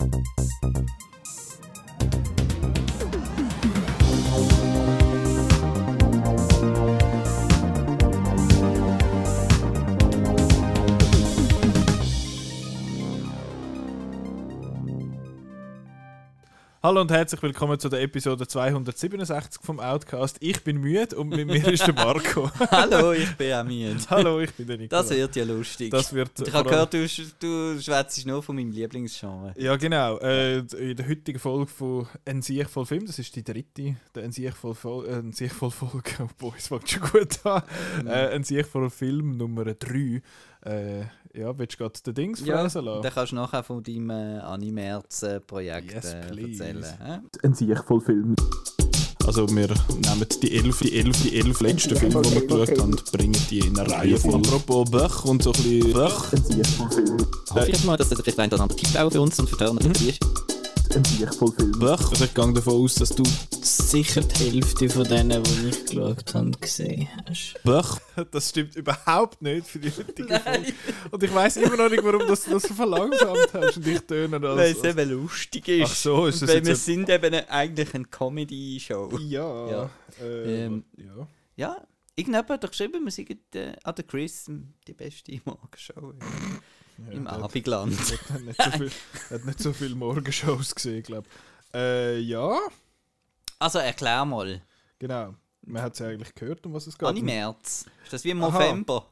Thank you. Hallo und herzlich willkommen zu der Episode 267 vom Outcast. Ich bin müde und mit mir ist der Marco. Hallo, ich bin auch müde. Hallo, ich bin der Nico. Das wird ja lustig. Das wird ich habe gehört, du, du schwätzt nur von meinem Lieblingsgenre. Ja, genau. Äh, in der heutigen Folge von «Ein Sieg voll Film», das ist die dritte, der «Ein Sieg voll, voll, äh, ein Sieg voll Folge», oh boy, es fängt schon gut an. Mhm. Äh, «Ein Sieg voll Film» Nummer 3. Äh, ja, willst du gerade den Dings ja, lassen lassen? dann kannst du nachher von deinem äh, Animerz-Projekt yes, äh, erzählen. Hä? Ein Sieg voll Film. Also wir nehmen die elf, die elf, die elf letzten Filme, die wir geschaut haben, und bringen die in eine Reihe voll. Apropos Böch und so ein bisschen Böch. Ein Sieg voll Film. Hoffe ich mal, dass das vielleicht ein oder andere Tipp auch für uns und für Turner mhm. ist ein Sicht voll Film. Böch. Also ich gehe davon aus, dass du sicher die Hälfte von denen, die ich geschaut habe, gesehen hast. Böch. Das stimmt überhaupt nicht für die heutige Folge. Und ich weiß immer noch nicht, warum du das, das so verlangsamt hast und ich töne als... Weil es eben lustig ist. Ach so, ist es Weil wir sind eben eigentlich eine Comedy-Show. Ja. Ja. Äh, ähm, ja. Ja. Irgendjemand hat doch geschrieben, wir sind äh, an der Chris die beste Morgenshow. Ja, Im Abendland. Hat nicht so viel, hat nicht so viel Morgenshows gesehen, glaube ich. Äh, ja. Also erklär mal. Genau. Man hat es ja eigentlich gehört, um was es geht. Animerz. Ist das wie im November?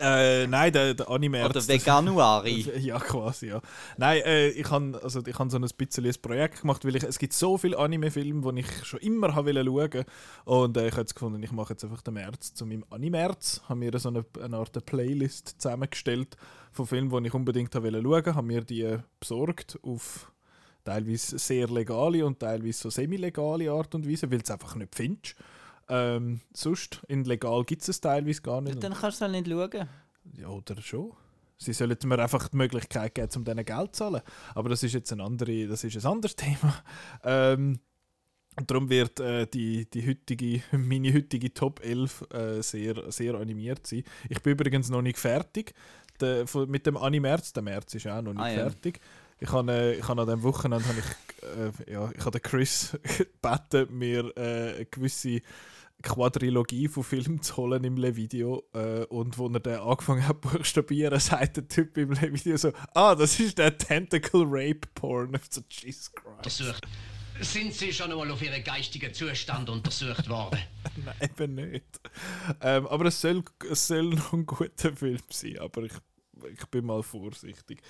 Äh, nein, der, der Anime. Oder Veganuari. ja, quasi, ja. Nein, äh, ich habe also, ich hab so ein bisschen ein Projekt gemacht, weil ich, es gibt so viele Anime-Filme, die ich schon immer habe schauen Und äh, ich habe jetzt gefunden, ich mache jetzt einfach den März zu meinem Animerz. Habe mir so eine, eine Art Playlist zusammengestellt von Filmen, die ich unbedingt habe schauen Habe mir die besorgt auf teilweise sehr legale und teilweise so semi-legale Art und Weise, weil du es einfach nicht findest. Ähm, sonst, in legal gibt es es teilweise gar nicht. Ja, dann kannst du es halt nicht schauen. Ja, oder schon. Sie sollen mir einfach die Möglichkeit geben, um denen Geld zu zahlen. Aber das ist jetzt ein, andere, das ist ein anderes Thema. Ähm, und darum wird äh, die, die heutige, meine heutige Top 11 äh, sehr, sehr animiert sein. Ich bin übrigens noch nicht fertig de, mit dem Animerz. Der März ist auch noch nicht ah, fertig. Ja. Ich habe, äh, ich habe an diesem Wochenende habe ich, äh, ja, ich habe Chris gebeten, mir äh, gewisse Quadrilogie von Filmen zu holen im Le-Video äh, und wo er dann angefangen hat buchstabieren, sagt der Typ im Le-Video so, ah, das ist der Tentacle Rape Porn. So, Jesus Christ. Sind Sie schon einmal auf Ihren geistigen Zustand untersucht worden? Nein, eben nicht. Ähm, aber es soll, es soll noch ein guter Film sein, aber ich, ich bin mal vorsichtig.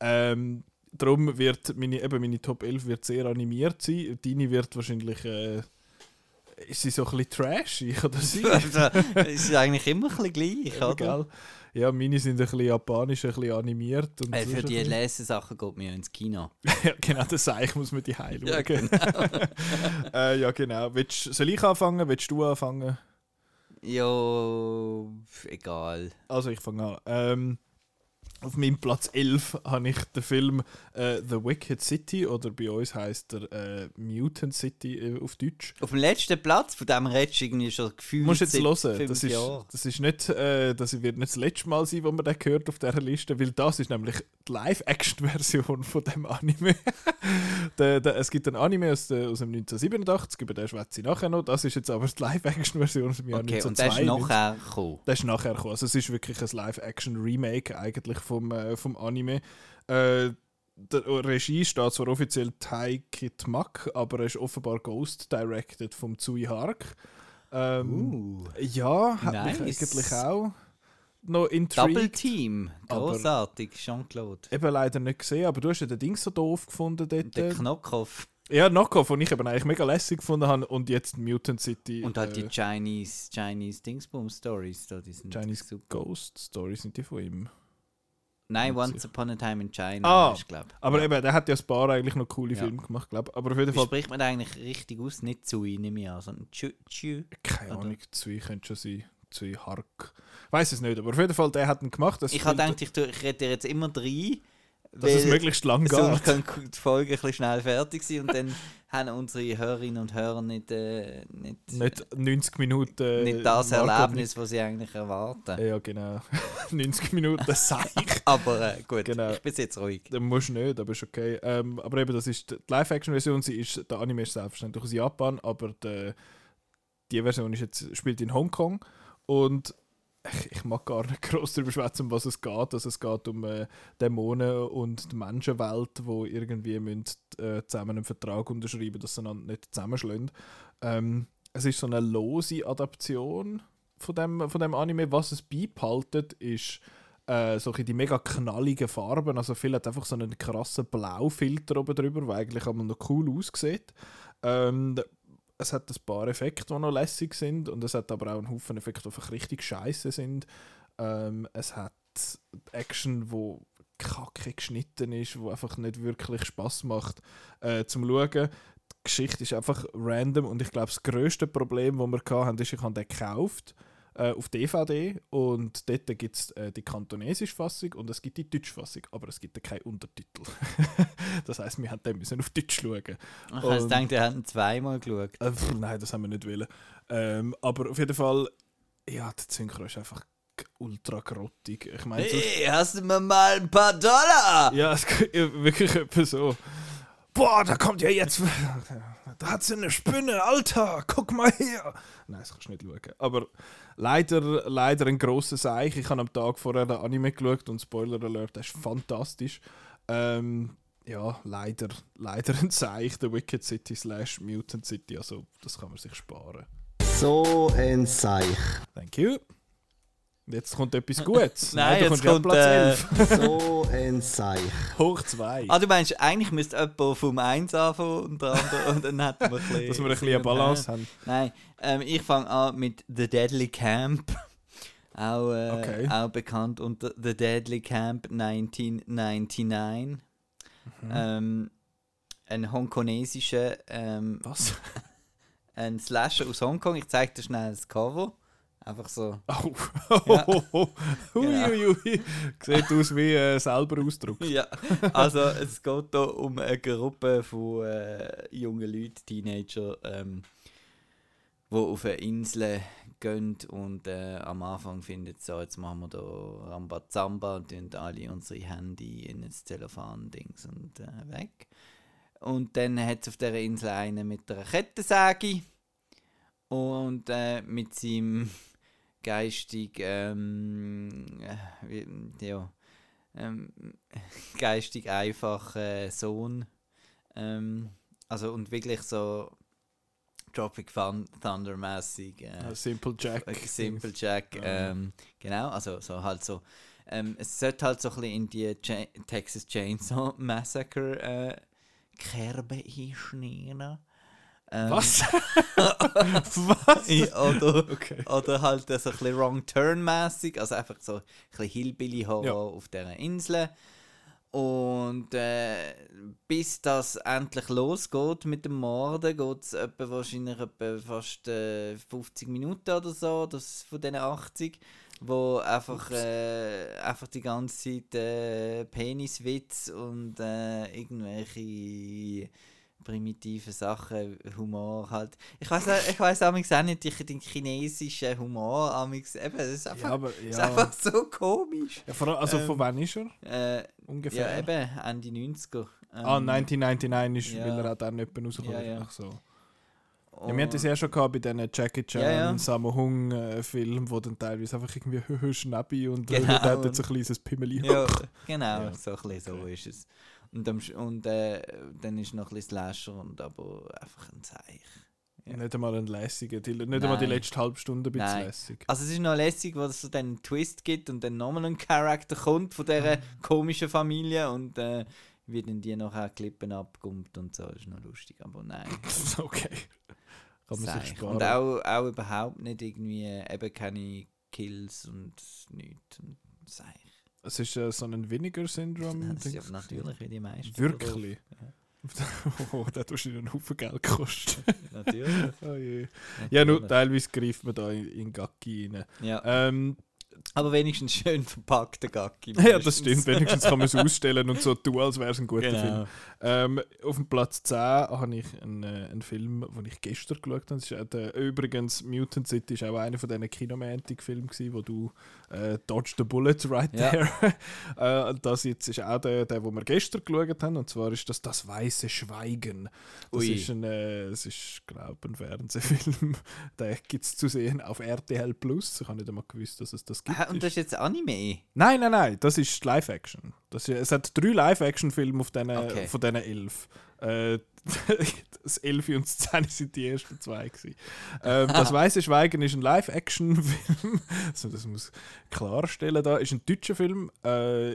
Ähm, darum wird meine, eben meine Top 11 wird sehr animiert sein. Deine wird wahrscheinlich... Äh, ist sie so ein bisschen trashig oder sie? ist eigentlich immer ein bisschen gleich, ja, oder? Ja, meine sind ein bisschen japanisch, ein bisschen animiert. Und äh, für die Lesesachen geht man ja ins Kino. ja, genau, das sage ich, muss man die heim ja, genau. äh, ja, genau. Willst, soll ich anfangen? Willst du anfangen? Ja, egal. Also, ich fange an. Ähm, auf meinem Platz 11 habe ich den Film äh, The Wicked City oder bei uns heißt er äh, Mutant City äh, auf Deutsch. Auf dem letzten Platz, von dem redest du irgendwie schon gefühlt. Musst jetzt hören, das ist, das ist nicht, äh, das wird nicht das letzte Mal sein, wo man den hört auf dieser Liste, weil das ist nämlich die Live-Action-Version von dem Anime. der, der, es gibt ein Anime aus, der, aus dem 1987, über den schwätze ich nachher noch. Das ist jetzt aber die Live-Action-Version aus dem Jahr okay, 1992. und der ist nachher gekommen? Der ist nachher gekommen. Also es ist wirklich ein Live-Action-Remake eigentlich vom, äh, vom Anime. Äh, der Regie steht zwar offiziell Taiki Tmak, aber er ist offenbar Ghost Directed vom Tsui Hark. Ähm, uh, ja, hat nice. mich eigentlich auch noch intrigued. Double Team, großartig, Jean-Claude. Eben leider nicht gesehen, aber du hast ja den Ding so doof gefunden dort. Den Knockoff. Ja, Knockoff, den ich eben eigentlich mega lässig gefunden habe und jetzt Mutant City. Und halt äh, die Chinese, Chinese Dingsbum Stories da, die sind Chinese super. Ghost Stories sind die von ihm. Nein, Once Upon a Time in China, ah, ist, glaub. Aber ja. eben, der hat ja ein paar eigentlich noch coole ja. Filme gemacht, glaube Aber auf jeden Fall... Wie spricht man eigentlich richtig aus? Nicht Zui, nehme ich an, sondern Chu, Chu. Keine Ahnung, Zui könnte schon sein. Zui Hark. Ich weiß es nicht, aber auf jeden Fall, der hat ihn gemacht. ich habe gedacht, ich, ich rede dir jetzt immer drei, Dass es möglichst lang geht. können die Folge ein bisschen schnell fertig sein und dann haben unsere Hörerinnen und Hörer nicht, äh, nicht, Nicht 90 Minuten. äh, nicht das Erlebnis, was sie eigentlich erwarten. Ja, genau. 90 Minuten Seich. Aber äh, gut, Genau. ich bin jetzt ruhig. Dann musst du nicht, aber ist okay. Ähm, aber eben, das ist die Live-Action-Version. Sie ist, der Anime ist selbstverständlich aus Japan, aber die, die Version ist jetzt, spielt in Hongkong. Und ich, mag gar nicht groß darüber schwätzen, um was es geht. Also es geht um äh, Dämonen und die Menschenwelt, wo irgendwie müssen, äh, zusammen einen Vertrag unterschreiben, dass sie einander nicht zusammenschlagen. Ähm, es ist so eine lose Adaption von dem, von dem Anime. Was es beibehaltet, ist äh, so die mega knalligen Farben. Also viel hat einfach so einen krassen Blaufilter oben drüber, der eigentlich einmal noch cool aussieht. Ähm, es hat ein paar Effekte, die noch lässig sind und es hat aber auch einen Haufen Effekte, die einfach richtig scheiße sind. Ähm, es hat Action, wo kacke geschnitten ist, wo einfach nicht wirklich Spaß macht äh, zum Schauen. Die Geschichte ist einfach random und ich glaube, das grösste Problem, das wir hatten, ist, ich habe den gekauft äh, auf DVD und dort gibt es äh, die kantonesische Fassung und es gibt die deutsche Fassung, aber es gibt keine Untertitel. das heisst, wir haben müssen auf Deutsch schauen. Ich Und- gedacht, ihr habt zweimal geschaut. Äh, pf, nein, das haben wir nicht wollen. Ähm, aber auf jeden Fall, ja, der Synchro ist einfach ultra grottig. Ich meine, Hey, hast du mir mal ein paar Dollar? ja, es ja wirklich etwa so. Boah, da kommt ja jetzt. Da hat sie eine Spinne, Alter, guck mal her. Nein, das kannst du nicht schauen. Aber leider, leider ein grosser Seich. Ich habe am Tag vorher den Anime geschaut und Spoiler Alert, der ist fantastisch. Ähm, ja, leider, leider ein Seich, The Wicked City slash Mutant City. Also, das kann man sich sparen. So ein Seich. Thank you. Jetzt kommt etwas Gutes. Nein, du jetzt kommt, Platz äh, 11. So ein Seich. Hoch 2. Ah, du meinst, eigentlich müsste jemand vom 1 anfangen und der andere und dann hätten wir ein bisschen... Dass wir ein bisschen eine Balance haben. Nein, ähm, ich fange an mit The Deadly Camp. Auch, äh, Okay. auch bekannt unter The Deadly Camp 1999. Mhm. Ähm, ein hongkonesischer, ähm, Was? ein Slasher aus Hongkong. Ich zeige dir schnell das Cover. Einfach so. Oh. Ja. Hui, Genau. Sieht aus wie äh, selber Ausdruck. Ja, also es geht hier um eine Gruppe von äh, jungen Leuten, Teenager, ähm, die auf eine Insel gehen und äh, am Anfang findet so, jetzt machen wir da Rambazamba und tun alle unsere Handy in das Telefon-Dings und äh, weg. Und dann hat es auf dieser Insel einen mit einer Kettensäge und äh, mit seinem geistig, ähm, äh, ja, ähm, geistig einfachen Sohn. Ähm, also und wirklich so Tropic Thun Thunder mäßig. Äh, Äh, Simple Jack. Simple Jack. Ja. Ähm, genau, also so halt so. Ähm, es sollte halt so ein bisschen in die Cha Texas Chainsaw Massacre äh, Kerbe einschneiden. Ähm, Was? Was? Oder, Okay. oder halt so ein bisschen Wrong Turn-mäßig, also einfach so ein bisschen Hillbilly-Horror Ja. auf dieser Insel. Und äh, bis das endlich losgeht mit dem Morden, geht es etwa wahrscheinlich etwa fast äh, 50 Minuten oder so, das von diesen 80, wo einfach, äh, einfach die ganze Zeit äh, Peniswitz und äh, irgendwelche primitive Sachen, Humor halt. Ich weiß ich weiß auch nicht, die- den chinesischen Humor amix eben, das ist einfach, Ja, aber das ist ja. einfach so komisch. ja vor allem, also von Ähm, wann ist er? Äh, Ungefähr. ja, eben, Ende 90er. Ähm, Ah, 1999 ist, ja. weil er auch dann jemand rausgekommen Ja, ja. Ach so. Ja, wir hatten das ja schon gehabt bei diesen Jackie Chan, Ja, ja. Sammo Hung äh, Filmen, wo dann teilweise einfach irgendwie höhö Schnäppi und Genau, der hat jetzt ein kleines Pimmeli. Ja, genau, Ja. so ein bisschen so ist es. Und, am, und äh, dann ist noch ein bisschen Slasher und aber einfach ein Zeich. Ja. Nicht einmal ein lässiger, die, nicht einmal die Nein. letzte halbe Stunde ein bisschen Nein. lässig. Also es ist noch lässig, wo es so dann einen Twist gibt und dann nochmal ein Charakter kommt von dieser komischen Familie und äh, wie dann die nachher Klippen abkommt und so. Das ist noch lustig, aber nein. okay. Kann man sich sparen. Und auch, auch überhaupt nicht irgendwie, eben keine Kills und nichts. Und Seich. Es ist äh, so ein Vinegar-Syndrom. Ja natürlich wie die meisten. Wirklich? oh, das tust du einen Haufen Geld kosten. Natürlich. oh je. Ja, nur teilweise greift man da in, in Gacki rein. Ja. Ähm, Aber wenigstens schön verpackter Gacki. Ja, das stimmt. Wenigstens kann man es ausstellen und so tun, als wäre es ein guter Genau. Film. Ähm, auf dem Platz 10 habe ich einen, äh, einen Film, den ich gestern geschaut habe. Ist auch der, übrigens, Mutant City war auch einer von diesen Kinomantic-Filmen, wo du äh, Dodge the Bullet right Ja. there. äh, das jetzt ist auch der, der, den wir gestern geschaut haben. Und zwar ist das Das Weiße Schweigen. Das Ui. ist ein, äh, ist, glaube ich, ein Fernsehfilm. den gibt es zu sehen auf RTL Plus. Ich habe nicht einmal gewusst, dass es das gibt. Ah, und das ist jetzt Anime. Nein, nein, nein, das ist Live-Action. Das ist- Es hat drei Live-Action-Filme auf Okay. von diesen elf. Äh, das 11 und das 10 sind die ersten zwei. Gewesen. Ähm, das Weiße Schweigen ist ein Live-Action-Film. also das muss ich klarstellen da. Ist ein deutscher Film. Äh,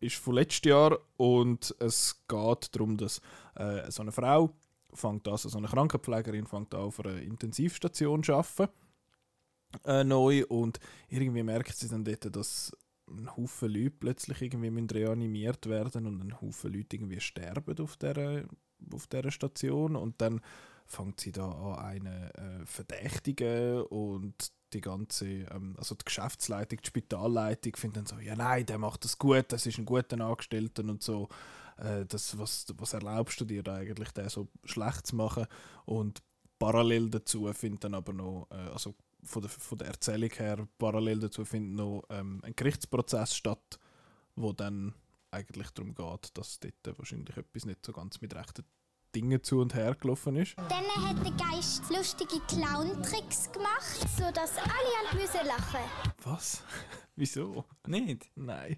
ist von letztes Jahr und es geht darum, dass äh, so eine Frau fängt an, so eine Krankenpflegerin fängt an, auf einer Intensivstation zu arbeiten äh, neu und irgendwie merkt sie dann dort, dass ein Haufen Leute plötzlich irgendwie reanimiert werden und ein Haufen Leute irgendwie sterben auf dieser, auf dieser Station und dann fängt sie da an, einen äh, Verdächtigen und die ganze, ähm, also die Geschäftsleitung, die Spitalleitung findet dann so, ja nein, der macht das gut, das ist ein guter Angestellter und so, äh, das, was, was erlaubst du dir da eigentlich, den so schlecht zu machen? Und parallel dazu findet dann aber noch, äh, also von der, von der Erzählung her, parallel dazu findet noch ähm, ein Gerichtsprozess statt, wo dann eigentlich darum geht, dass dort wahrscheinlich etwas nicht so ganz mit rechten Dingen zu und her gelaufen ist. Dann hat der Geist lustige Clown-Tricks gemacht, sodass alle haben müssen lachen. Was? Wieso? Nicht? Nein.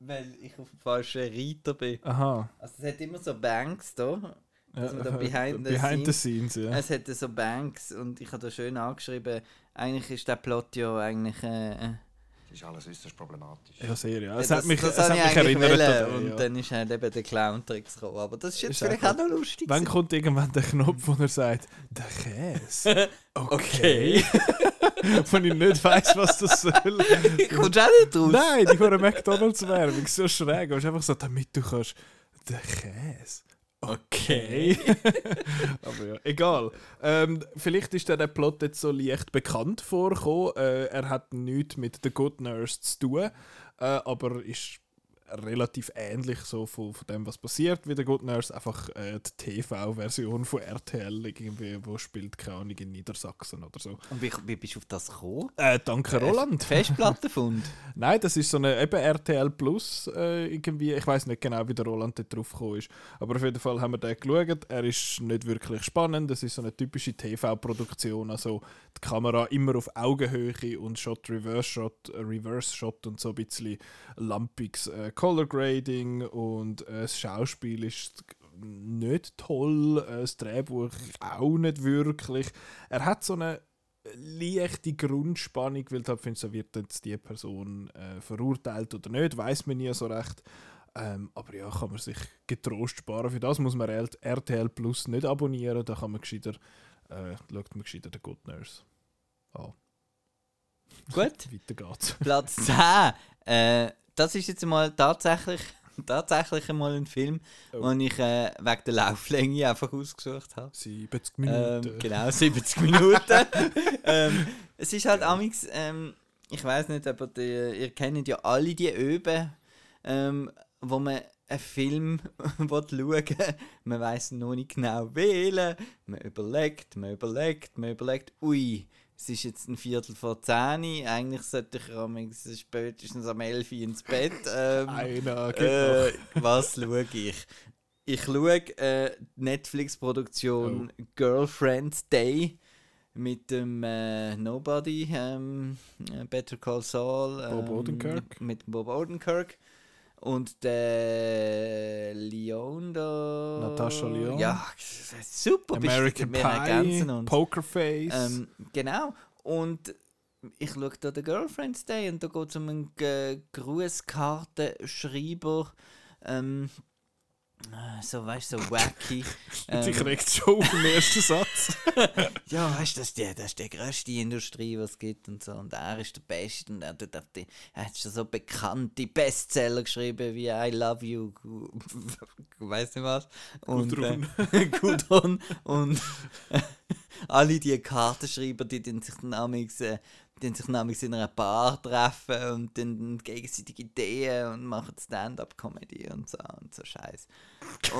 Weil ich auf dem falschen Reiter bin. Aha. Also es hat immer so Banks da. Also da behind the behind the scenes. scenes, ja. Es hat so Banks und ich habe da schön angeschrieben, eigentlich ist der Plot ja eigentlich... Äh, äh, Das ist alles äußerst problematisch. Ja, sehr, ja. Es das, hat mich, das es hat habe ich mich eigentlich erinnert wollen, an den, und ja. dann ist halt eben der Clown-Tricks gekommen. Aber das ist jetzt Ist vielleicht auch auch noch lustig. Wann kommt irgendwann der Knopf, wo er sagt, der Käse? Okay. Von ich nicht weiss, was das soll. Kommst du auch nicht raus? Nein, die von McDonalds-Werbung, so schräg. Aber es ist einfach so, damit du kannst, der Käse. Okay. Aber ja, egal. Ähm, vielleicht ist der Plot jetzt so leicht bekannt vorgekommen. Äh, er hat nichts mit The Good Nurse zu tun, äh, aber ist relativ ähnlich so von, von dem, was passiert wie The Good Nurse. Einfach äh, die TV-Version von RTL, irgendwie, wo spielt, keine Ahnung, in Niedersachsen oder so. Und wie, wie bist du auf das gekommen? Äh, danke, Roland. Festplattenfund. Nein, das ist so eine eben RTL Plus äh, irgendwie. Ich weiß nicht genau, wie der Roland dort drauf gekommen ist. Aber auf jeden Fall haben wir den geschaut. Er ist nicht wirklich spannend. Das ist so eine typische TV-Produktion. Also die Kamera immer auf Augenhöhe und Shot, Reverse Shot, äh, Reverse Shot und so ein bisschen lampiges äh, Color Grading und äh, das Schauspiel ist nicht toll. Äh, das Drehbuch auch nicht wirklich. Er hat so eine leichte Grundspannung, weil du halt findest, wird jetzt die Person äh, verurteilt oder nicht, weiß man nie so recht. Ähm, aber ja, kann man sich getrost sparen. Für das muss man RTL Plus nicht abonnieren, da kann man gescheiter, äh, schaut man gescheiter den Good Nurse an. Gut. Weiter geht's. Platz 10. Äh, das ist jetzt mal tatsächlich, tatsächlich einmal ein Film, Oh. den ich äh, wegen der Lauflänge einfach ausgesucht habe. 70 Minuten. Ähm, genau, 70 Minuten. ähm, es ist halt amix, ähm, ich weiß nicht, aber die, ihr kennt ja alle die Öben, ähm, wo man einen Film schauen Man weiß noch nicht genau wählen. Man überlegt, man überlegt, man überlegt, ui, es ist jetzt ein Viertel vor 10 Eigentlich sollte ich amix spätestens am 11 Uhr ins Bett. Ähm, Einer äh, noch. was schaue ich? Ich schaue äh, die Netflix-Produktion Girlfriend's Day mit dem äh, Nobody, ähm, äh, Better Call Saul. Bob ähm, Odenkirk. Mit Bob Odenkirk. Und der Leon da. Natascha Lyonne. Ja, super. American Pie. Pokerface. Ähm, genau. Und ich schaue da den Girlfriend's Day und da geht es um einen Grußkartenschreiber. Ähm, äh, so, weißt du, so wacky. Sie ähm, kriegt schon auf den ersten Satz. ja, weißt du, das, ist die- das ist die größte Industrie, was es gibt und so. Und er ist der Beste und er, tut auf die, er hat schon so bekannte Bestseller geschrieben wie I Love You, weiß nicht was. Und, Gudrun. Äh, Gudrun. Und alle die Kartenschreiber, die den sich dann amigs, äh, haben sich nämlich in einer Bar treffen und dann gegenseitige Ideen und machen Stand-up-Comedy und so und so Scheiß.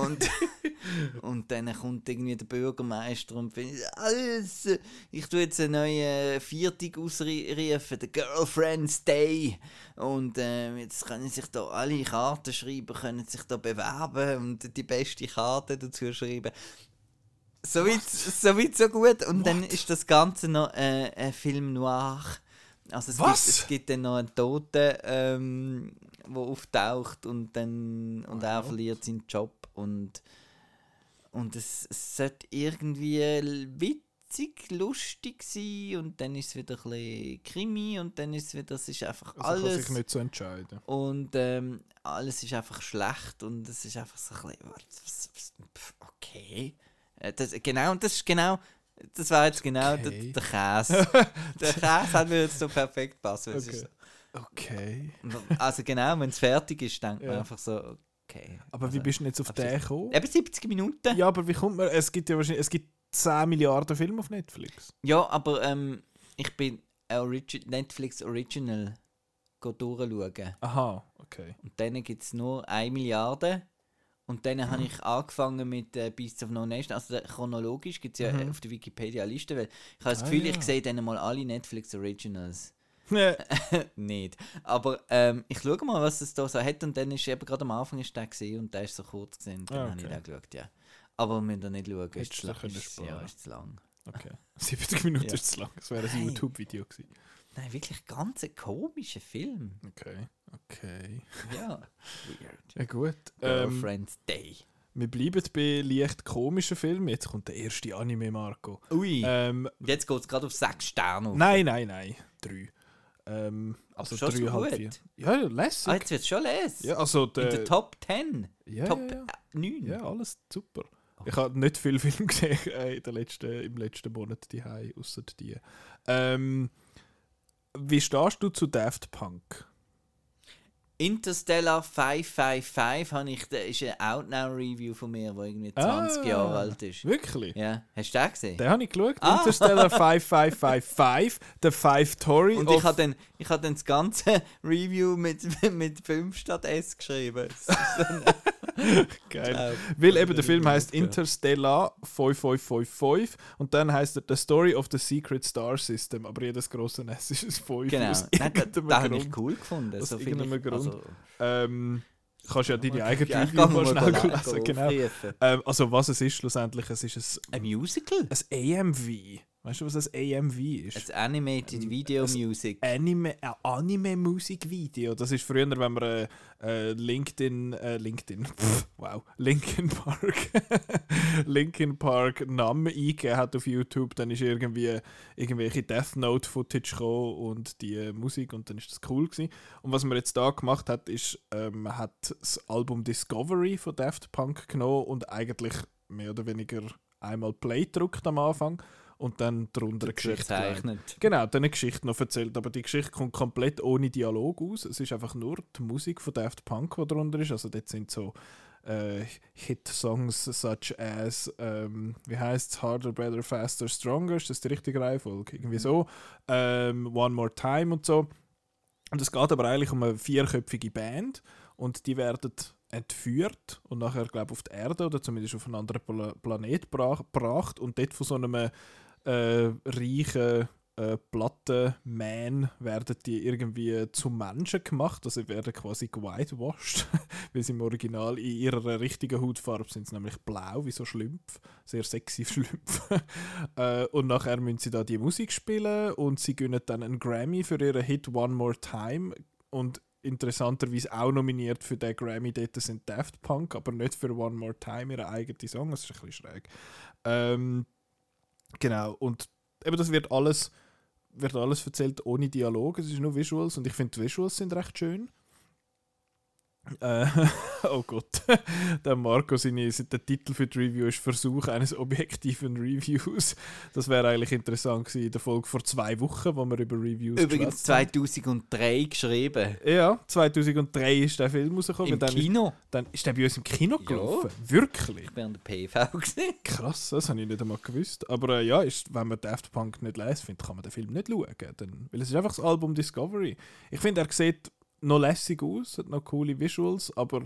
Und, und dann kommt irgendwie der Bürgermeister und findet, alles, ich tue jetzt eine neue Viertig ausrufen, der Girlfriend's Day. Und äh, jetzt können sich da alle Kartenschreiber können sich da bewerben und die beste Karte dazu schreiben. So weit, so weit, so gut. Und dann ist das Ganze noch äh, ein Film noir. Also es, Was? Gibt, es gibt dann noch einen Toten, ähm, der auftaucht und dann und er What? verliert seinen Job und und es, es sollte irgendwie witzig, lustig sein und dann ist es wieder ein bisschen Krimi und dann ist es wieder, es ist einfach Also kann alles sich nicht so entscheiden. und ähm, alles ist einfach schlecht und es ist einfach so ein bisschen, okay. Äh, Das, genau, das ist genau, das war jetzt genau Okay. der, der Käse. der Käse hat mir jetzt so perfekt passen. Okay. ist Okay. so, also genau, wenn es fertig ist, denkt man Ja. einfach so, okay. Aber also, wie bist du jetzt auf aber den gekommen? Eben 70 Minuten? Ja, aber wie kommt man. Es gibt ja wahrscheinlich. Es gibt 10 Milliarden Filme auf Netflix. Ja, aber ähm, ich bin Origi Netflix Original durchschauen. Aha, okay. Und dann gibt es nur 1 Milliarde. Und dann habe ich angefangen mit äh, Beasts of No Nation. Also chronologisch gibt es ja äh, auf der Wikipedia-Liste. Weil ich habe das Ah, Gefühl, ja. ich sehe dann mal alle Netflix Originals. Ja. Nicht. Aber ähm, ich schaue mal, was es da so hat. Und dann ist eben gerade am Anfang ist der gesehen und der ist so kurz gesehen. Und dann Ah, habe ich okay. den geschaut, ja. Aber wir müssen da nicht schauen. Ist Hättest zu lang. Ist, ja, ist zu lang. Okay. 70 Minuten Ja. ist zu lang. Das wäre ein Nein. YouTube-Video gewesen. Nein, wirklich ganz ein komischer Film. Okay. Okay. Ja. Weird. Ja, gut. Ähm, Girlfriend's Day. wir bleiben bei leicht komischen Filmen. Jetzt kommt der erste Anime, Marco. Ui. Ähm, Jetzt geht es gerade auf 6 Sterne. auf. nein, nein, nein. Drei. Ähm, also schon so dreieinhalb, gut? vier. Ja, ja, lässig. Ah, jetzt wird es schon les. ja, also In der, Top 10. ja, Top ja, ja. äh, 9. ja, alles super. Ich habe nicht viel Film gesehen äh, in der letzten, im letzten Monat die außer die. Ähm, wie stehst du zu Daft Punk? Interstellar 555 habe ich, das ist ein Outnow-Review von mir, der irgendwie 20 Ah, Jahre alt ist. Wirklich? Ja, hast du den gesehen? Den habe ich geschaut. Ah. Interstellar 5555, The Five Tory Und ich habe dann, ich hab dann das ganze Review mit, mit 5 statt S geschrieben. Geil. Weil eben der Film heißt Interstellar 5555 und dann heißt er The Story of the Secret Star System, aber jedes große S ist ein 5 Genau, Nein, das, das habe ich cool gefunden. Aus so irgendeinem ich- Grund. Also, Ähm, kannst ja deine eigene ja, Review mal schnell lesen. Genau. Ähm, also was es ist schlussendlich, es ist Ein ein, Musical? ein AMV. Weißt du, was ein AMV ist? Ein Animated Video ein Music. Anime, ein Anime-Musikvideo. Das ist früher, wenn man äh, äh, LinkedIn, äh, LinkedIn, pff, wow, Linkin Park, Linkin Park Namen eingegeben hat auf YouTube, dann ist irgendwie irgendwelche Death Note Footage gekommen und die äh, Musik und dann ist das cool gewesen. Und was man jetzt da gemacht hat, ist, ähm, man hat das Album Discovery von Daft Punk genommen und eigentlich mehr oder weniger einmal Play gedrückt am Anfang und dann darunter eine Geschichte gelegt. gezeichnet. Genau, dann eine Geschichte noch erzählt, aber die Geschichte kommt komplett ohne Dialog aus. Es ist einfach nur die Musik von Daft Punk, die darunter ist. Also dort sind so äh, Hit-Songs such as, ähm, wie heißt es, Harder, Better, Faster, Stronger, ist das die richtige Reihenfolge? Irgendwie so. Ähm, One More Time und so. Und es geht aber eigentlich um eine vierköpfige Band und die werden entführt und nachher, glaube ich, auf die Erde oder zumindest auf einen anderen Pla Planet bra- gebracht und dort von so einem äh, reichen äh, Plattenman werden die irgendwie zu Menschen gemacht, also werden quasi gewhitewashed, weil sie im Original in ihrer richtigen Hautfarbe sind, nämlich blau, wie so Schlümpf, sehr sexy Schlümpf. äh, und nachher müssen sie da die Musik spielen und sie gewinnen dann einen Grammy für ihren Hit One More Time. Und interessanterweise auch nominiert für den Grammy. Dort sind Daft Punk, aber nicht für One More Time, ihren eigenen Song, das ist ein bisschen schräg. Ähm, genau, und eben das wird alles, wird alles erzählt ohne Dialog, es ist nur Visuals und ich finde die Visuals sind recht schön. Äh, oh Gott, der Marco, seine, der Titel für die Review ist Versuch eines objektiven Reviews. Das wäre eigentlich interessant gewesen in der Folge vor zwei Wochen, wo wir über Reviews Übrigens geschwätzt haben. 2003 geschrieben. Ja, 2003 ist der Film rausgekommen. Im dann Kino. Ist, dann ist der bei uns im Kino Ja. gelaufen. Wirklich? Ich war an der PV. Gewesen. Krass, das habe ich nicht einmal gewusst. Aber äh, ja, ist, wenn man Daft Punk nicht lesen findet, kann man den Film nicht schauen. Dann, weil es ist einfach das Album Discovery. Ich finde, er sieht noch lässig aus, hat noch coole Visuals, aber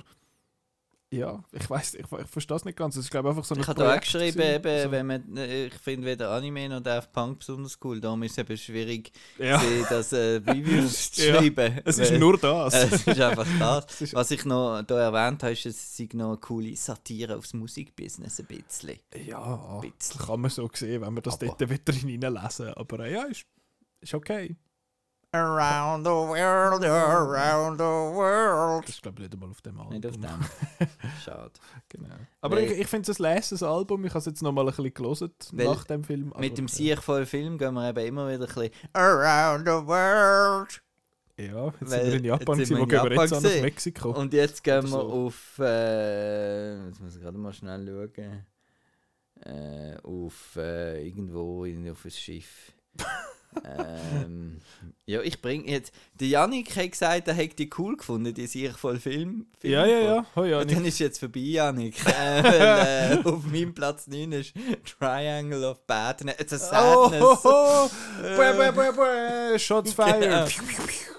ja, ich weiß, ich, ich verstehe es nicht ganz. Es ist glaube ich einfach so ein Ich habe da auch geschrieben, eben, So. wenn man, äh, ich finde weder Anime noch Daft Punk besonders cool. Darum ist es eben schwierig, Ja. sie das äh, Reviews zu Ja, schreiben. Es ist nur das. Äh, es ist einfach das. ist- Was ich noch hier erwähnt habe, ist, es sei noch eine coole Satire aufs Musikbusiness ein bisschen. ja, bisschen. das kann man so sehen, wenn man das Aber- dort wieder hineinlesen Aber äh, ja, ist, ist okay. Around the world, around the world. Das ist glaube ich nicht einmal auf dem Album. Nicht auf dem. Schade. Genau. Aber Weil- ich, ich finde es ein lässiges Album. Ich habe es jetzt noch mal ein bisschen gelesen Weil nach dem Film. aber, Mit dem äh, Sieg vollen Film gehen wir eben immer wieder ein bisschen Around the world. Ja, jetzt Weil sind wir in Japan, jetzt sind gewesen, wir wo in gehen wir jetzt Japan an gewesen. Mexiko. Und jetzt gehen wir so. auf. Äh, jetzt muss ich gerade mal schnell schauen. Äh, auf äh, irgendwo in, auf ein Schiff. ähm, ja, ich bringe jetzt. Der Janik hat gesagt, er hätte die cool gefunden, die sich voll Film. Film ja, ja, ja. Oh, ja Und dann ist jetzt vorbei, Janik. äh, weil, äh, auf meinem Platz 9 ist Triangle of Badness. It's a Oh, Sadness. ho, ho. Bäh, bäh, bäh, bäh. Shots fired.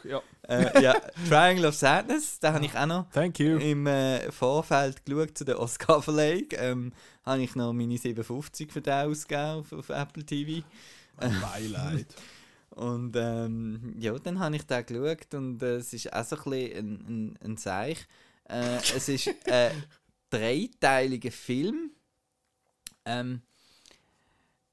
ja. äh, ja, Triangle of Sadness, da habe ich auch noch Thank you. im äh, Vorfeld geschaut zu der Oscar-Verleihung. Ähm, habe ich noch meine 57 für den ausgegeben auf, auf Apple TV. Beileid. Und ähm, ja, dann habe ich da geschaut und äh, es ist auch so ein bisschen ein, ein, ein Seich. Äh, es ist ein dreiteiliger Film. Ähm,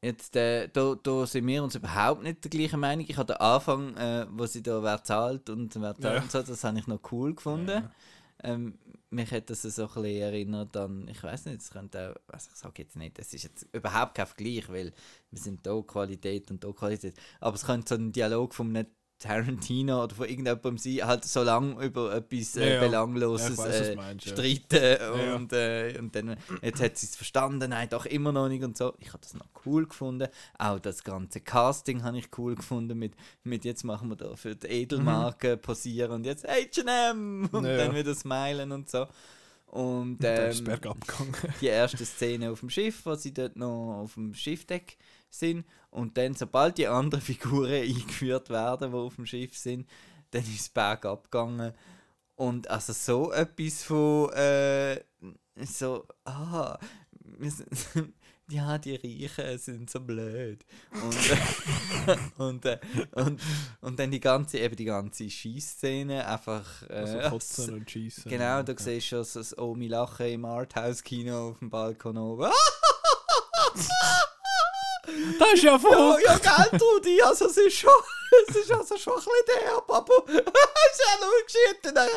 jetzt, äh, da, da sind wir uns überhaupt nicht der gleichen Meinung. Ich habe den Anfang, äh, wo sie da wer zahlt und wer zahlt Ja. und so, das habe ich noch cool gefunden. Ja. Ähm, mich hat das so ein bisschen erinnert an, ich weiß nicht, es könnte auch, also ich sage jetzt nicht, es ist jetzt überhaupt kein Vergleich, weil wir sind da Qualität und da Qualität, aber es könnte so ein Dialog von einem Tarantino oder von irgendjemandem sein, halt so lange über etwas äh, Ja, ja. Belangloses Ja, was äh, meinst, streiten und, äh, und dann, jetzt hat sie es verstanden, nein, doch immer noch nicht und so. Ich habe das noch cool gefunden, auch das ganze Casting habe ich cool gefunden mit, mit jetzt machen wir da für die Edelmarke posieren und jetzt H&M und dann wieder smilen und so. Und Dann ist es ähm, bergab gegangen. die erste Szene auf dem Schiff, wo sie dort noch auf dem Schiffdeck sind. Und dann, sobald die anderen Figuren eingeführt werden, die auf dem Schiff sind, dann ist es bergab gegangen. Und also so etwas von äh, so, ah, sind, ja, die Reichen sind so blöd. Und, und, äh, und, und dann die ganze, eben die ganze Schießszene einfach. Äh, Also kotzen und schießen. Genau, da siehst du schon das Omi lachen im Arthouse-Kino auf dem Balkon oben. Das ist ja Ja, voll. ja, gell, Trudi, also es ist schon, es ist also schon ein bisschen derb, aber es ist ja nur geschieht in der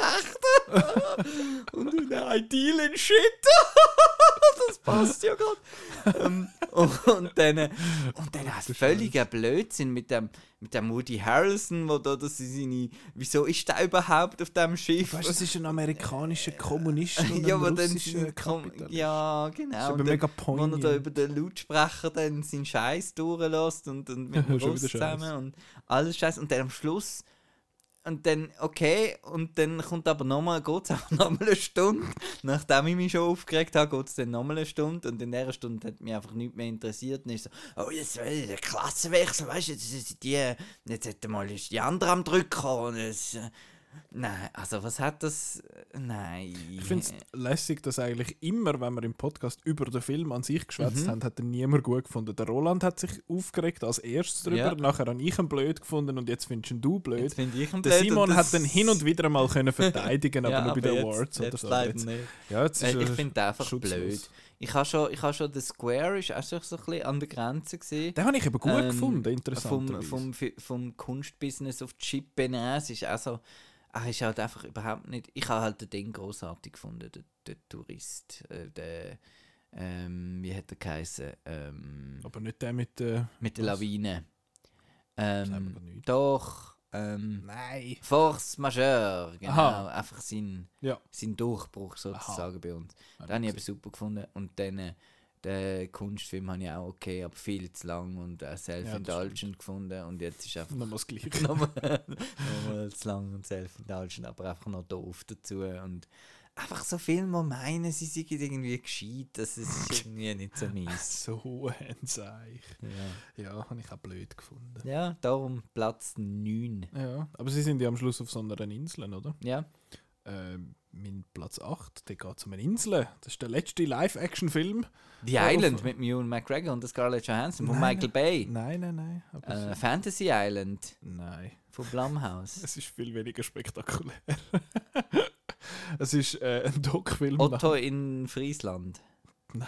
Rechten. Und in der idealen Shit. das passt ja gerade. ähm, und, und dann, und dann ein völliger Blödsinn mit dem, mit dem Woody Harrelson, wo da das ist seine, wieso ist der überhaupt auf dem Schiff? Weißt du, das ist ein amerikanischer Kommunist und ja, ein aber dann russischer Kapitalist. ja, genau. aber Und mega dann, wenn er da poignant. über den Lautsprecher dann seinen Scheiß durchlässt und, und mit dem Russ zusammen und alles Scheiß und dann am Schluss und dann okay und dann kommt aber nochmal, geht es auch nochmal eine Stunde, nachdem ich mich schon aufgeregt habe, geht es dann nochmal eine Stunde. Und in dieser Stunde hat mich einfach nichts mehr interessiert. Und ich so, oh jetzt will der Klassenwechsel, weißt du, jetzt sind die, jetzt hat mal die andere am Drücken und äh, nein, also was hat das, nein. Ich finde es lässig, dass eigentlich immer, wenn wir im Podcast über den Film an sich geschwätzt Mhm. haben, hat er niemand gut gefunden. Der Roland hat sich aufgeregt als erstes drüber, Ja. nachher habe ich ihn blöd gefunden und jetzt findest ihn du blöd. Jetzt ich ihn Der blöd Simon und hat dann hin und wieder mal können verteidigen, aber Ja, nur bei den jetzt- Awards oder jetzt so. leider Jetzt- nicht. Ja, jetzt ist Äh, ich finde einfach schutzlos. blöd. Ich habe schon, ich habe schon den Square ist auch so so ein bisschen an der Grenze gesehen. Den habe ich eben gut Ähm, gefunden, interessant. Vom, vom, vom Kunstbusiness auf Chip Benes ist auch so. Er ist halt einfach überhaupt nicht. Ich habe halt den Ding großartig gefunden, der, der Tourist. Äh, der, ähm, wie hat er geheißen? Ähm, aber nicht der mit äh, mit der? Lawine. Ähm, doch, Ähm, Nein. Force Majeure, genau. Aha. Einfach sein, Ja. sein Durchbruch sozusagen bei uns. Ja, Den habe ich eben super gefunden. Und dann äh, den Kunstfilm habe ich auch okay, aber viel zu lang und äh, self-indulgent gefunden. Und jetzt ist einfach Nochmal das Gleiche. nochmal, nochmal zu lang und self-indulgent, aber einfach noch doof dazu. Und einfach so Filme, die meinen, sie sind irgendwie gescheit, das ist irgendwie nicht so mies. So ein Seich. Ja, Ja, habe ich auch blöd gefunden. ja darum Platz 9. Ja, aber sie sind ja am Schluss auf so einer Insel, oder? Ja, Ähm, mein Platz 8, der geht um eine Insel. Das ist der letzte Live-Action-Film. The Island mit Ewan McGregor und Scarlett Johansson von Nein, Michael Bay. Nein, nein, nein. Äh, Fantasy Island nein. von Blumhouse. Es ist viel weniger spektakulär. es ist äh, ein Doc-Film. Otto in Friesland. Nein.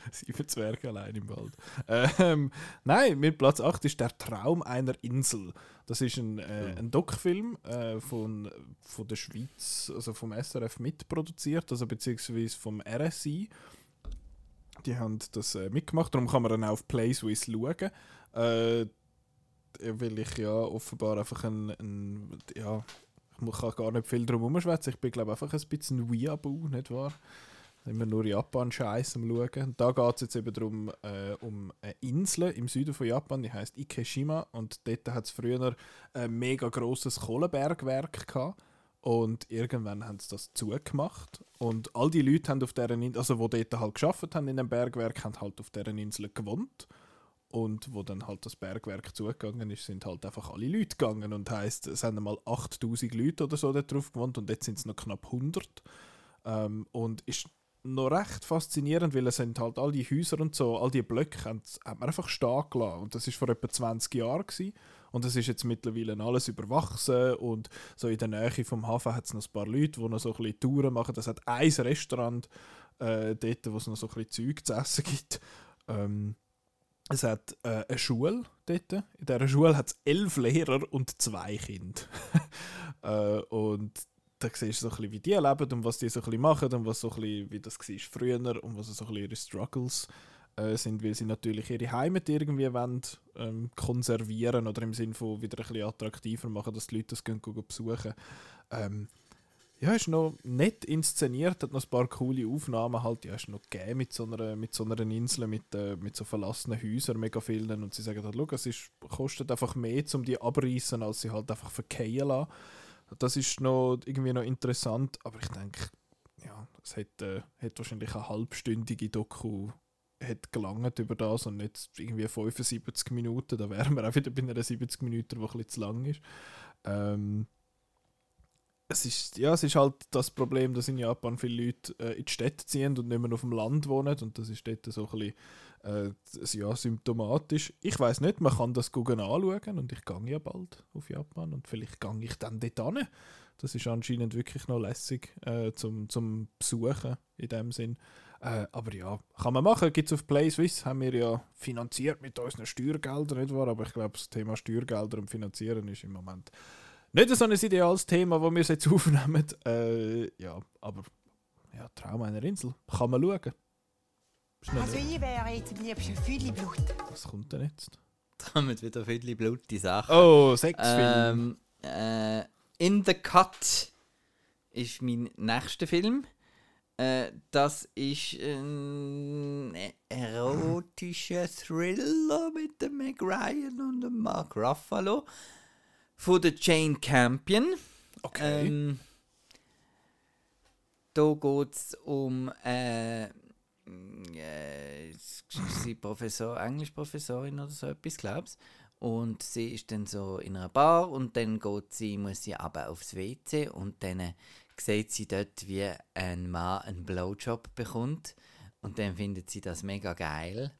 Sieben Zwerge allein im Wald. Ähm, nein, mit Platz 8 ist Der Traum einer Insel. Das ist ein, äh, ein Doc-Film äh, von, von der Schweiz, also vom SRF mitproduziert, also beziehungsweise vom RSI. Die haben das äh, mitgemacht, darum kann man dann auch auf PlaySwiss schauen. Äh, weil ich ja offenbar einfach ein, ein ja, ich kann gar nicht viel drum herumschwätzen. Ich bin glaube einfach ein bisschen Weeaboo, nicht wahr? Immer nur Japan-Scheiß am Schauen. Und da geht es jetzt eben darum, äh, um eine Insel im Süden von Japan, die heißt Ikeshima. Und dort hat es früher ein mega grosses Kohlenbergwerk gehabt. Und irgendwann haben sie das zugemacht. Und all die Leute, haben auf deren In also die dort halt geschafft haben in dem Bergwerk, haben halt auf deren Insel gewohnt. Und wo dann halt das Bergwerk zugegangen ist, sind halt einfach alle Leute gegangen. Und heisst, es haben mal 8000 Leute oder so dort drauf gewohnt und jetzt sind es noch knapp 100. Ähm, und ist noch recht faszinierend, weil es sind halt all die Häuser und so, all die Blöcke haben, hat man einfach stehen gelassen. Und das ist vor etwa 20 Jahren gewesen. Und es ist jetzt mittlerweile alles überwachsen und so in der Nähe vom Hafen hat es noch ein paar Leute, die noch so ein bisschen Touren machen. Es hat ein Restaurant äh, dort, wo es noch so ein bisschen Zeug zu essen gibt. Ähm, es hat äh, eine Schule dort. In dieser Schule hat es elf Lehrer und zwei Kinder. äh, und da siehst du so ein bisschen, wie die leben und was die so ein bisschen machen und was so ein bisschen, wie das war früher und was so ein bisschen ihre Struggles äh, sind, weil sie natürlich ihre Heimat irgendwie wollen, ähm, konservieren oder im Sinne von wieder ein bisschen attraktiver machen, dass die Leute das gehen, gehen besuchen. Ähm, ja, ist noch nett inszeniert, hat noch ein paar coole Aufnahmen halt, ja, ist noch gegeben mit so einer, mit so einer Insel, mit, äh, mit so verlassenen Häusern, mega vielen und sie sagen halt, es ist, kostet einfach mehr, um die abreißen, als sie halt einfach verkehren lassen. Das ist noch irgendwie noch interessant, aber ich denke, ja, es hätte, äh, wahrscheinlich eine halbstündige Doku hat gelangt über das und nicht irgendwie 75 Minuten, da wären wir auch wieder bei einer 70 Minuten, die ein bisschen zu lang ist. Ähm, es ist, ja, es ist halt das Problem, dass in Japan viele Leute äh, in die Städte ziehen und nicht mehr auf dem Land wohnen und das ist dort so ein bisschen äh, ja, symptomatisch. Ich weiß nicht, man kann das Google anschauen und ich gehe ja bald auf Japan und vielleicht gehe ich dann dort hin. Das ist anscheinend wirklich noch lässig äh, zum, zum Besuchen in dem Sinn. Äh, aber ja, kann man machen. Gibt es auf Play Swiss, haben wir ja finanziert mit unseren Steuergeldern, nicht wahr? Aber ich glaube, das Thema Steuergelder und Finanzieren ist im Moment nicht so ein ideales Thema, das wir jetzt aufnehmen. Äh, ja, aber ja, Traum einer Insel. Kann man schauen. Also ich wäre jetzt am liebsten Fülle Blut. Was kommt denn jetzt? Damit wieder viele blutige Sachen. Oh, Sexfilm. Ähm, äh, In the Cut ist mein nächster Film. Äh, das ist ein erotischer Thriller mit dem Meg Ryan und dem Mark Ruffalo von der Jane Campion. okay. Ähm, da geht es um äh, äh, sie Professor, Englischprofessorin oder so etwas, glaubst Und sie ist dann so in einer Bar und dann geht sie, muss sie aber aufs WC und dann äh, sieht sie dort, wie ein Mann einen Blowjob bekommt und dann findet sie das mega geil.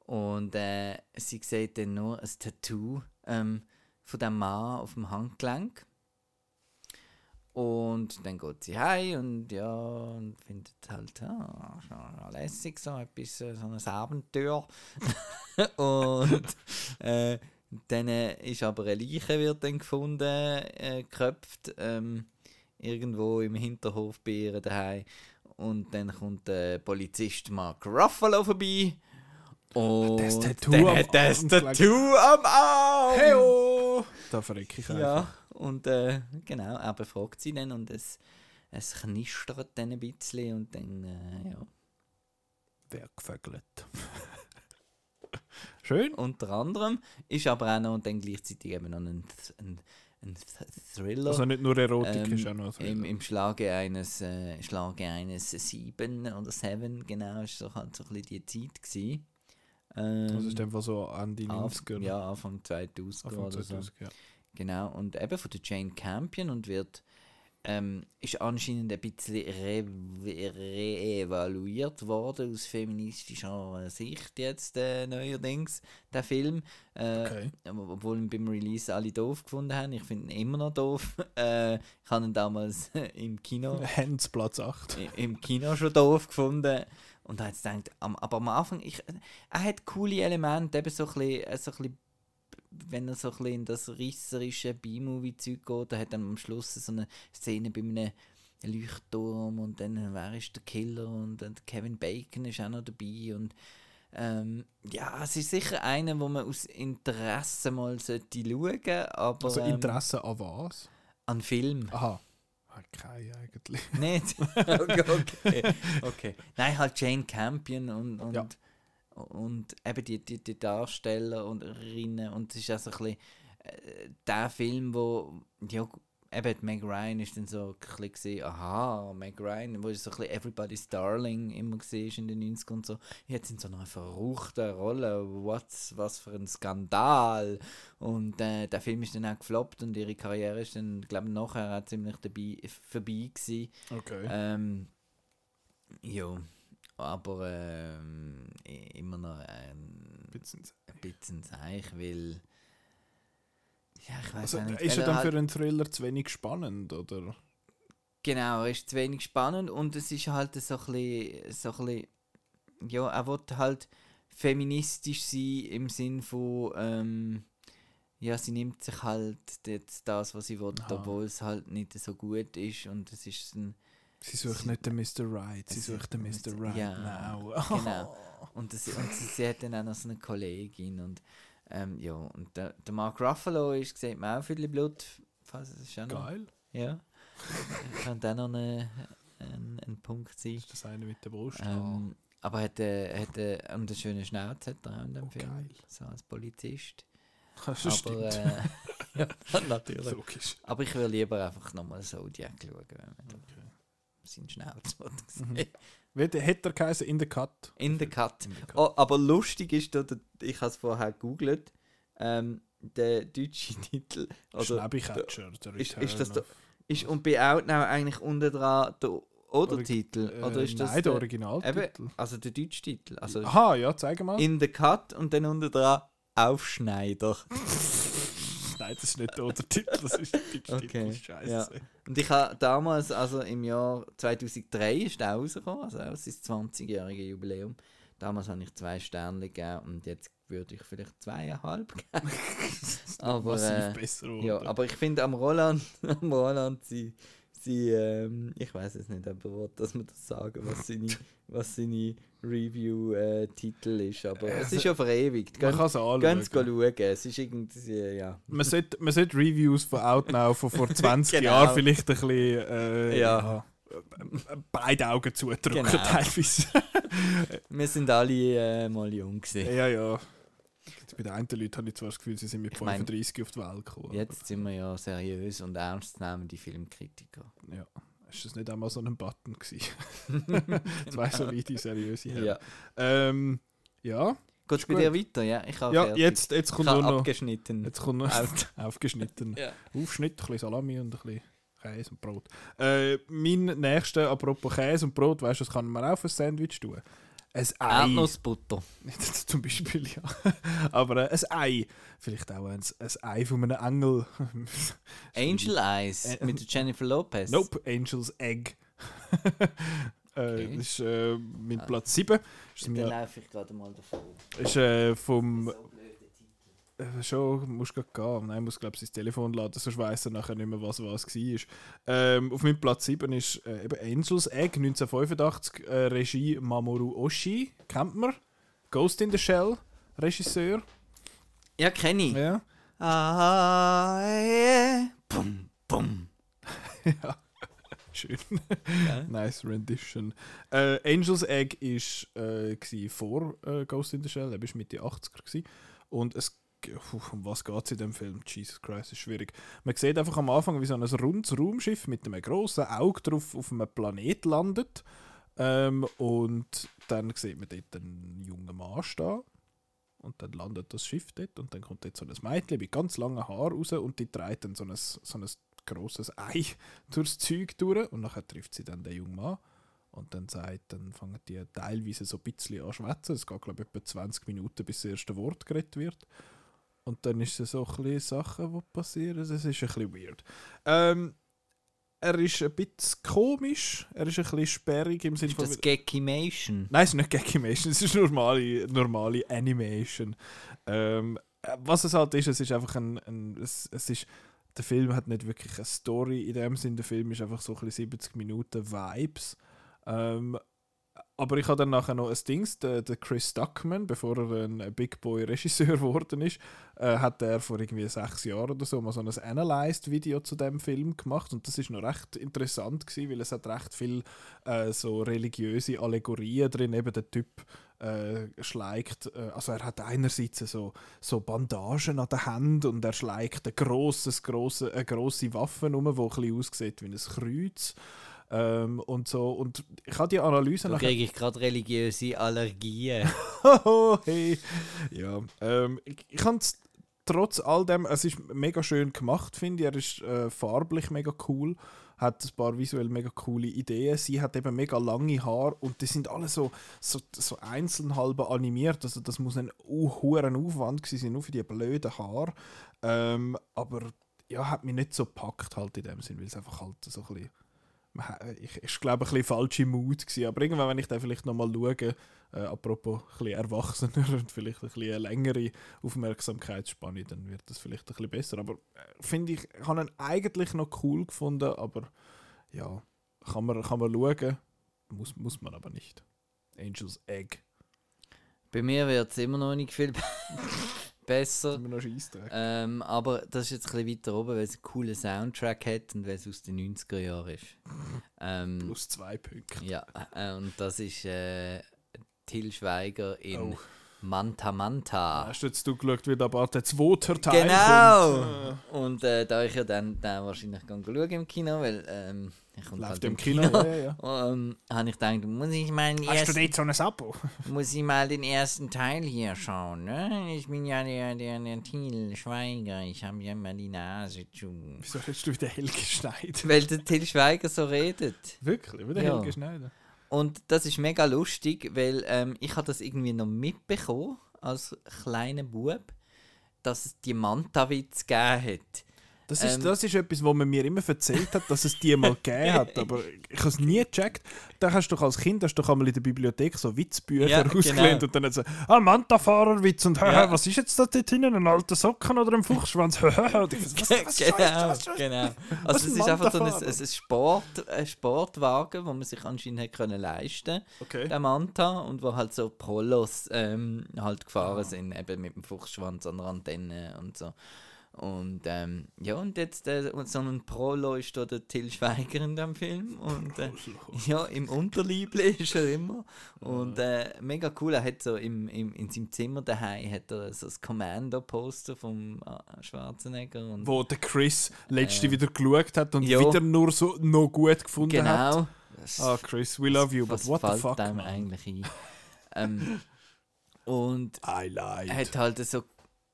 Und äh, sie sieht dann nur ein Tattoo ähm, von dem Mann auf dem Handgelenk. Und dann geht sie heim und ja, und findet halt, ah, schon lässig, so etwas, so ein Abenteuer. und äh, dann äh, ist aber eine Leiche wird dann gefunden, äh, geköpft, ähm, irgendwo im Hinterhof bei ihr daheim. Und dann kommt der Polizist Mark Ruffalo vorbei. Und das Tattoo dann am hat das. Tattoo am Arm. Heyo! Oh, da verrecke ich einfach. Ja, und äh, genau, er befragt sie dann und es, es knistert dann ein bisschen und dann, äh, ja. Wer gefögelt. Schön. Unter anderem ist aber auch noch dann gleichzeitig eben noch ein, ein, ein Thriller. Also nicht nur Erotik, Ähm, ist auch noch so. Im, Im Schlage eines, äh, Schlage eines Sieben oder Seven, genau, ist so halt so ein bisschen die Zeit gewesen. Ähm, Das ist einfach so Ende Anf- 90er. Ja, Anfang 2000 Anfang oder so. 2000, ja. Genau, und eben von der Jane Campion und wird ähm, ist anscheinend ein bisschen re reevaluiert worden aus feministischer Sicht jetzt äh, neuerdings, der Film. Äh, Okay. ob- Obwohl ihn beim Release alle doof gefunden haben. Ich finde ihn immer noch doof. äh, ich habe ihn damals im Kino Hans Platz 8. i- im Kino schon doof gefunden. Und jetzt gedacht, am, aber am Anfang, ich, er hat coole Elemente, eben so ein bisschen, äh, so ein bisschen wenn er so ein bisschen in das risserische B-Movie-Zeug geht, da hat dann am Schluss so eine Szene bei einem Leuchtturm und dann äh, wer ist der Killer und, und Kevin Bacon ist auch noch dabei und ähm, ja, es ist sicher einer, wo man aus Interesse mal sollte schauen, aber Also ähm, Interesse an was? an Film. Aha. Ah, Keine eigentlich. Nicht? okay, okay. okay. Nein, halt Jane Campion und, und, Ja. und eben die, die, die Darsteller und Rinnen und es ist auch so ein bisschen äh, der Film, wo ja, eben Meg Ryan ist dann so ein bisschen gesehen, aha, Meg Ryan, wo so ein bisschen Everybody's Darling immer gesehen in den 90ern und so, jetzt in so einer verruchten Rolle, what's, was für ein Skandal und äh, der Film ist dann auch gefloppt und ihre Karriere ist dann, glaube ich, nachher auch ziemlich dabei, vorbei gewesen. Okay. Ähm, ja, aber ähm, immer noch ein, Bisschen- ein bisschen Zeich, weil. Ja, ich weiß Also, nicht. ist er dann halt- für einen Thriller zu wenig spannend, oder? Genau, er ist zu wenig spannend und es ist halt so ein bisschen, so ein bisschen ja, er will halt feministisch sein im Sinn von, ähm, ja, sie nimmt sich halt jetzt das, was sie will, Aha. obwohl es halt nicht so gut ist und es ist ein, Sie sucht nicht den Mr. Right, sie sucht den Mr. Right ja, now. genau. Und, das, und sie, sie hat dann auch noch so eine Kollegin und ähm, ja, und der, der Mark Ruffalo ist, sieht man auch viel Blut, falls es ist auch noch, Geil. ja, könnte auch noch eine, ein, ein Punkt sein. Ist das eine mit der Brust? Ähm, aber hat, äh, hat äh, und eine schöne Schnauze hat er auch in dem Film, geil. so als Polizist. das aber stimmt. äh, ja, natürlich. Logisch. Aber ich will lieber einfach nochmal Zodiac schauen, wenn man da seinen Schnauz sehen. Wie hat er geheißen? In the Cut. In the Cut. In the Cut. Oh, aber lustig ist, da, ich habe es vorher gegoogelt, ähm, der deutsche Titel oder, Schnäbicatcher, der ist- ist das of- ist und bei Outnow eigentlich unten dran der Oder-Titel? Äh, oder ist das Nein, der der, Originaltitel. eben, also der deutsche Titel? Also Aha, ja, zeig mal. In the Cut und dann unten dran Aufschneider. Nein, das ist nicht der Titel, das ist der deutsche Okay, Titel. Scheiße. ja. Und ich habe damals, also im Jahr 2003 ist der rausgekommen, also auch sein 20-jährige Jubiläum. Damals habe ich zwei Sterne gegeben und jetzt würde ich vielleicht zweieinhalb geben. aber, äh, besser ja, aber ich finde am Roland, am Roland, sie, sie ähm, ich weiß es nicht, aber dass man das sagen, was seine, was seine Review-Titel ist. Aber es ist ja verewigt. Man Gehen kann es anschauen. Gehen schauen. Es ist irgendwie, ja. Man sollte, man sollte Reviews von Outnow von vor 20 Genau. Jahren vielleicht ein bisschen äh, Ja. ja, beide Augen zudrücken Genau. teilweise. Wir sind alle äh, mal jung gewesen. ja, ja. Bei den einen Leuten habe ich zwar das Gefühl, sie sind mit Ich mein, 35 auf die Welt gekommen. Jetzt sind wir ja seriös und ernstzunehmende Filmkritiker. ja. Ist das nicht einmal so ein Button gewesen? Zwei so wie die seriöse Herren. Ja. Ähm, ja. Geht es bei gut. dir weiter? Ja, ich habe ja jetzt, jetzt ich kommt nur noch... abgeschnitten. Jetzt kommt noch aufgeschnitten. Ja. Aufschnitt, ein bisschen Salami und ein bisschen Käse und Brot. Äh, mein nächster, apropos Käse und Brot, weißt du, das kann man auch auf ein Sandwich tun. Ein Ei. Erdnussbutter. Zum Beispiel, ja. Aber äh, ein Ei. Vielleicht auch ein, ein Ei von einem Engel. Angel Eyes Äh, mit Jennifer Lopez. Nope, Angel's Egg. äh, Okay. Das ist äh, mein Platz 7. Ist, Dann mir, laufe ich gerade mal davon. ist äh, vom. Äh, schon, musst du gerade gehen. Nein, muss glaube ich sein Telefon laden, sonst weiss er nachher nicht mehr, was was war. Ähm, auf meinem Platz 7 ist äh, eben Angels Egg 1985, äh, Regie Mamoru Oshii, kennt man. Ghost in the Shell, Regisseur. Ja, kenne ich. Ja. Ah, yeah. Bum, bum. Schön. nice Rendition. Äh, Angels Egg ist äh, vor äh, Ghost in the Shell, er war Mitte 80er. Gewesen. Und es Um was geht es in dem Film? Jesus Christ, ist schwierig. Man sieht einfach am Anfang, wie so ein rundes Raumschiff mit einem grossen Auge drauf auf einem Planet landet. Ähm, und dann sieht man dort einen jungen Mann stehen. Und dann landet das Schiff dort und dann kommt dort so ein Mädchen mit ganz langen Haaren raus und die trägt dann so ein, so ein grosses Ei durchs Zeug durch und nachher trifft sie dann den jungen Mann und dann sagt, dann fangen die teilweise so ein bisschen an schwätzen. Es geht glaube ich etwa 20 Minuten, bis das erste Wort geredet wird. Und dann ist es so ein Sachen, die passieren. Es ist ein bisschen weird. Ähm, er ist ein bisschen komisch, er ist ein bisschen sperrig im Sinne Ist von... das Gekimation? Nein, es ist nicht Gekimation, es ist normale, normale Animation. Ähm, äh, was es halt ist, es ist einfach ein, ein es, es ist, der Film hat nicht wirklich eine Story in dem Sinn, der Film ist einfach so ein bisschen 70 Minuten Vibes. Ähm, aber ich habe dann nachher noch ein Dings, der, der Chris Duckman, bevor er ein Big Boy Regisseur geworden ist, äh, hat er vor irgendwie sechs Jahren oder so mal so ein Analyzed-Video zu dem Film gemacht und das ist noch recht interessant gewesen, weil es hat recht viel äh, so religiöse Allegorien drin, eben der Typ äh, schleicht, äh, also er hat einerseits so, so Bandagen an den Händen und er schleicht eine grosse, grosse, eine grosse Waffe um, die ein bisschen aussieht wie ein Kreuz. Ähm, und so und ich habe die Analyse Da nachher kriege ich gerade religiöse Allergien. Oh, hey. Ja, ähm, ich, ich kann es trotz all dem, es ist mega schön gemacht, finde ich. Er ist äh, farblich mega cool, hat ein paar visuell mega coole Ideen. Sie hat eben mega lange Haare und die sind alle so, so, so einzeln halb animiert. Also das muss ein hoher Aufwand gewesen sein, nur für die blöden Haare. Ähm, aber ja, hat mich nicht so gepackt halt in dem Sinn, weil es einfach halt so ein bisschen ich, ich glaube, ein bisschen falsche Mut gewesen. Aber irgendwann, wenn ich dann vielleicht nochmal schaue, äh, apropos ein bisschen erwachsener und vielleicht ein bisschen längere Aufmerksamkeitsspanne, dann wird das vielleicht ein bisschen besser. Aber äh, finde ich, ich habe ihn eigentlich noch cool gefunden, aber ja, kann man, kann man schauen, muss, muss man aber nicht. Angels Egg. Bei mir wird es immer noch nicht viel besser. Scheissdreck. Ähm, aber das ist jetzt ein bisschen weiter oben, weil es einen coolen Soundtrack hat und weil es aus den 90er Jahren ist. Ähm, Plus zwei Punkte. ja, äh, und das ist äh, Till Schweiger in Oh. Manta Manta. Hast du jetzt du geschaut, wie da bald der zweite Teil Genau! kommt? Und äh, da ich ja dann, dann wahrscheinlich schauen im Kino, weil ähm, ich Läuft halt im Kino, ja, ja. ähm, habe ich gedacht, muss ich mal den Hast du ersten, dort so ein Abo? muss ich mal den ersten Teil hier schauen, ne? Ich bin ja der, der, der Till Schweiger, ich habe ja immer die Nase zu. Wieso redest du wieder Helge Schneider? Weil der Till Schweiger so redet. Wirklich? Wieder Ja. Helge Schneider? Und das ist mega lustig, weil ähm, ich habe das irgendwie noch mitbekommen als kleiner Bub, dass es die Manta-Witz gegeben hat. Das ist, Ähm. das ist etwas, was man mir immer erzählt hat, dass es die mal gegeben hat, aber ich habe es nie gecheckt. Da hast du doch als Kind hast du doch einmal in der Bibliothek so Witzbücher Ja, ausgelehnt genau. und dann so, ah, Manta-Fahrerwitz und Ja. was ist jetzt da dort hinten, ein alter Socken oder ein Fuchsschwanz? Und ich was, was genau, was, was, genau. Also es ist einfach so ein, ein, Sport, ein Sportwagen, wo man sich anscheinend hat können leisten Okay. der Manta, und wo halt so Polos ähm, halt gefahren Ah. sind, eben mit dem Fuchsschwanz an der Antenne und so. Und ähm, ja, und jetzt äh, und so ein Prolo ist da der Till Schweiger in dem Film. Und äh, ja, im Unterlible ist er immer. Und äh, mega cool, er hat so im, im, in seinem Zimmer daheim hat er so das Commando-Poster vom äh, Schwarzenegger. Und Wo der Chris letzte wieder geschaut hat und Äh. ja. wieder nur so noch gut gefunden hat. genau. Ah, Chris, we love you, but what the fuck, einem man? eigentlich ein? ähm, und I lied. er hat halt so.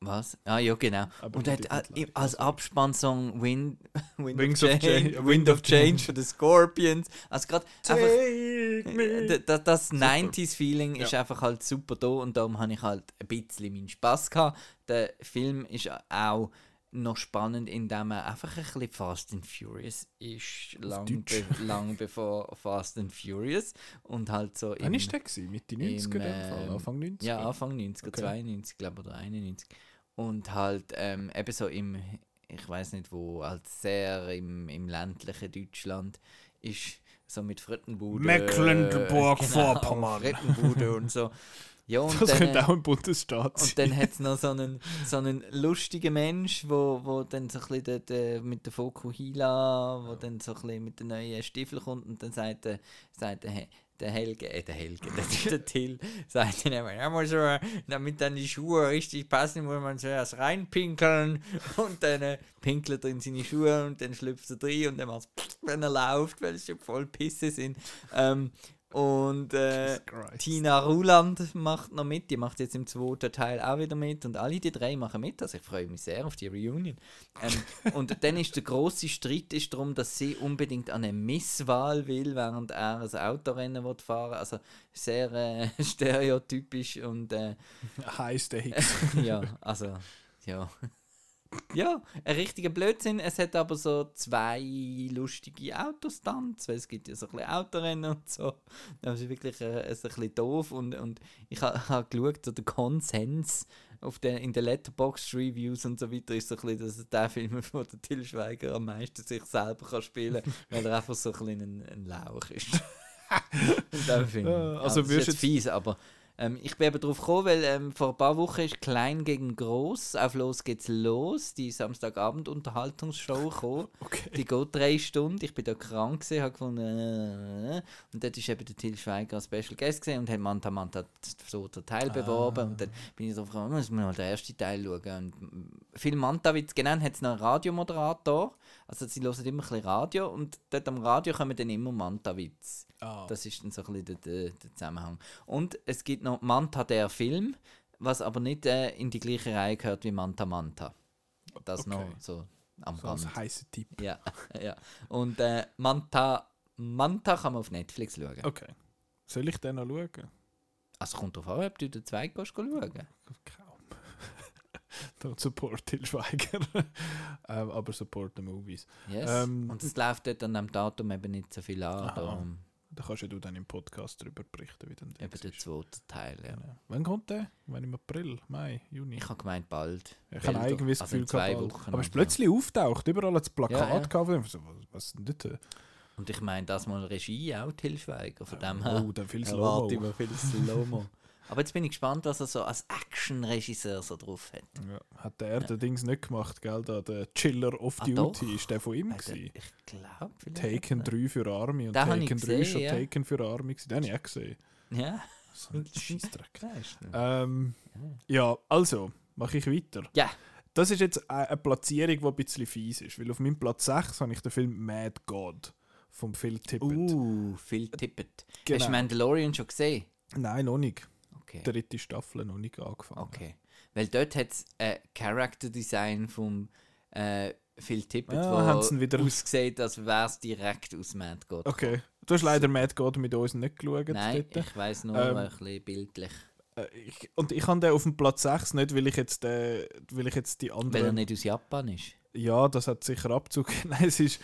Was? Ah, ja, genau. Aber und hat mit äh, als Abspannsong Wind, Wind, Wings of, Change, Change- Wind of Change für die Scorpions. Also gerade einfach. Äh, Das, das 90s-Feeling ist einfach halt super da und darum habe ich halt ein bisschen meinen Spaß gehabt. Der Film ist auch noch spannend, indem er einfach ein bisschen Fast and Furious ist, lang, be lang bevor Fast and Furious und halt so Wann im- war der? Mitte 90er? in dem Fall? ähm, Anfang 90er? Ja, Anfang 90er, Okay. 92, glaube ich, oder 91. Und halt ähm, eben so im, ich weiß nicht wo, halt sehr im, im ländlichen Deutschland ist so mit Frittenbude. Mecklenburg-Vorpommern. Genau, Frittenbude und so. Ja, und Das dann, könnte äh, auch ein Bundesstaat sein. Und dann hat es noch so einen, so einen lustigen Mensch, wo, wo dann so ein bisschen äh, mit der Fokuhila, wo dann so ein bisschen mit den neuen Stiefeln kommt und dann sagt, der- sagt der, He- der Helge, äh, der Helge, der, der Till, sagt dann immer, ja, muss man, damit dann die Schuhe richtig passen, muss man zuerst reinpinkeln und dann äh, pinkelt er in seine Schuhe und dann schlüpft er rein und dann macht wenn er läuft, weil es schon voll Pisse sind. Ähm, und äh. Tina Ruland macht noch mit, die macht jetzt im zweiten Teil auch wieder mit und alle die drei machen mit, also ich freue mich sehr auf die Reunion. Ähm, und dann ist der große Streit ist darum, dass sie unbedingt an eine Misswahl will, während er ein Autorennen will fahren also sehr äh, stereotypisch und äh, Heißt der Hicks. ja, also ja. Ja, ein richtiger Blödsinn. Es hat aber so zwei lustige Autostunts, weil es gibt ja so ein bisschen Autorennen und so. Das ist wirklich äh, ist ein bisschen doof und, und ich habe ha geschaut, so der Konsens auf der, in den Letterboxd-Reviews und so weiter ist so ein bisschen, dass der Film von der Till Schweiger am meisten sich selber kann spielen kann, weil er einfach so ein bisschen ein, ein Lauch ist. dem Film. Ja, Ja, also also das ist jetzt fies, aber ähm, ich bin eben drauf gekommen, weil ähm, vor ein paar Wochen ist Klein gegen Groß auf Los geht's los, die Samstagabend-Unterhaltungsshow gekommen. Okay. Die geht drei Stunden. Ich bin da krank gewesen, habe gefunden, äh, und dort ist eben der Till Schweiger als Special Guest gesehen und hat Manta Manta so den Teil beworben und dann bin ich so gekommen, muss man mal den ersten Teil schauen. Und viel Manta-Witz genannt hat es noch einen Radiomoderator, also sie hören immer ein bisschen Radio und dort am Radio kommen dann immer Manta-Witz. Ah. Das ist dann so ein bisschen der, der, der Zusammenhang. Und es gibt noch Manta der Film, was aber nicht äh, in die gleiche Reihe gehört wie Manta Manta. Das Okay. noch so am So Rand. heißer Tipp. Ja, ja. Und äh, Manta, Manta kann man auf Netflix schauen. Okay. Soll ich den noch schauen? Also kommt drauf an, ob du den zweiten schauen. Kaum. Don't support Til Schweiger. ähm, aber support the movies. Yes. Ähm, Und es läuft dort an dem Datum eben nicht so viel an. Darum Da kannst ja du dann im Podcast darüber berichten, wie dann eben der zweite Teil. Ja. Genau. Wann kommt der? Wann im April, Mai, Juni? Ich habe gemeint, bald. Ich habe das also Gefühl zwei gehabt, bald. Wochen aber es ist oder so. plötzlich auftaucht, überall es Plakat Ja, ja. gehabt. So, Was, was denn das? Und ich meine, das mal Regie auch Till Schweiger. Von dem her. Oh, dann viel Slow-Mo. viel Slow-Mo. Aber jetzt bin ich gespannt, was er so als Action-Regisseur so drauf hat. Ja. Hat der den Dings nicht gemacht, gell? Da, der Chiller of Ah, Duty, doch? ist der von ihm der- gewesen. Ich glaube. Taken hat er- 3 für Army und Den Taken 3 ist schon ja. Taken für Army gewesen. Den habe ich auch gesehen. Ja. So ein Scheissdreck. Ja, ist- Ähm, ja, also, mache ich weiter. Ja. Das ist jetzt eine Platzierung, die ein bisschen fies ist, weil auf meinem Platz 6 habe ich den Film Mad God von Phil Tippett. Uh, Phil Tippett. Genau. Hast du Mandalorian schon gesehen? Nein, noch nicht. Okay. Dritte Staffel noch nicht angefangen. Okay. Weil dort hat es ein Character Design vom äh, Phil Tippett, Ah, wo wieder- aussieht, als wäre es direkt aus Mad God. Okay. Du hast leider Mad God mit uns nicht geschaut. Nein, dort. ich weiß nur Ähm, ein bisschen bildlich. Äh, ich, und ich habe den auf dem Platz 6 nicht, weil ich jetzt, äh, weil ich jetzt die Weil er anderen... nicht aus Japan ist. Ja, das hat sicher Abzug. Nein, es ist...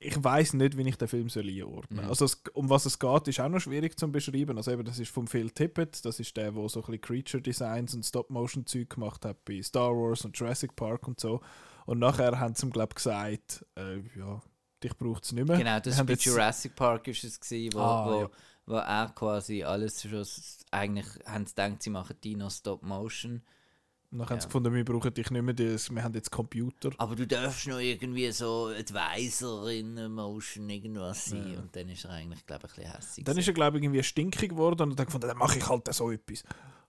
Ich weiß nicht, wie ich den Film soll einordnen soll. Mhm. Also es, um was es geht, ist auch noch schwierig zu beschreiben. Also eben, das ist von Phil Tippett. Das ist der, der so ein bisschen Creature Designs und Stop-Motion-Zeug gemacht hat bei Star Wars und Jurassic Park und so. Und nachher haben sie ihm, glaube ich, gesagt, äh, ja, dich braucht es nicht mehr. Genau, das haben bei Jurassic Park ist es gewesen, wo, Ah, wo, ja. wo er quasi alles schon eigentlich haben sie gedacht, sie machen Dino Stop Motion. Und dann haben Ja. sie gefunden, wir brauchen dich nicht mehr, das, wir haben jetzt Computer. Aber du darfst noch irgendwie so Advisor in Motion irgendwas sein. Und dann ist er eigentlich, glaube ich, ein bisschen hässlich. Dann ist er, glaube ich, irgendwie stinkig geworden und hat gefunden, dann mache ich halt so etwas.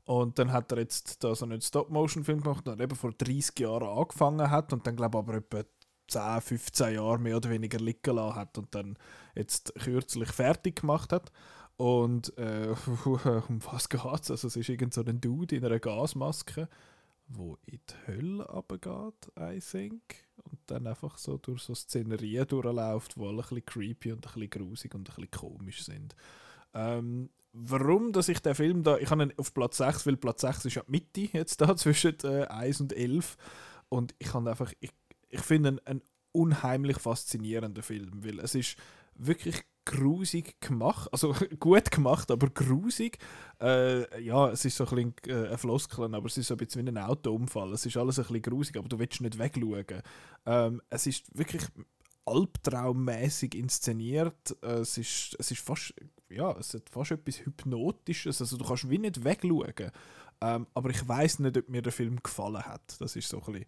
Und dann hat er jetzt da so einen Stop-Motion-Film gemacht, der eben vor 30 Jahren angefangen hat und dann, glaube ich, aber etwa 10, 15 Jahre mehr oder weniger liegen lassen hat und dann jetzt kürzlich fertig gemacht hat. Und äh, um was geht es? Also es ist irgend so ein Dude in einer Gasmaske, wo in die Hölle runtergeht, I think. Und dann einfach so durch so Szenerien durchläuft, die alle ein bisschen creepy und ein bisschen grusig und ein bisschen komisch sind. Ähm, warum, dass ich den Film da, ich habe ihn auf Platz 6, weil Platz 6 ist ja die Mitte jetzt da zwischen äh, 1 und 11 und ich habe einfach, ich, ich finde ihn einen unheimlich faszinierenden Film, weil es ist wirklich grusig gemacht, also gut gemacht, aber grusig. Äh, ja, es ist so ein bisschen äh, ein Floskeln, aber es ist so ein bisschen wie ein Autounfall. Es ist alles ein bisschen grusig, aber du willst nicht wegschauen. Ähm, es ist wirklich albtraummäßig inszeniert. Äh, es ist, es ist fast, ja, es hat fast etwas Hypnotisches. Also du kannst wie nicht wegschauen. Ähm, aber ich weiß nicht, ob mir der Film gefallen hat. Das ist so ein bisschen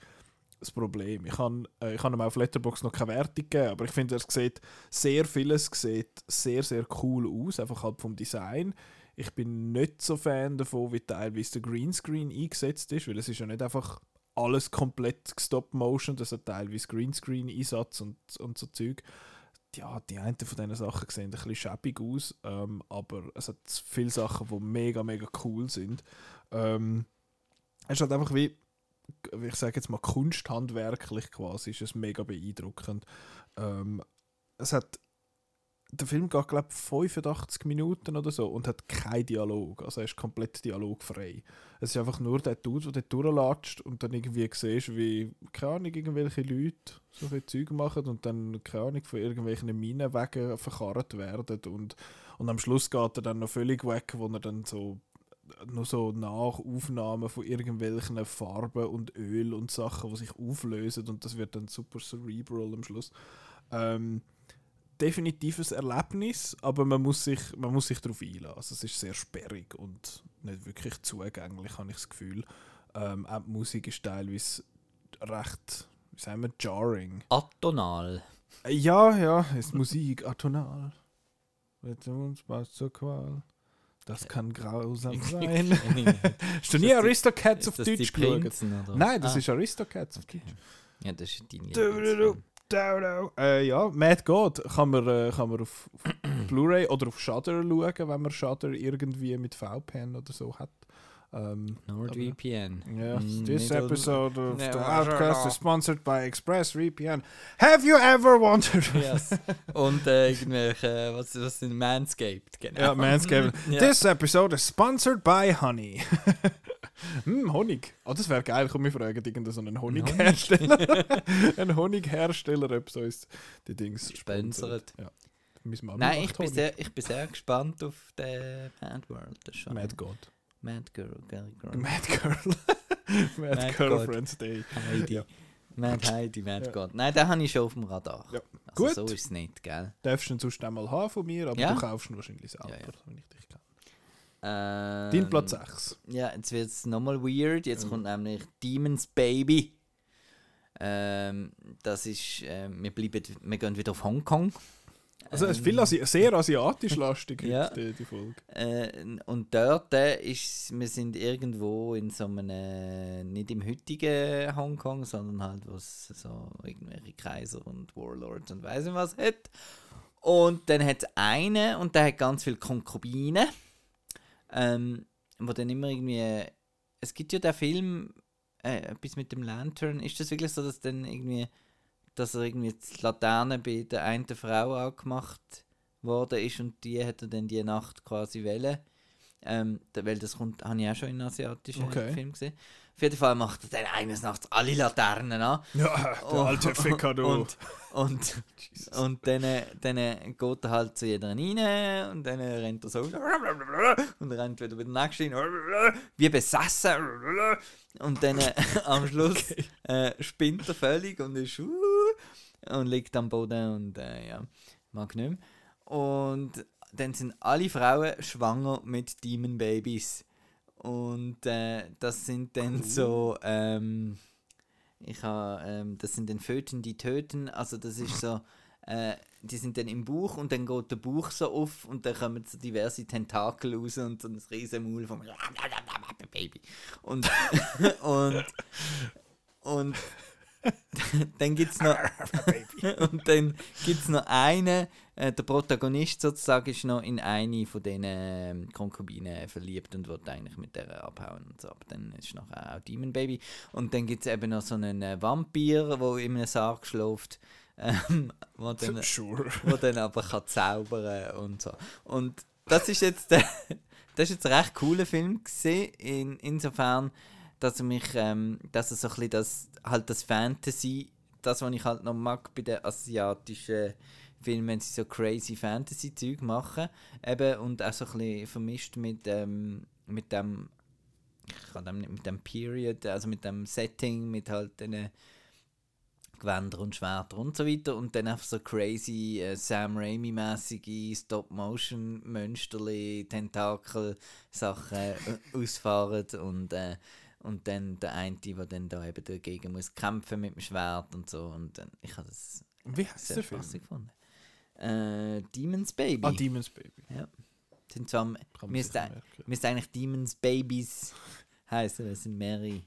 das Problem. Ich habe äh, hab ihm auf Letterboxd noch keine Wertung gegeben, aber ich finde, er sieht sehr vieles sieht sehr, sehr cool aus, einfach halt vom Design. Ich bin nicht so Fan davon, wie teilweise der Greenscreen eingesetzt ist, weil es ist ja nicht einfach alles komplett Stop-Motion, das hat teilweise Greenscreen-Einsatz und, und so Zeug. Ja, die einen von diesen Sachen sehen ein bisschen schäbig aus, ähm, aber es hat viele Sachen, die mega, mega cool sind. Ähm, es ist halt einfach wie, ich sage jetzt mal kunsthandwerklich quasi, ist es mega beeindruckend. Ähm, es hat der Film geht, glaube ich, 85 Minuten oder so und hat keinen Dialog. Also er ist komplett dialogfrei. Es ist einfach nur der Dude, der dort durchlatscht und dann irgendwie siehst, wie, keine Ahnung, irgendwelche Leute so viel Zeug machen und dann, keine Ahnung, von irgendwelchen Minenwegen verkarrt werden und, und am Schluss geht er dann noch völlig weg, wo er dann so nur so Nachaufnahmen von irgendwelchen Farben und Öl und Sachen, die sich auflösen und das wird dann super cerebral am Schluss. Ähm, definitives Erlebnis, aber man muss sich, man muss sich darauf einlassen. Also es ist sehr sperrig und nicht wirklich zugänglich, habe ich das Gefühl. Ähm, auch die Musik ist teilweise recht, wie sagen wir, jarring. Atonal. Äh, Ja, ja, ist Musik atonal. Wird uns was zur Qual. Das kann grausam sein. Hast du nie Aristocats Ist auf das Deutsch geschaut? Nein, das Ah, ist Aristocats auf Deutsch. Ja, das ist deine Du, du, du. Lieblingsfilm. Äh, ja, Mad God kann man, äh, kann man auf, auf Blu-ray oder auf Shudder schauen, wenn man Shudder irgendwie mit VPN oder so hat. Ähm, NordVPN. ja, Mm, this episode of No, the no, Outcast no. is sponsored by ExpressVPN. Have you ever wondered? Yes. Und äh, irgendwelche, was, was sind Manscaped, genau. ja, Manscaped. Ja. This episode is sponsored by Honey. hm, Honig. Oh, das wäre geil. Komm, wir fragen irgendeinen so einen Honighersteller. einen Honighersteller, ob so uns die Dings Sponsert. Ja. Nein, ich bin, sehr, ich bin sehr gespannt auf den Mad World. Ist Mad God. Mad Girl, Girl, Girl. Mad Girl. Mad, Mad Girlfriend's Day. Heidi. Ja. Mad Heidi, Mad Ja. God. Nein, den habe ich schon auf dem Radar. Ja. Also Gut. so ist es nicht, gell? Darfst du ihn sonst einmal haben von mir, aber Ja. du kaufst ihn wahrscheinlich selber, Ja, ja. wenn ich dich kenne. Ähm, Dein Platz 6. Ja, jetzt wird es nochmal weird. Jetzt kommt nämlich Demons Baby. Ähm, das ist, äh, wir, bleiben, wir gehen wieder auf Hongkong. Also es ist viel Asi sehr asiatisch lastig Ja. heute, die, Folge. Äh, und dort äh, ist, wir sind irgendwo in so einem, äh, nicht im heutigen Hongkong, sondern halt, wo es so irgendwelche Kaiser und Warlords und weiss nicht was hat. Und dann hat es einen und der hat ganz viele Konkubinen, ähm, wo dann immer irgendwie, es gibt ja den Film, äh, etwas mit dem Lantern, ist das wirklich so, dass dann irgendwie, dass er irgendwie die Laterne bei der einen Frau angemacht worden ist und die hat er dann die Nacht quasi wählen. Ähm, weil das kommt, habe ich auch schon in asiatischen Okay. Filmen gesehen. Auf jeden Fall macht er dann eines Nachts alle Laternen an. Ja, der Oh, alte Ficker, du. Und, und, und dann, dann geht er halt zu jeder rein und dann rennt er so und rennt wieder bei der nächsten rein, wie besessen. Und dann am Schluss äh, spinnt er völlig und ist uh, und liegt am Boden und äh, ja, mag nicht mehr. Und dann sind alle Frauen schwanger mit Demon Babys. Und äh, das sind dann so, ähm, ich habe, ähm, das sind dann Föten, die töten. Also das ist so, äh, die sind dann im Bauch und dann geht der Bauch so auf und dann kommen so diverse Tentakel raus und so ein riesen Maul vom Baby. Und, und, und dann gibt es noch und dann gibt's noch einen, äh, der Protagonist sozusagen ist noch in eine von diesen ähm, Konkubinen verliebt und wird eigentlich mit der abhauen und so. Aber dann ist nachher auch Demon Baby. Und dann gibt es eben noch so einen äh, Vampir, der in einem Sarg schläft, ähm, wo, dann, Sure. wo dann aber kann zaubern und so. Und das ist jetzt, der, das ist jetzt ein recht cooler Film gesehen, in, insofern, dass mich, ähm, dass er so ein bisschen das, halt das Fantasy, das, was ich halt noch mag bei den asiatischen Filmen, wenn sie so crazy Fantasy-Zeug machen, eben, und auch so ein bisschen vermischt mit, ähm, mit dem, ich kann dem nicht, mit dem Period, also mit dem Setting, mit halt den Gewänder und Schwerter und so weiter. Und dann einfach so crazy äh, Sam Raimi-mäßige Stop-Motion-Mönsterli, Tentakel-Sachen äh, ausfahren und, äh, und dann der eine, der dann da eben dagegen muss kämpfen mit dem Schwert und so und dann, ich habe das Wie heißt sehr der Film? spaßig gefunden. Äh, Demons Baby. Ah, Demons Baby. ja. Sind zwar, müsste, müsste eigentlich Demons Babies heißen, das sind mehrere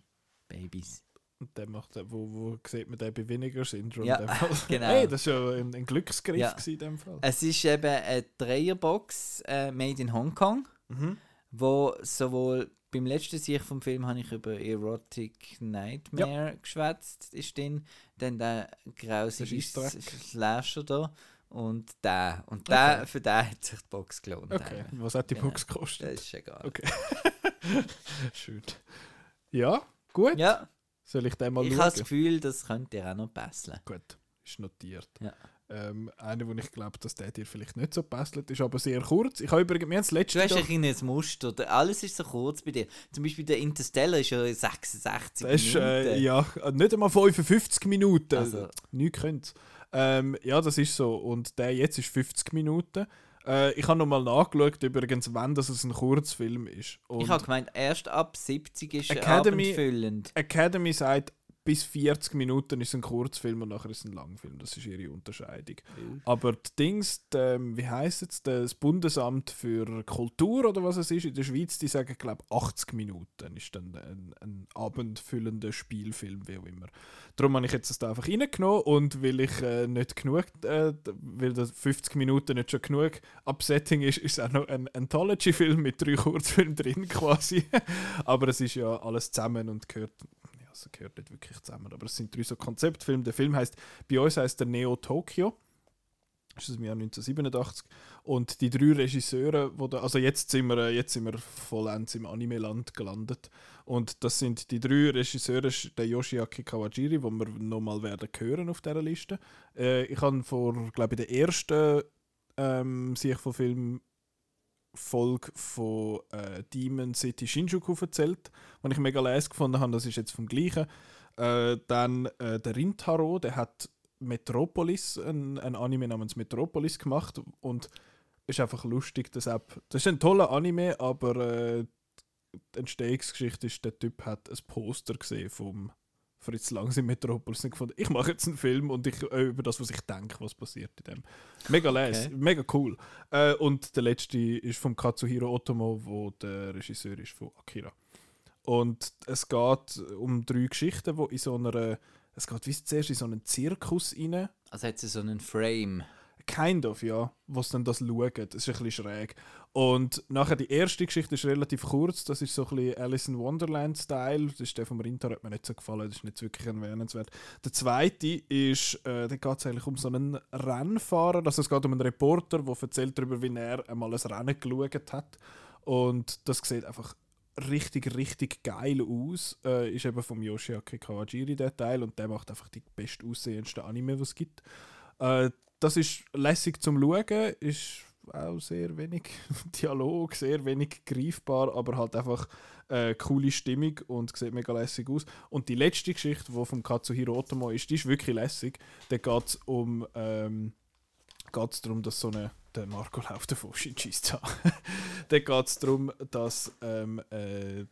Babys. Und der macht, wo, wo sieht man den bei Vinegar Syndrome? Ja, genau. Hey, das war ja ein, ein Glücksgriff Ja. in dem Fall. Es ist eben eine Dreierbox äh, made in Hongkong, Mhm. wo sowohl beim letzten Sicht vom Film habe ich über Erotic Nightmare geschwätzt, ist drin, dann der grausige. Slasher da und der. Und der, Okay. für den hat sich die Box gelohnt. Okay, was hat die Genau. Box gekostet? Das ist egal. Okay. Schön. Ja, gut. Ja, Soll ich den mal ich schauen? habe das Gefühl, das könnte dir auch noch passen. Gut, ist notiert. Ja. Ähm, einer, wo ich glaube, dass der dir vielleicht nicht so passt, ist aber sehr kurz. Ich habe übrigens, wir haben das letzte Du hast Jahr- ein Muster. Alles ist so kurz bei dir. Zum Beispiel der Interstellar ist ja 66 Das ist, äh, Minuten. ja, nicht einmal 55 Minuten. Also- Nichts könnte ähm, Ja, das ist so. Und der jetzt ist 50 Minuten. Äh, ich habe nochmal nachgeschaut, übrigens, wann das ein Kurzfilm ist. Und Ich habe gemeint, erst ab 70 ist er Academy- abendfüllend. Academy sagt, bis 40 Minuten ist ein Kurzfilm und nachher ist ein Langfilm. Das ist ihre Unterscheidung. Aber die Dings, die, ähm, wie heisst es, das Bundesamt für Kultur oder was es ist, in der Schweiz, die sagen, glaube 80 Minuten ist dann ein, ein abendfüllender Spielfilm, wie auch immer. Darum habe ich jetzt das da einfach reingenommen und weil ich äh, nicht genug, äh, weil das 50 Minuten nicht schon genug Upsetting ist, ist es auch noch ein Anthology-Film mit drei Kurzfilmen drin quasi. aber es ist ja alles zusammen und gehört, ja, es gehört nicht wirklich zusammen, aber es sind drei so Konzeptfilme. Der Film heißt, bei uns heißt der Neo Tokyo. Das ist im Jahr 1987. Und die drei Regisseure, wo da, also jetzt sind wir, jetzt sind wir vollends im Anime-Land gelandet. Und das sind die drei Regisseure, der Yoshiaki Kawajiri, wo wir nochmal werden hören auf dieser Liste. Äh, ich habe vor, glaube ich, der ersten ähm, Sicht Film Folge von äh, Demon City Shinjuku erzählt, was ich mega leise gefunden habe. Das ist jetzt vom gleichen. Äh, dann äh, der Rintaro, der hat Metropolis, ein, ein Anime namens Metropolis gemacht und ist einfach lustig, dass ab. Das ist ein toller Anime, aber äh, die Entstehungsgeschichte ist, der Typ hat ein Poster gesehen vom Fritz Langs in Metropolis und gefunden, ich mache jetzt einen Film und ich äh, über das, was ich denke, was passiert in dem. Mega les, Okay. mega cool. Äh, und der letzte ist vom Katsuhiro Otomo, wo der Regisseur ist von Akira. Und es geht um drei Geschichten, wo in so einer es geht wie zuerst in so einen Zirkus rein. Also hat sie so einen Frame. Kind of, ja. Was dann das schauen. Das ist ein bisschen schräg. Und nachher die erste Geschichte ist relativ kurz. Das ist so ein bisschen Alice in Wonderland-Style. Das ist der vom Rintar, hat mir nicht so gefallen. Das ist nicht wirklich erwähnenswert. Der zweite ist, äh, da geht es eigentlich um so einen Rennfahrer. Also es geht um einen Reporter, der erzählt darüber, wie er einmal ein Rennen geschaut hat. Und das sieht einfach richtig, richtig geil aus. Äh, ist eben vom Yoshiaki Kawajiri der Teil und der macht einfach die best aussehendsten Anime, die es gibt. Äh, das ist lässig zum Schauen, ist auch sehr wenig Dialog, sehr wenig greifbar, aber halt einfach äh, coole Stimmung und sieht mega lässig aus. Und die letzte Geschichte, die vom Katsuhiro Otomo ist, die ist wirklich lässig. Da geht es um ähm, geht's darum, dass so eine der Marco läuft davon, da. da geht es darum, dass ähm, äh,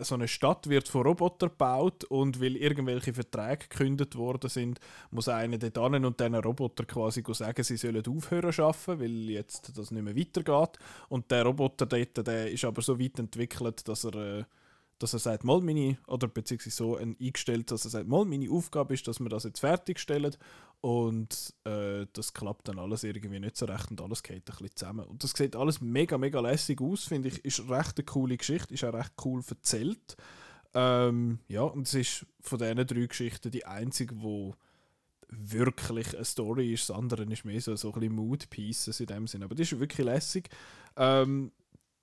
so eine Stadt wird von Robotern gebaut und weil irgendwelche Verträge gekündigt worden sind, muss einer dort hin und diesen Roboter quasi sagen, sie sollen aufhören arbeiten, weil jetzt das nicht mehr weitergeht. Und der Roboter dort, der ist aber so weit entwickelt, dass er, äh, dass er sagt, mal meine, oder beziehungsweise so ein eingestellt, dass er sagt, mal meine Aufgabe ist, dass wir das jetzt fertigstellen und äh, das klappt dann alles irgendwie nicht so recht und alles geht ein bisschen zusammen. Und das sieht alles mega, mega lässig aus, finde ich. Ist recht eine coole Geschichte, ist auch recht cool erzählt. Ähm, ja, und es ist von diesen drei Geschichten die einzige, wo wirklich eine Story ist. Das andere ist mehr so, so ein bisschen Mood-Pieces in dem Sinn. Aber die ist wirklich lässig. Ähm,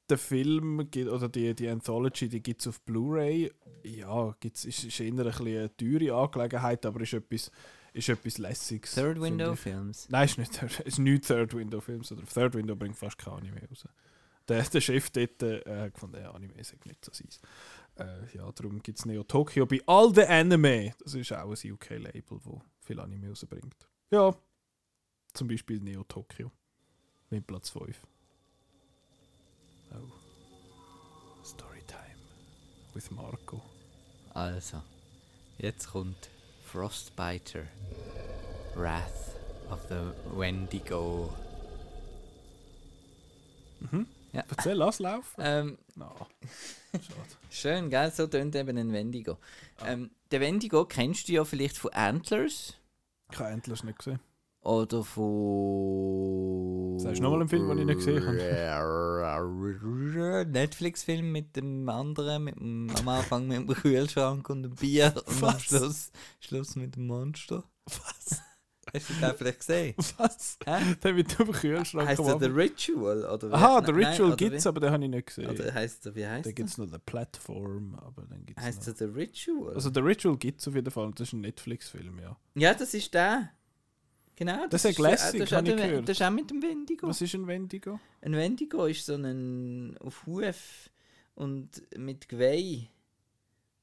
der Film gibt, oder die, die Anthology, die gibt es auf Blu-ray. Ja, gibt's, ist, ist eher ein bisschen eine teure Angelegenheit, aber ist etwas, ist etwas Lässiges. Third Window. Films. Nein, ist nicht, Third- ist nicht Third Window Films. Oder Third Window bringt fast keine Anime raus. der, der Chef dort äh, gefunden, ja, Anime ist nicht so sein. Äh, ja, darum gibt es Neo Tokyo bei All the Anime. Das ist auch ein UK-Label, das viel Anime rausbringt. Ja, zum Beispiel Neo Tokyo. Mit Platz 5. Oh. Storytime. With Marco. Also, jetzt kommt Frostbiter. Wrath of the Wendigo. Ja. Erzähl, lass laufen. Ähm, No. Schön, gell? So tönt eben ein Wendigo. Ähm, der Wendigo kennst du ja vielleicht von Antlers Ich habe endlich nicht gesehen. Oder von. Sagst du nochmal einen Film, den ich nicht gesehen habe? Netflix-Film mit dem anderen, mit dem, am Anfang mit dem Kühlschrank und dem Bier und am Was? Schluss, Schluss mit dem Monster. Was? Hast du den vielleicht gesehen? Was? Hä? Der mit dem Kühlschrank. Heißt am der The. Ritual? Oder Aha, The Ritual gibt es, aber den habe ich nicht gesehen. Oder heißt der, wie heißt der? gibt es noch The Platform, aber dann gibt es Heißt der The Ritual? Also The Ritual gibt es auf jeden Fall, das ist ein Netflix-Film, ja. ja, das ist der. Genau. Das ist lässig, das ist hab ich der- gehört. Das ist auch mit dem Wendigo. Was ist ein Wendigo? Ein Wendigo ist so ein auf Huf und mit Geweih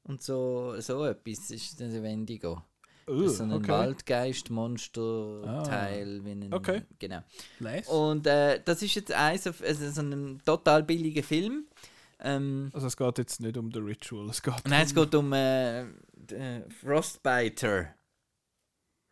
und so, so etwas ist das ein Wendigo. Uh, Das ist so ein okay. Waldgeist-Monster-Teil. wie ein- Okay. Genau. Les? Und äh, das ist jetzt eins auf, also so ein total billiger Film. Ähm, Also es geht jetzt nicht um The Ritual, es geht Nein, es um... geht um äh, äh, Frostbiter.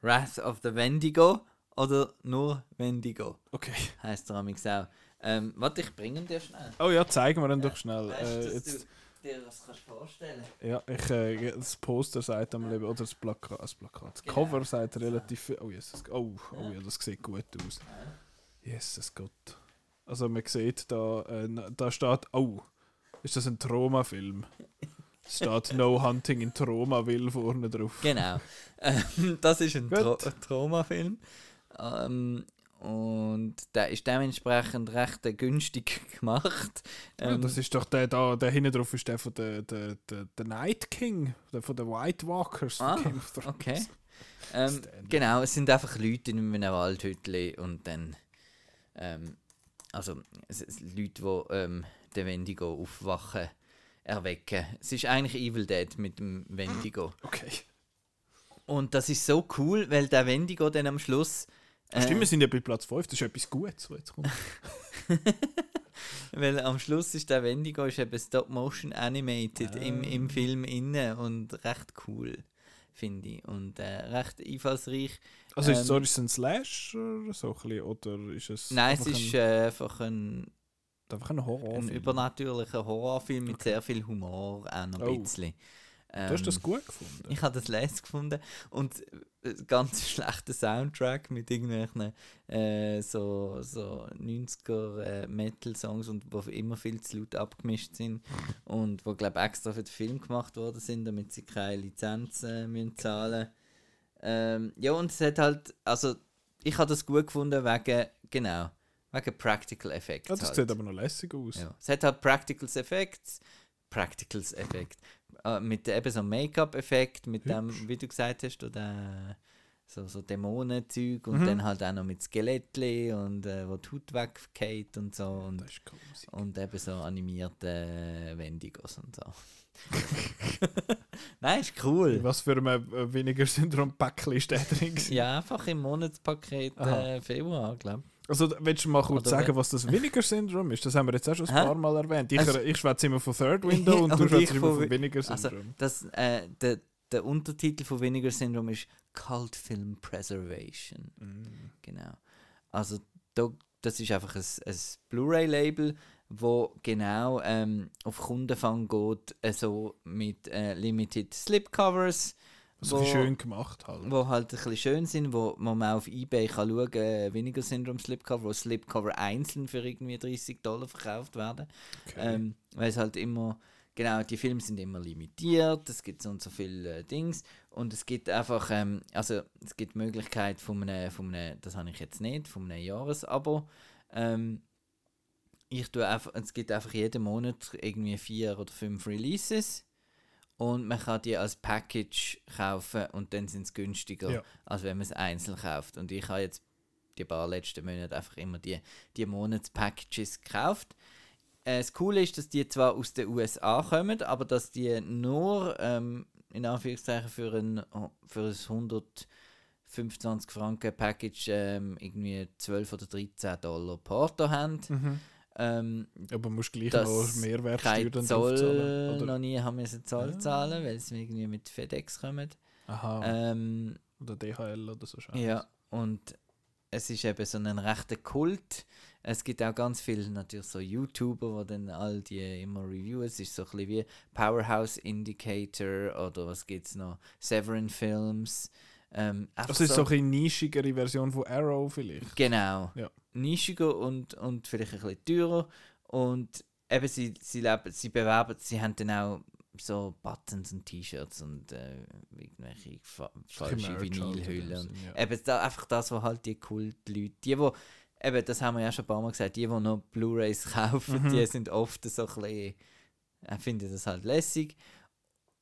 Wrath of the Wendigo oder nur Wendigo, Okay. heißt der amix auch. Ähm, warte, ich bringe ihn dir schnell. Oh ja, zeigen wir dann doch schnell. Weißt, Äh, jetzt, du dir das kannst vorstellen ja, ich, äh, das Poster sagt am Leben, oder das Plakat, das, Plakat. das Genau. Cover sagt relativ viel... Oh Jesus, oh, oh ja, das sieht gut aus. Jesus Gott. Also man sieht da, äh, da steht, oh, ist das ein Trauma-Film? Steht No Hunting in Traumaville vorne drauf. Genau. Ähm, das ist ein. Tra ein Traumafilm. Ähm, und der ist dementsprechend recht günstig gemacht. Ja, Ähm, das ist doch der da, der hinten drauf ist der von der, der, der, der Night King, der von den White Walkers Ah. Okay. Ähm, genau, es sind einfach Leute in einem Waldhütli und dann. Ähm, also, Leute, die ähm, den Wendigo aufwachen, erwecken. Es ist eigentlich Evil Dead mit dem Wendigo. Okay. Und das ist so cool, weil der Wendigo dann am Schluss. äh, Stimmt, wir sind ja bei Platz 5, das ist etwas Gutes, was jetzt kommt. Weil am Schluss ist der Wendigo ist eben Stop-Motion animated im, Ah. im Film inne und recht cool, finde ich. Und äh, recht einfallsreich. Also ist, Ähm, so, ist es ein Slash oder so ein bisschen, oder ist es Nein, es ist ein, äh, einfach ein, einfach ein Horror? ein übernatürlicher Horrorfilm mit sehr viel Humor, auch noch Oh. ein bisschen. Du hast das Ähm, gut gefunden? Ich habe das les gefunden und äh, ganz schlechter Soundtrack mit irgendwelchen äh, so, so 90er äh, Metal-Songs und wo immer viel zu laut abgemischt sind und wo glaube extra für den Film gemacht worden sind, damit sie keine Lizenz äh, müssen zahlen. Ähm, ja und es hat halt, also ich habe das gut gefunden wegen genau wegen Practical Effects. ja, das halt. sieht aber noch lässig aus. Ja. Es hat halt Practicals Effects, Practicals Effekt, äh, mit eben so einem Make-up-Effekt, mit dem, wie du gesagt hast, oder so, so Dämonenzeug und Mhm. dann halt auch noch mit Skelettli und äh, wo die Haut weggeht und so und, Das ist cozy. und eben so animierte Wendigos und so. Nein, ist cool. Was für ein äh, weniger Syndrom-Päckchen ist der drin? Ja, einfach im Monatspaket äh, Februar, glaube Also, willst du mal kurz Oder sagen, was das Weniger-Syndrom ist? Das haben wir jetzt auch schon ein Hä? paar Mal erwähnt. Ich, Also- ich schwätze immer von Third Window und du Und ich schwätzt immer von von Wi- Weniger-Syndrom. Also, das, äh, der, der Untertitel von Weniger Syndrom ist Cult Film Preservation. Mm. Genau. Also, da, das ist einfach ein, ein Blu-ray-Label, wo genau ähm, auf Kundenfang geht, äh, so mit äh, Limited Slipcovers. Also, bisschen schön gemacht halt. Wo halt ein bisschen schön sind, wo, wo man auf Ebay kann schauen kann, äh, weniger Syndrom Slipcover, wo Slipcover einzeln für irgendwie 30 Dollar verkauft werden. Okay. Ähm, weil es halt immer, genau, die Filme sind immer limitiert, es gibt so und so viele äh, Dings und es gibt einfach, ähm, also es gibt die Möglichkeit von einem, von einem, das habe ich jetzt nicht, von einem Jahresabo. Ähm, ich tue einfach, es gibt einfach jeden Monat irgendwie vier oder fünf Releases und man kann die als Package kaufen und dann sind sie günstiger, Ja. als wenn man es einzeln kauft. Und ich habe jetzt die paar letzten Monate einfach immer die, die Monatspackages gekauft. äh, das Coole ist, dass die zwar aus den USA kommen, aber dass die nur ähm, in Anführungszeichen für ein, für ein 125 Franken Package ähm, irgendwie 12 oder 13 Dollar Porto haben. Mhm. Ähm, Aber musst gleich noch Mehrwertsteuer dann Zoll draufzahlen, oder? noch nie haben müssen Zoll Ja. zahlen, weil sie irgendwie mit FedEx kommen. Aha. Ähm, oder DHL oder so. Scheiß. ja, und es ist eben so ein rechter Kult. Es gibt auch ganz viele natürlich so YouTuber, die dann all die immer reviewen. Es ist so ein bisschen wie Powerhouse Indicator oder was gibt es noch? Severin Films. Ähm, Das ist so eine nischigere Version von Arrow vielleicht. Genau. Ja. Nischiger und, und vielleicht ein bisschen teurer. Und eben, sie, sie, leben, sie bewerben, sie haben dann auch so Buttons und T-Shirts und äh, irgendwelche fa falsche halt Vinylhüllen. Ja. Eben da, einfach das, was halt die Kultleute, die, wo, eben, das haben wir ja schon ein paar Mal gesagt, die, die noch Blu-Rays kaufen, Mhm. die sind oft so ein bisschen, äh, finden das halt lässig.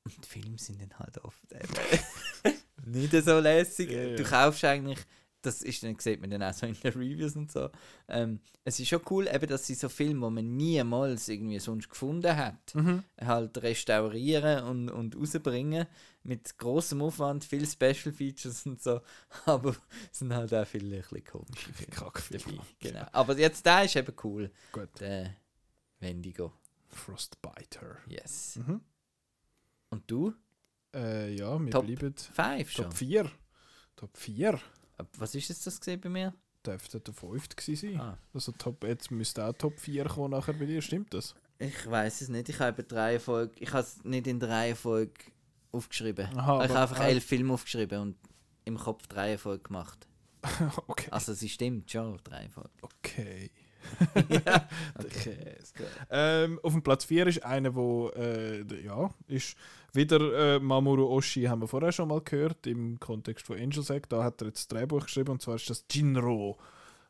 Und Filme sind dann halt oft eben nicht so lässig. Ja, ja. Du kaufst eigentlich, das ist dann, sieht man dann auch so in den Reviews und so. Ähm, es ist schon cool, eben, dass sie so Filme, die man niemals irgendwie sonst gefunden hat, Mhm. halt restaurieren und, und rausbringen. Mit großem Aufwand, viel Special Features und so. Aber es sind halt auch viele ein bisschen Kackfilme. dabei. Genau. Aber jetzt der ist eben cool. Gut. Der Wendigo. Frostbiter. Yes. Mhm. Und du? Äh, ja, wir Top bleiben Five schon. Top 4. Top 4 Ab- Was ist jetzt das gesehen bei mir? dürfte der 5. gewesen sein. Ah. Also Top, jetzt müsste auch Top 4 kommen nachher bei dir, stimmt das? Ich weiß es nicht. Ich habe die Reihenfolge. Ich habe es nicht in der Reihenfolge aufgeschrieben. Aha, ich habe einfach elf Filme aufgeschrieben und im Kopf die Reihenfolge gemacht. okay. Also sie stimmt schon, die Reihenfolge. Okay. ja. Der Käse. Ähm, auf dem Platz 4 ist einer, wo äh, ja, ist wieder äh, Mamoru Oshii, haben wir vorher schon mal gehört, im Kontext von Angel Sack. Da hat er jetzt das Drehbuch geschrieben und zwar ist das Jinro.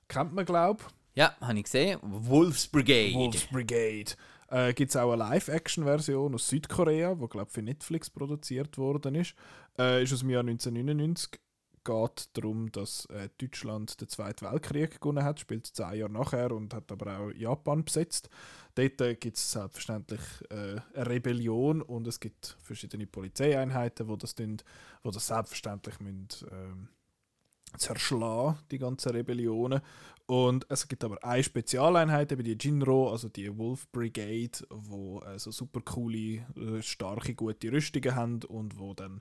Kennt man, glaube Ja, habe ich gesehen. Wolf's Brigade. Wolf's Brigade. Äh, Gibt es auch eine Live-Action-Version aus Südkorea, die, glaube für Netflix produziert worden ist. Äh, ist aus dem Jahr 1999. Geht darum, dass äh, Deutschland den Zweiten Weltkrieg gewonnen hat, spielt zehn Jahre nachher und hat aber auch Japan besetzt. Dort äh, gibt es selbstverständlich äh, eine Rebellion und es gibt verschiedene Polizeieinheiten, wo das, tun, wo das selbstverständlich müssen, ähm, zerschlagen, die ganzen Rebellionen. Und es gibt aber eine Spezialeinheit, eben die Jinro, also die Wolf Brigade, wo äh, so super coole, äh, starke, gute Rüstungen haben und wo dann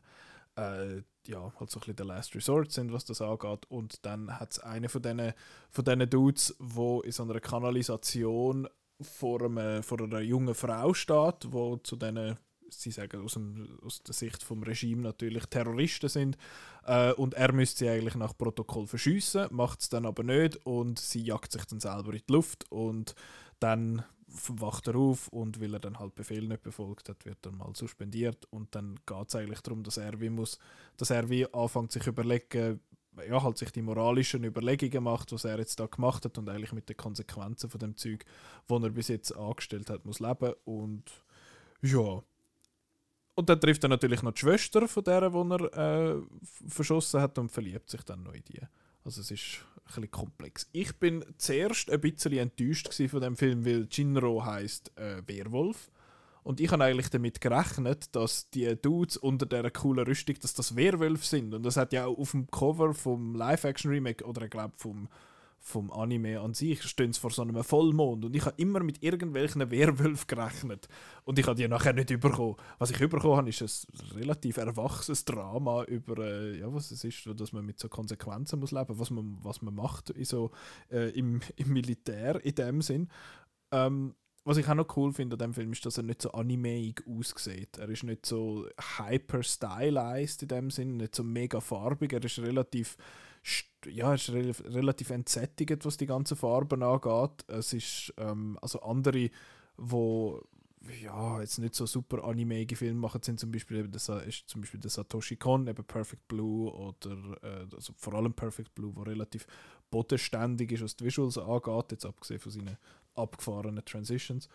äh, ja, halt so ein bisschen der Last Resort sind, was das angeht. Und dann hat es einen von diesen von diesen Dudes, wo in so einer Kanalisation vor, einem, vor einer jungen Frau steht, wo zu diesen sie sagen aus, dem, aus der Sicht vom Regime natürlich Terroristen sind äh, und er müsste sie eigentlich nach Protokoll verschiessen, macht es dann aber nicht und sie jagt sich dann selber in die Luft und dann wacht er auf und weil er dann halt Befehl nicht befolgt hat, wird er mal suspendiert und dann geht es eigentlich darum, dass er wie muss, dass er wie anfängt sich überlegen, ja, halt sich die moralischen Überlegungen macht, was er jetzt da gemacht hat und eigentlich mit den Konsequenzen von dem Zeug, wo er bis jetzt angestellt hat, muss leben und ja. Und dann trifft er natürlich noch die Schwester von der, die er äh, verschossen hat und verliebt sich dann noch in die. Also es ist ein komplex. Ich bin zuerst ein bisschen enttäuscht von dem Film, weil Jinro heißt äh, Werwolf. Und ich habe eigentlich damit gerechnet, dass die Dudes unter dieser coolen Rüstung, dass das Werwölfe sind. Und das hat ja auch auf dem Cover vom Live-Action-Remake oder ich glaube vom, vom Anime an sich, stehen vor so einem Vollmond. Und ich habe immer mit irgendwelchen Werwölfen gerechnet. Und ich habe die nachher nicht überkommen. Was ich überkommen habe, ist ein relativ erwachsenes Drama über, äh, ja, was es ist, dass man mit so Konsequenzen muss leben, was man, was man macht in so, äh, im, im Militär in dem Sinn. Ähm, was ich auch noch cool finde an dem Film ist, dass er nicht so animeig aussieht. Er ist nicht so hyper stylized in dem Sinn, nicht so mega farbig. Er ist relativ ja, ist rel relativ entsättigt, was die ganzen Farben angeht. Es ist ähm, also andere, wo ja, jetzt nicht so super animeige Filme machen, sind zum Beispiel Sa- ist zum Beispiel der Satoshi Kon, eben Perfect Blue oder äh, also vor allem Perfect Blue, wo relativ bodenständig ist, was die Visuals angeht, jetzt abgesehen von seinen abgefahrenen Transitions.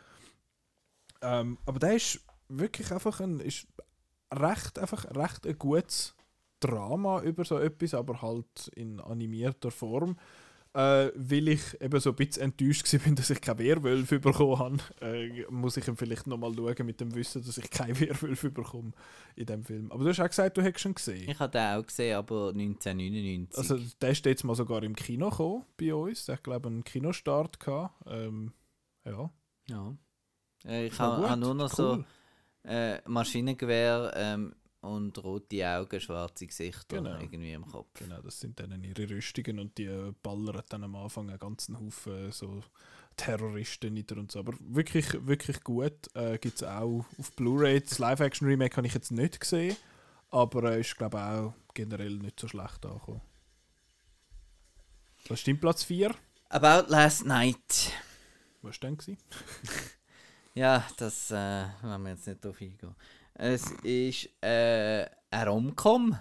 Ähm, aber der ist wirklich einfach ein, ist recht, einfach recht ein gutes Drama über so etwas, aber halt in animierter Form. äh, weil ich eben so ein bisschen enttäuscht war, dass ich kein Werwolf bekommen habe, äh, muss ich ihm vielleicht nochmal schauen mit dem Wissen, dass ich kein Werwolf bekomme in dem Film. Aber du hast auch gesagt, du hättest schon gesehen. Ich habe den auch gesehen, aber 1999. Also der ist jetzt mal sogar im Kino gekommen bei uns. Der hat glaube ich einen Kinostart gehabt. Ähm, ja. ja. Äh, Ich habe nur noch cool. so äh, Maschinengewehr ähm, und rote Augen, schwarze Gesichter Genau. irgendwie im Kopf. Genau, das sind dann ihre Rüstungen und die äh, ballern dann am Anfang einen ganzen Haufen äh, so Terroristen nieder und so. Aber wirklich, wirklich gut. Äh, Gibt es auch auf Blu-ray. Das Live-Action-Remake habe ich jetzt nicht gesehen, aber äh, ist glaube ich auch generell nicht so schlecht angekommen. Was stimmt Platz 4? About Last Night. Was war denn? Ja, das äh, wollen wir jetzt nicht drauf eingehen. Es ist äh, ein Romcom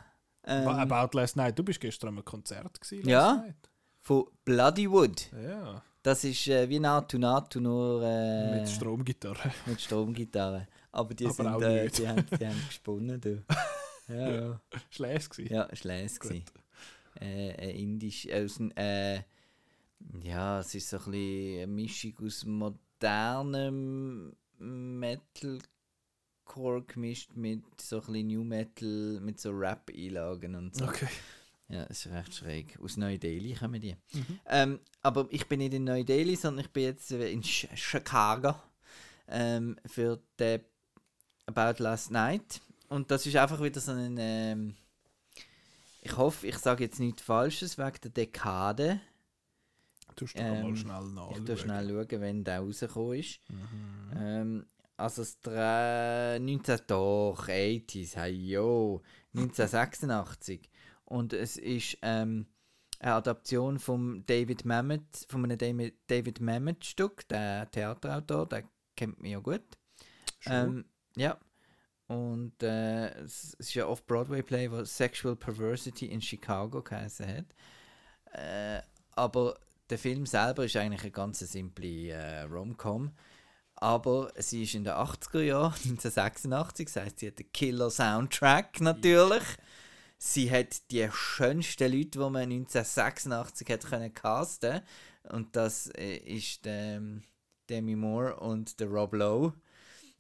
ähm, About Last Night. Du bist gestern am Konzert gewesen. Last Ja. Night. von Bloodywood. Ja, Das ist äh, wie Natu Natu, nur äh, mit Stromgitarre. mit Stromgitarre. Aber die, Aber sind, äh, die, haben, die haben gesponnen. Du. Ja, ja. Schlecht gewesen. Ja, les. Gut. Äh, indisch, äh, aus, äh, ja, es ist so ein bisschen eine Mischung aus modernem Metalcore gemischt mit so ein bisschen New Metal, mit so Rap-Einlagen und so. Okay. Ja, es ist recht schräg. Aus Neu-Delhi kommen die. Mhm. Ähm, aber ich bin nicht in Neu-Delhi, sondern ich bin jetzt in Ch Chicago ähm, für den About Last Night. Und das ist einfach wieder so ein. Ähm, ich hoffe, ich sage jetzt nichts Falsches wegen der Dekade. Du Ähm, mal schnell Ich nachschauen. schaue schnell, schauen, wenn der rausgekommen ist. Mhm. Ähm, also das drei- 19, doch, 80s, hey yo, 1986. Und es ist ähm, eine Adaption von David Mamet, von einem David, David Mamet Stück, der Theaterautor, der kennt mich ja gut. Ähm, ja. Und äh, es es ist ja Off-Broadway-Play, was Sexual Perversity in Chicago geheißen hat. Äh, aber der Film selber ist eigentlich eine ganz simple äh, Rom-Com. Aber sie ist in den 80er Jahren, 1986, das heisst, sie hat den Killer-Soundtrack natürlich. Sie hat die schönsten Leute, die man 1986 hat können casten Und das äh, ist ähm, Demi Moore und der Rob Lowe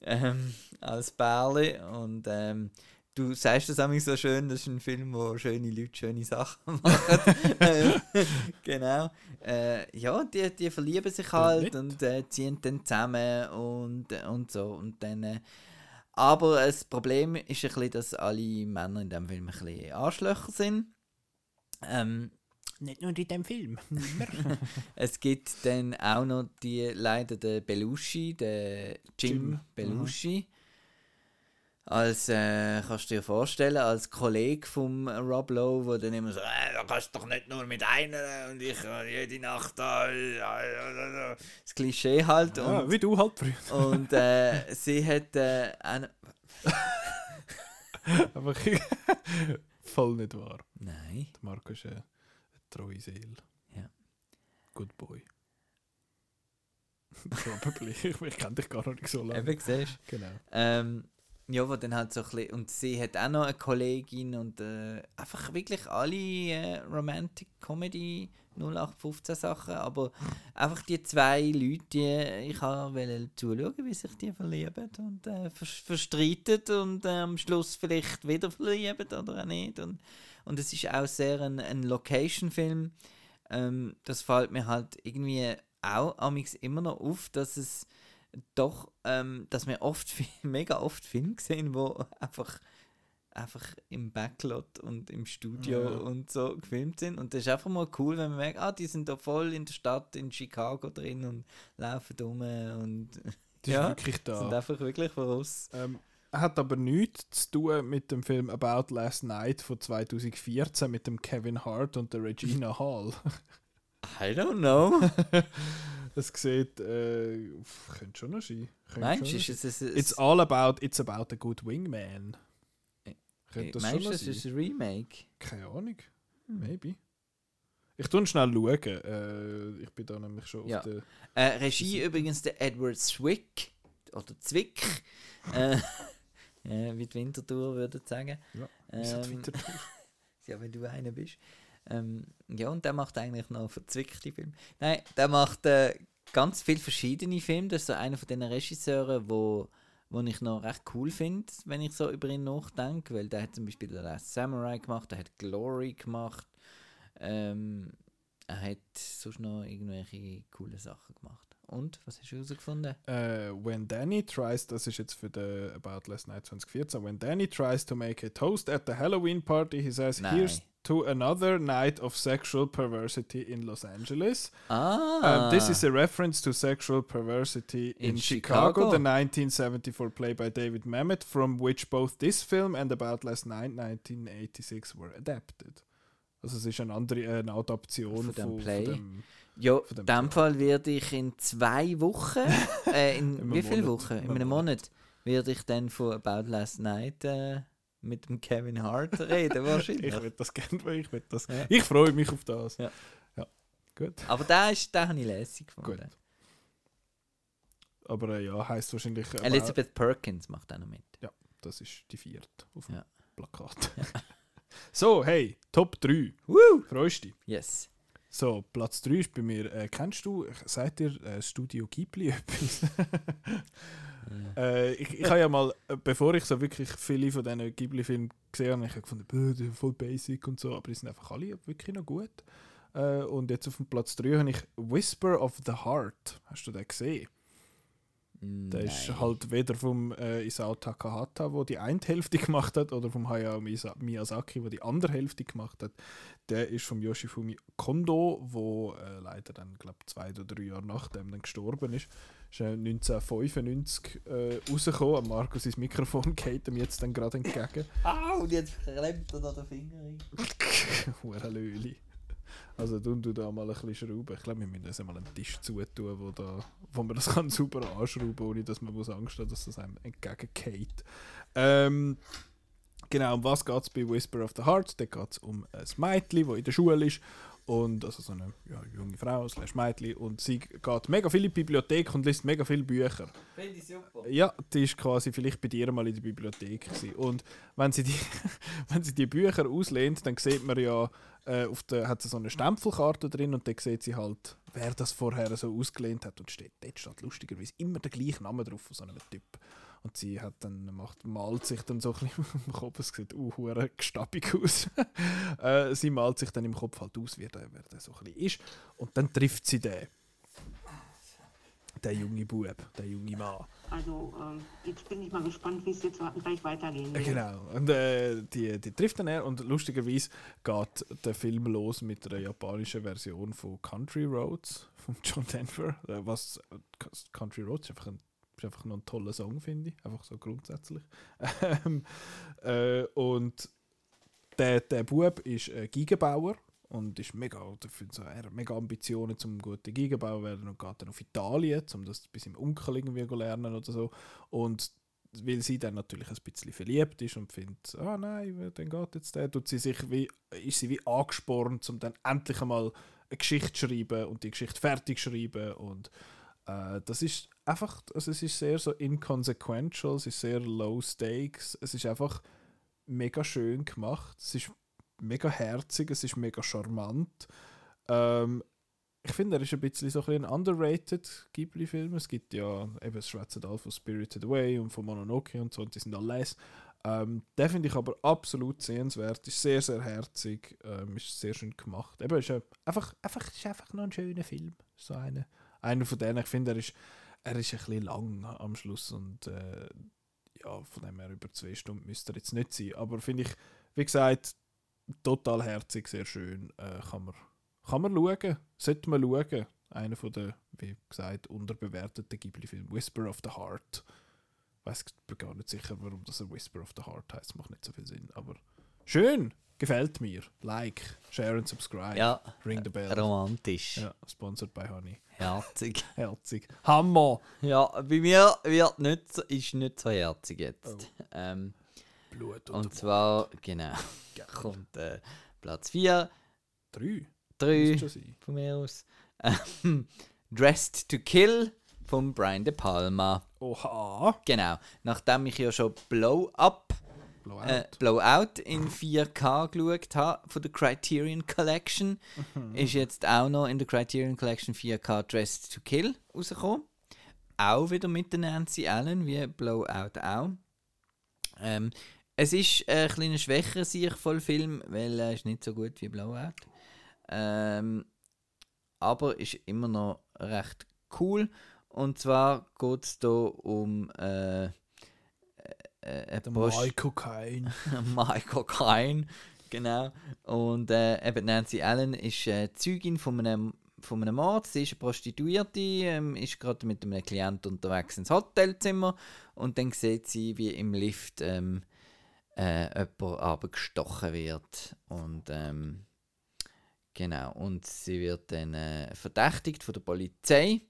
ähm, als Bärli. Und ähm, du sagst das auch so schön, das ist ein Film, wo schöne Leute schöne Sachen machen. Genau. Äh, ja, die, die verlieben sich halt nett. und äh, ziehen dann zusammen und, und so. Und dann, äh, aber das Problem ist ein bisschen, dass alle Männer in dem Film ein bisschen Arschlöcher sind. Ähm, Nicht nur in dem Film. es gibt dann auch noch die leider den Belushi, den Jim, Jim, Belushi. Als, äh, kannst du dir vorstellen, als Kollege vom Rob Lowe, der dann immer so, äh, da kannst du doch nicht nur mit einer und ich äh, jede Nacht da. äh, Das Klischee halt. ja, Und, wie du halt früher. und äh, sie hat äh, eine, Aber voll nicht wahr. Nein. Der Marco ist eine, eine treue Seele. Ja. Good boy. Probably. ich kenne dich gar noch nicht so lange. Eben, siehst. Genau. Ähm, ja, wo dann halt so ein bisschen, und sie hat auch noch eine Kollegin und äh, einfach wirklich alle äh, Romantic Comedy 0815 Sachen, aber einfach die zwei Leute, die ich wollte zuschauen, wie sich die verlieben und äh, vers verstreiten und äh, am Schluss vielleicht wieder verlieben oder auch nicht. Und, und es ist auch sehr ein, ein Location-Film. Ähm, das fällt mir halt irgendwie auch amix immer noch auf, dass es doch, ähm, dass wir oft, mega oft Filme sehen, wo einfach, einfach im Backlot und im Studio Ja. und so gefilmt sind. Und das ist einfach mal cool, wenn man merkt, ah, die sind da voll in der Stadt in Chicago drin und laufen rum und Die Ja, wirklich sind da. einfach wirklich voraus. Ähm, hat aber nichts zu tun mit dem Film About Last Night von 2014 mit dem Kevin Hart und der Regina Hall. I don't know. Das sieht, äh, könnte schon noch sein. Könnte Meinst du, ist es ein, It's all about, it's about a good wingman. Könnte das schon meinst du, es ist ein Remake? Keine Ahnung. Hm. Maybe. Ich tue schnell schauen. Äh, ich bin da nämlich schon Ja. auf der. Äh, Regie übrigens der Edward Zwick oder Zwick, äh, äh, wie die Wintertour würde sagen. Ja, Ähm, ja, wenn du einer bist. Ähm, ja, und der macht eigentlich noch verzwickte Filme. Nein, der macht äh, ganz viele verschiedene Filme. Das ist so einer von den Regisseuren, wo, wo ich noch recht cool finde, wenn ich so über ihn nachdenke. Weil der hat zum Beispiel The Last Samurai gemacht, der hat Glory gemacht. Ähm, er hat sonst noch irgendwelche coole Sachen gemacht. Und, was hast du herausgefunden? Äh, when Danny tries, das ist jetzt für den About Last Night 2014, when Danny tries to make a toast at the Halloween party, he says, Nein. here's to another night of sexual perversity in Los Angeles. Ah! Um, this is a reference to sexual perversity in, In Chicago, Chicago. the 1974 play by David Mamet, from which both this film and About Last Night 1986 were adapted. Also es ist eine andere eine Adaption Von dem von, Play. Von dem, Ja, von in dem dem Fall werde ich in zwei Wochen, äh, in einem wie viele. Wochen? In Einem einem Monat werde ich dann von About Last Night äh, mit dem Kevin Hart reden, wahrscheinlich. ich will das gerne, ich will das. Ja. Ich freue mich auf das. Ja. ja. Gut. Aber den, ist, den habe ich lässig gefunden. Gut. Aber äh, ja, heißt wahrscheinlich. About- Elizabeth Perkins macht auch noch mit. Das ist die vierte auf dem Ja. Plakat. so, hey, Top 3. Woo! Freust du dich? Yes. So, Platz 3 ist bei mir. Äh, kennst du, seid ihr äh, Studio Ghibli etwas? äh, ich ich habe ja mal, äh, bevor ich so wirklich viele von diesen Ghibli-Filmen gesehen habe, ich gefunden, "Bäh, die sind voll basic und so, aber die sind einfach alle wirklich noch gut. Äh, und jetzt auf dem Platz 3 habe ich Whisper of the Heart. Hast du den gesehen? Der ist Nein. halt weder vom äh, Isao Takahata, wo die eine Hälfte gemacht hat, oder vom Hayao Miyazaki, wo die andere Hälfte gemacht hat. Der ist vom Yoshifumi Kondo, wo äh, leider dann, glaube zwei oder drei Jahre nachdem dann gestorben ist. Ist äh, 1995 äh, rausgekommen. Am Markus sein Mikrofon geht ihm jetzt dann gerade entgegen. Au, und jetzt klemmt er da den Finger rein. Hure Löli. Also tun du da mal ein bisschen schrauben. Ich glaube, wir müssen uns mal einen Tisch zutun, wo, da, wo man das kann super anschrauben kann, ohne dass man muss Angst hat, dass das einem entgegengeht. Ähm, genau, um was geht es bei Whisper of the Heart? Da geht es um ein Mädchen, das in der Schule ist. Und, also so eine ja, junge Frau, slash Mädchen. Und sie geht mega viel in die Bibliothek und liest mega viele Bücher. Finde ich super. Ja, die ist quasi vielleicht bei dir mal in der Bibliothek gewesen. Und wenn sie die, wenn sie die Bücher auslehnt, dann sieht man ja, äh, auf der, hat sie so eine Stempelkarte drin und dann sieht sie halt, wer das vorher so ausgelehnt hat. Und steht, dort steht lustigerweise immer der gleiche Name drauf von so einem Typ. Und sie hat dann, macht, malt sich dann so ein bisschen im Kopf, es sieht uh, hure gestabig aus. äh, sie malt sich dann im Kopf halt aus, wer der, wer der so ein bisschen ist. Und dann trifft sie den. Der junge Bub, der junge Mann. Also ähm, jetzt bin ich mal gespannt, wie es jetzt gleich weitergehen wird. Genau. Und äh, die, die trifft dann er und lustigerweise geht der Film los mit einer japanischen Version von Country Roads von John Denver. Äh, Was äh, Country Roads ist einfach, ein, ist einfach noch ein toller Song, finde ich. Einfach so grundsätzlich. Ähm, äh, und der, der Bub ist äh, Gigenbauer und ist mega, so, er hat mega Ambitionen zum guten Gigenbauer werden und geht dann auf Italien, um das bei seinem Onkel irgendwie zu lernen oder so. Und weil sie dann natürlich ein bisschen verliebt ist und findet, ah nein, dann geht jetzt der, tut sie sich wie, ist sie wie angespornt, um dann endlich einmal eine Geschichte zu schreiben und die Geschichte fertig zu schreiben und äh, das ist einfach, also es ist sehr so inconsequential, es ist sehr low stakes, es ist einfach mega schön gemacht, es ist mega herzig, es ist mega charmant. Ähm, ich finde, er ist ein bisschen so ein, underrated Ghibli-Film. Es gibt ja eben das Schwarze Tal von Spirited Away und von Mononoke und so, und die sind alles. Ähm, den finde ich aber absolut sehenswert, ist sehr, sehr herzig, ähm, ist sehr schön gemacht. Eben, ist, einfach, einfach, ist einfach noch ein schöner Film. So eine, einer von denen, ich finde, er ist, er ist ein bisschen lang am Schluss und äh, ja, von dem her über zwei Stunden müsste er jetzt nicht sein. Aber finde ich, wie gesagt, total herzig, sehr schön. Äh, kann, man, kann man schauen, sollte man schauen. Einer von den, wie gesagt, unterbewerteten Ghibli-Filmen, Whisper of the Heart. Ich weiß gar nicht sicher, warum das ein Whisper of the Heart heißt, macht nicht so viel Sinn. Aber schön, gefällt mir. Like, share und subscribe. Ja, Ring the bell. romantisch. Ja, sponsored by Honey. Herzig. Herzig. Hammer! Ja, bei mir wird nicht, so- ist nicht so herzig jetzt. Oh. Ähm, Blut und zwar, genau, kommt äh, Platz 4, Drei. 3 Müsste schon sein. von mir aus. Ähm, Dressed to Kill von Brian De Palma. Oha! Genau, nachdem ich ja schon Blow Up Blowout. äh, Blowout in 4K geschaut habe von der Criterion Collection. Mhm. Ist jetzt auch noch in der Criterion Collection 4K Dressed to Kill rausgekommen. Auch wieder mit der Nancy Allen, wie Blowout auch. Ähm, es ist ein kleiner schwächer voll Film, weil er ist nicht so gut wie Blowout. Ähm, aber ist immer noch recht cool. Und zwar geht es hier um äh, äh, äh, Michael Caine. Michael Caine, genau. Und äh, eben Nancy Allen ist äh, Zeugin von einem, von einem Mord. Sie ist eine Prostituierte, ähm, ist gerade mit einem Klient unterwegs ins Hotelzimmer und dann sieht sie, wie im Lift ähm, äh, jemand abgestochen wird. Und ähm, genau, und sie wird dann äh, verdächtigt von der Polizei.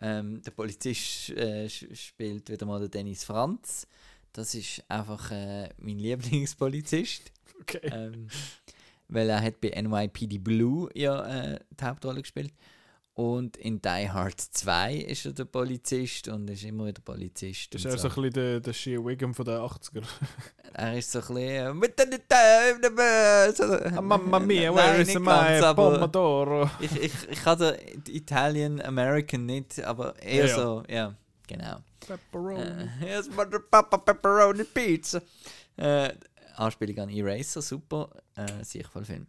Ähm, der Polizist äh, spielt wieder mal den Dennis Franz. Das ist einfach äh, mein Lieblingspolizist. Okay. Ähm, weil er hat bei NYPD Blue ja äh, die Hauptrolle gespielt. Und in Die Hard 2 ist er der Polizist und ist immer wieder Polizist. ist er so ein bisschen der, der Shea Wiggum von den 80er. er ist so ein bisschen. äh, Mit den äh, so, Ah, Mamma mia, Nein, where is nicht my Pomodoro? ich, ich, ich hatte Italian American nicht, aber eher Ja, ja. so, ja, genau. Pepperoni. Äh, Here's Mother Papa Pepperoni Pizza. Äh, Anspielung an Eraser, super. Äh, sicher voll Film.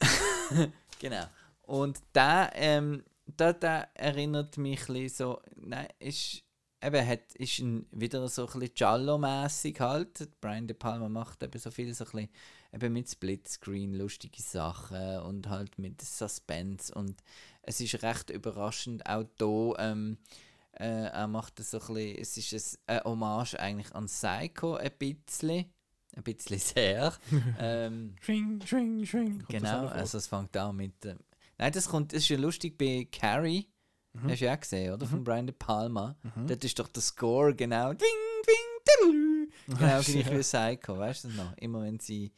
genau. Und der, ähm, der, der erinnert mich ein so, nein, ist, eben, hat, ist ein, wieder so ein bisschen Giallo-mässig halt. Brian De Palma macht eben so viel so ein bisschen, eben mit Splitscreen lustige Sachen und halt mit Suspense und es ist recht überraschend auch da, ähm, äh, er macht das so ein bisschen, es ist ein, Hommage eigentlich an Psycho ein bisschen, ein bisschen sehr. ähm, Schwing, schwing, schwing. Genau, also es fängt an mit, äh, nein, das kommt, das ist ja lustig bei Carrie, Mhm. hast du ja auch gesehen, oder, von Brian De Palma, dort ist doch der Score genau, ding, ding, diddle. genau gleich wie Psycho, weißt du das noch, immer wenn sie,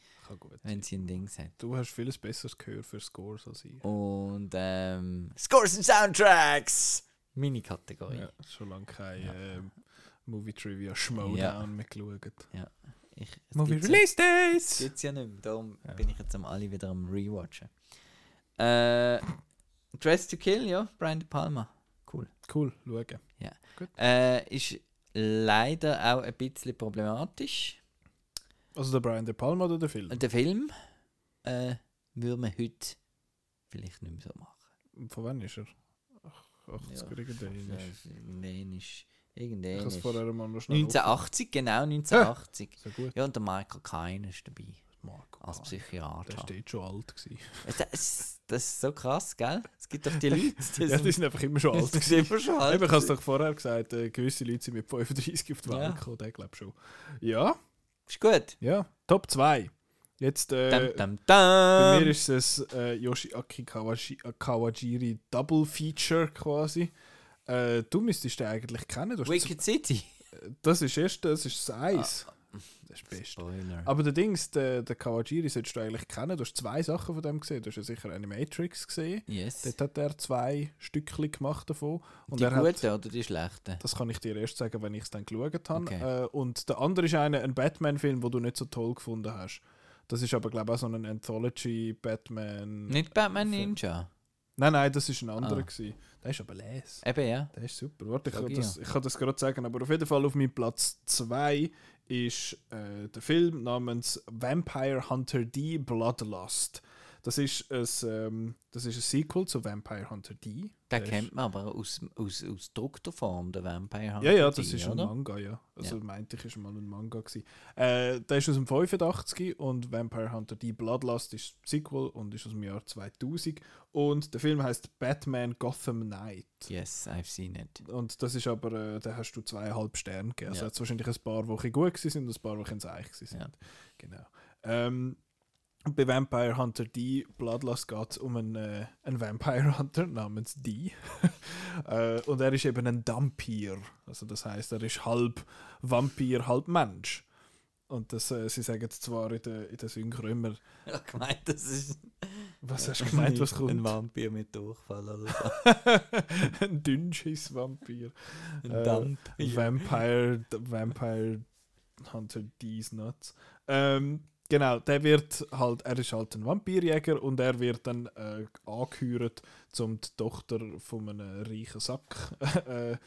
wenn sie ein Ding hat. Du hast vieles besseres Gehör für Scores als ich. Und ähm, Scores and Soundtracks! Meine Kategorie. Ja, schon lange kein ähm, Movie Trivia Schmowdown mehr geschaut. Ich, Movie gibt's ja- Release Das Days! gibt es ja nicht mehr. Darum Ja. bin ich jetzt am alle wieder am Rewatchen. Äh, Dress to Kill, ja, Brian De Palma. Cool. Cool, schauen. Äh, ist leider auch ein bisschen problematisch. Also der Brian De Palma oder der Film? Der Film äh, würde man heute vielleicht nicht mehr so machen. Von wann ist er? Ach, 80er irgendwann. Ja, ist- irgendwann ist. Ich vorher mal noch schnell 1980, genau 1980. offen. Sehr gut. Ja, und der Michael Caine ist dabei. Marco Als. Psychiater. Der steht schon alt gewesen. Das, das ist so krass, gell? Es gibt doch die Leute, die Ja, die sind einfach immer schon alt. Immer schon ich habe es doch vorher gesagt, äh, gewisse Leute sind mit 35 auf die Welt Ja. gekommen, der glaube schon. Ja, Ist gut. ja. Top 2. Jetzt, äh, Dum, dum, bei mir dum. ist es äh, Yoshiaki Kawashi äh, Kawajiri Double Feature quasi. Äh, du müsstest den eigentlich kennen. Wicked City. das ist erst, das ist das Eis. Das ist das Beste. Spoiler. Aber der Dings, der, der Kawajiri solltest du eigentlich kennen. Du hast zwei Sachen von dem gesehen. Du hast ja sicher Animatrix gesehen. yes. Dort hat er zwei Stückchen gemacht davon. Und die guten oder die schlechten? das kann ich dir erst sagen, wenn ich es dann geschaut habe. Okay. Äh, und der andere ist einer, ein Batman-Film, den du nicht so toll gefunden hast. Das ist aber, glaube ich, auch so ein Anthology-Batman. Nicht Batman Film. Ninja. Nein, nein, das ist ein anderer. Ah. gewesen. Der ist aber les. Eben, ja. Der ist super. Warte, ich Sag kann, ich das, ich kann das gerade sagen. Aber auf jeden Fall auf meinem Platz 2 ist äh, der Film namens Vampire Hunter D Bloodlust. Das ist ein, ähm, das ist ein Sequel zu Vampire Hunter D. Den ist- kennt man aber aus, aus, aus druckter Form, der Vampire Hunter Ja, ja, D, das ist ein oder? Manga, ja. Also Ja. meinte ich, ist mal ein Manga gewesen. Äh, der ist aus dem 85 und Vampire Hunter D Bloodlust ist das Sequel und ist aus dem Jahr 2000 und der Film heißt Batman Gotham Knight. Yes, I've seen it. Und das ist aber, äh, da hast du zweieinhalb Sterne gegeben. Also Ja. hat wahrscheinlich ein paar Wochen gut gewesen sind und ein paar Wochen seich gewesen sind. Ja. Genau. Ähm, bei Vampire Hunter D Bloodlust geht es um einen, äh, einen Vampire Hunter namens D. äh, und er ist eben ein Dampir. Also das heißt, er ist halb Vampir, halb Mensch. Und das, äh, sie sagen es zwar in der, in der Synchro immer, Ich hab gemeint, das ist was hast du gemeint, was ein kommt? Vampir mit Durchfall oder so. ein Dünnschiss-Vampir. Ein Äh, Damp. Vampire, Vampire Hunter D's Nuts. Ähm, genau, der wird halt, er ist halt ein Vampirjäger und er wird dann äh, angehört, um die Tochter von einem reichen Sack äh,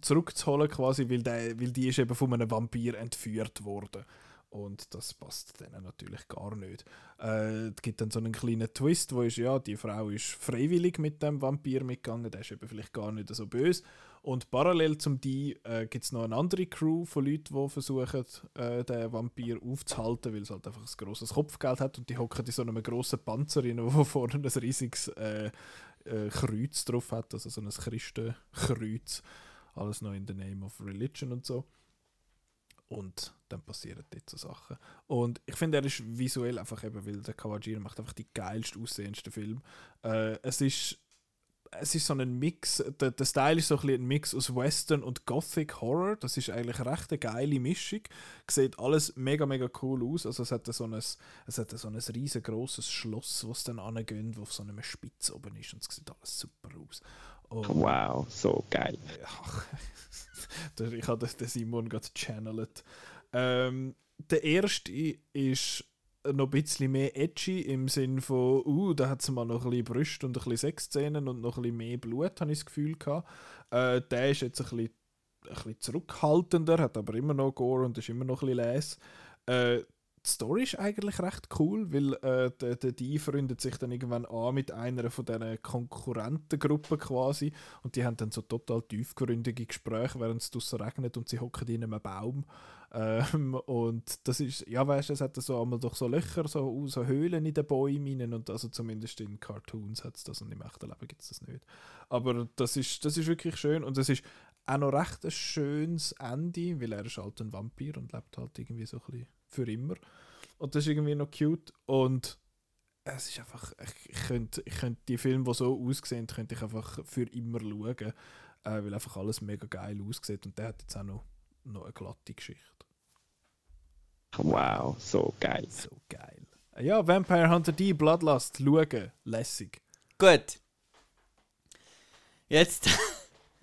zurückzuholen quasi, weil, der, weil die ist eben von einem Vampir entführt worden. Und das passt denen natürlich gar nicht. Äh, es gibt dann so einen kleinen Twist, wo ist, ja, die Frau ist freiwillig mit dem Vampir mitgegangen, der ist eben vielleicht gar nicht so böse. Und parallel zum die äh, gibt es noch eine andere Crew von Leuten, die versuchen, äh, den Vampir aufzuhalten, weil es halt einfach ein grosses Kopfgeld hat und die hocken in so einem grossen Panzer rein, wo vorne ein riesiges äh, äh, Kreuz drauf hat, also so ein Christenkreuz. Alles noch in the name of religion und so. Und dann passieren dort so Sachen. Und ich finde, er ist visuell einfach eben, weil der Kawajiri macht einfach die geilste aussehendste Film. Äh, es ist es ist so ein Mix, der, der Style ist so ein, ein Mix aus Western und Gothic Horror. Das ist eigentlich recht eine geile Mischung. Sieht alles mega, mega cool aus. Also es hat so ein, es hat so ein riesengroßes Schloss, was dann angeht, wo auf so einem Spitz oben ist und es sieht alles super aus. Und, Wow, so geil. ja, ich habe den Simon gerade channelt. Ähm, der erste ist noch ein bisschen mehr edgy im Sinn von, uh, da hat es mal noch ein bisschen Brüste und ein bisschen Sexszenen und noch ein bisschen mehr Blut, habe ich das Gefühl gehabt. Äh, der ist jetzt ein bisschen, ein bisschen zurückhaltender, hat aber immer noch Gore und ist immer noch ein bisschen. Äh, die Story ist eigentlich recht cool, weil äh, der, der die freundet sich dann irgendwann an mit einer von diesen Konkurrentengruppen quasi und die haben dann so total tiefgründige Gespräche, während es draussen regnet und sie hocken in einem Baum ähm, und das ist, ja weißt du, es hat so einmal doch so Löcher, so, so Höhlen in den Bäumen und also zumindest in Cartoons hat es das und im echten Leben gibt es das nicht. Aber das ist, das ist wirklich schön und es ist auch noch recht ein schönes Ende, weil er ist halt ein Vampir und lebt halt irgendwie so ein bisschen für immer. Und das ist irgendwie noch cute und es ist einfach, ich, könnte ich könnt die Filme, die so aussehen, könnte ich einfach für immer schauen, äh, weil einfach alles mega geil aussieht und der hat jetzt auch noch, noch eine glatte Geschichte. Wow, so geil. So geil. Ja, Vampire Hunter D, Bloodlust, schauen, lässig. Gut. Jetzt,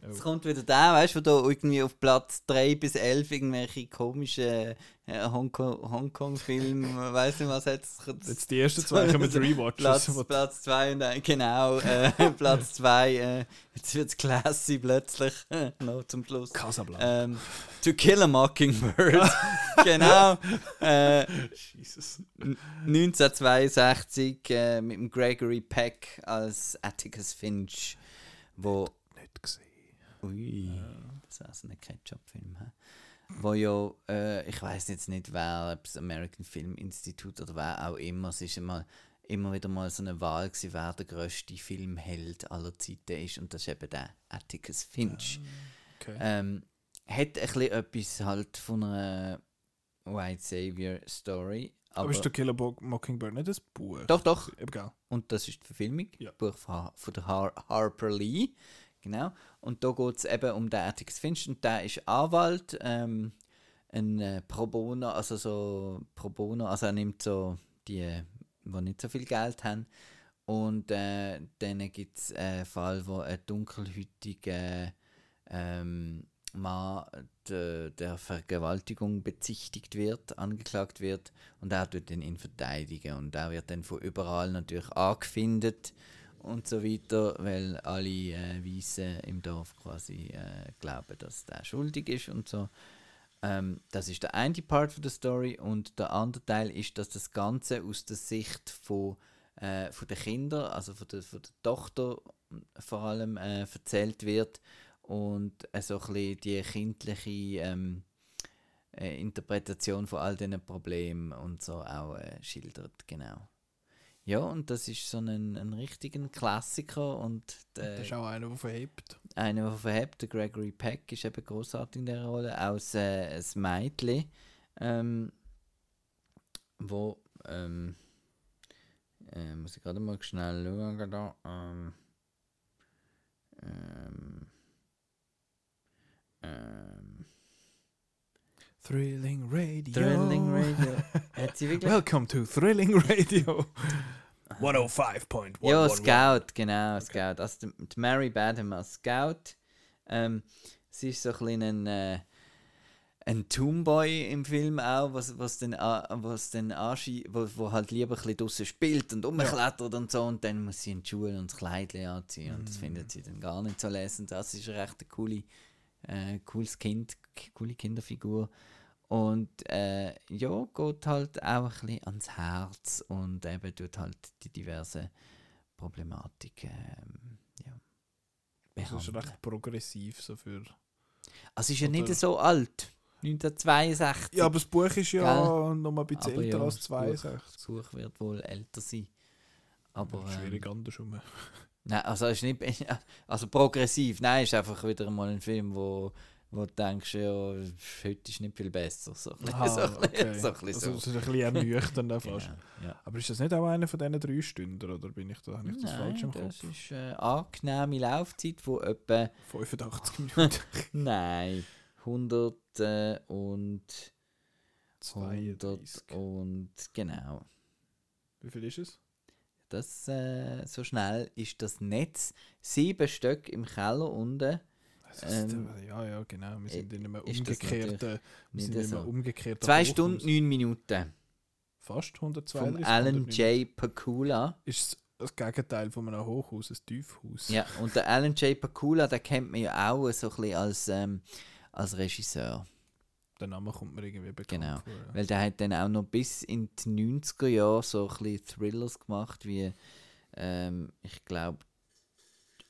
jetzt kommt wieder der, weißt du, wo da irgendwie auf Platz 3 bis 11 irgendwelche komischen äh, Hongkong- Hongkong-Filme, weiß nicht was jetzt. Jetzt die ersten zwei kommen mit Rewatches. Platz, Platz 2 und ein, genau, äh, Platz 2, äh, jetzt wird es classy plötzlich, noch zum Schluss. Casablanca. Ähm, to Kill a Mockingbird, genau. Äh, Jesus. 1962 äh, mit dem Gregory Peck als Atticus Finch, wo. Ui, das war so ein Ketchup-Film. Wo ja, äh, ich weiß jetzt nicht, wer, ob das American Film Institute oder wer auch immer, es ist immer, immer wieder mal so eine Wahl gewesen, wer der grösste Filmheld aller Zeiten ist und das ist eben der Atticus Finch. Okay. Ähm, hat ein bisschen etwas halt von einer White Savior Story, Aber, aber, ist der Killer Mockingbird nicht das Buch? Doch, doch. Egal. und das ist die Verfilmung, Ja. Buch von, von der Har Harper Lee. Genau. Und da geht es eben um den Atticus Finch und der ist Anwalt, ähm, ein äh, Pro Bono, also so Pro Bono, also er nimmt so die, die nicht so viel Geld haben. Und äh, dann gibt es einen Fall, wo ein dunkelhütiger ähm, Mann de, der Vergewaltigung bezichtigt wird, angeklagt wird und er tut ihn verteidigen und er wird dann von überall natürlich angefindet und so weiter, weil alle äh, Weißen im Dorf quasi äh, glauben, dass der schuldig ist und so. Ähm, das ist der eine Part der Story und der andere Teil ist, dass das Ganze aus der Sicht von, äh, von den Kindern, also von der, von der Tochter vor allem äh, erzählt wird und äh, so ein bisschen die kindliche ähm, äh, Interpretation von all diesen Problemen und so auch äh, schildert, genau. Ja, und das ist so ein, ein richtiger Klassiker und der, Das ist auch einer, der verhebt. einer, der verhebt, der Gregory Peck, ist eben großartig in der Rolle, aus äh, ein Mädchen, ähm, wo, ähm, äh, muss ich gerade mal schnell schauen, da, ähm, ähm, ähm, Thrilling Radio. Thrilling Radio. Hat sie wirklich? Welcome to Thrilling Radio. 105.1. Ja, Scout, genau, Scout. Also die, Mary Badham als Scout. Ähm, sie ist so ein bisschen ein, äh, ein Tomboy im Film auch, was, was dann, was dann anschi wo, wo halt lieber ein bisschen draussen spielt und rumklettert und so und dann muss sie in die Schule und das Kleidchen anziehen und das findet sie dann gar nicht so lesend. Das ist eine recht eine coole, äh, cooles Kind, coole Kinderfigur. Und äh, ja, geht halt auch ein bisschen ans Herz und eben tut halt die diversen Problematiken ähm, ja, Das ist behandeln. recht progressiv so für... Also ist ja nicht so alt. 1962. Ja, aber das Buch ist ja Gell? noch mal ein bisschen Aber älter ja, als das 62. Das Buch wird wohl älter sein. Aber Schwierig ähm, andersrum. nein, also ist nicht also progressiv. Nein, ist einfach wieder mal ein Film, wo wo du denkst, ja, heute ist nicht viel besser. So, ein bisschen- Aha, so, ein bisschen- okay. so, ein bisschen Also, so. ein bisschen ernüchternd fast. Genau, ja. Aber ist das nicht auch einer von diesen drei Stunden, oder bin ich da, habe ich das falsch im Nein, das Kopf? ist eine angenehme Laufzeit von etwa 85 Minuten. Nein, 100 äh, und 100 32. und genau. Wie viel ist es? Das, äh, so schnell ist das Netz. Sieben Stück im Keller unten. Ist, Ähm, äh, ja, ja, genau. Wir sind in einem umgekehrten, wir sind in einem umgekehrten Zwei Hochhaus. Stunden, neun Minuten. Fast Vom 132. Alan 109. J. Pakula. Ist das Gegenteil von einem Hochhaus, ein Tiefhaus. Ja, und der Alan J. Pakula, den kennt man ja auch so ein bisschen als, ähm, als Regisseur. Der Name kommt mir irgendwie bekannt Genau. vor. Ja. Weil der hat dann auch noch bis in die 90er Jahre so ein bisschen Thrillers gemacht, wie ähm, ich glaube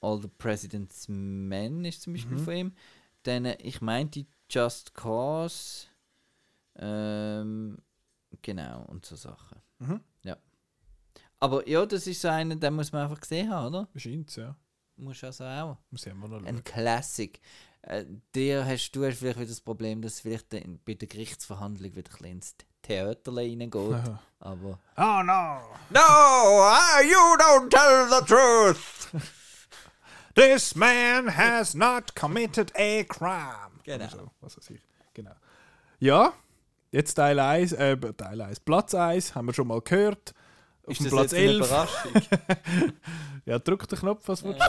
All the President's Men ist zum Beispiel Mhm. von ihm. Dann, äh, ich meinte Just Cause. Ähm, genau, und so Sachen. Mhm. Ja. Aber ja, das ist so einer, den muss man einfach gesehen haben, oder? Scheint ja. Muss also auch. Muss ich mal noch Ein. Classic. Äh, der hast, du hast vielleicht wieder das Problem, dass vielleicht bei der Gerichtsverhandlung wieder ein bisschen ins Theater reingeht. aber. Oh no! No! ah, you don't tell the truth! This man has not committed a crime. Genau. So, was weiß ich. Genau. Ja, jetzt Teil 1, äh, Teil 1, Platz 1, haben wir schon mal gehört. Auf Ist das Platz jetzt eine 11. Überraschung? ja, drück den Knopf, was willst du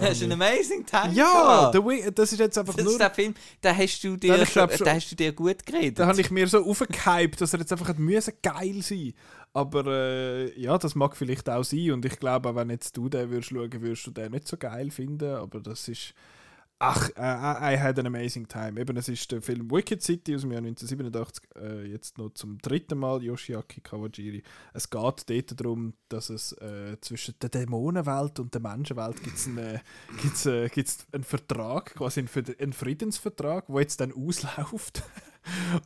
Hast du einen amazing Time Ja, das ist jetzt einfach Das nur... ist der Film, den hast du dir, ich glaub schon, den hast du dir gut geredet. Da habe ich mir so aufgehypt, dass er jetzt einfach müssen geil sein Aber äh, ja, das mag vielleicht auch sein. Und ich glaube, auch wenn jetzt du den würdest schauen, würdest du den nicht so geil finden. Aber das ist. Ach, äh, I had an amazing time. Eben, es ist der Film Wicked City aus dem Jahr 1987, äh, jetzt noch zum dritten Mal Yoshiaki Kawajiri. Es geht dort darum, dass es äh, zwischen der Dämonenwelt und der Menschenwelt gibt es einen, äh, gibt's, äh, gibt's einen Vertrag, quasi einen Friedensvertrag, der jetzt dann ausläuft.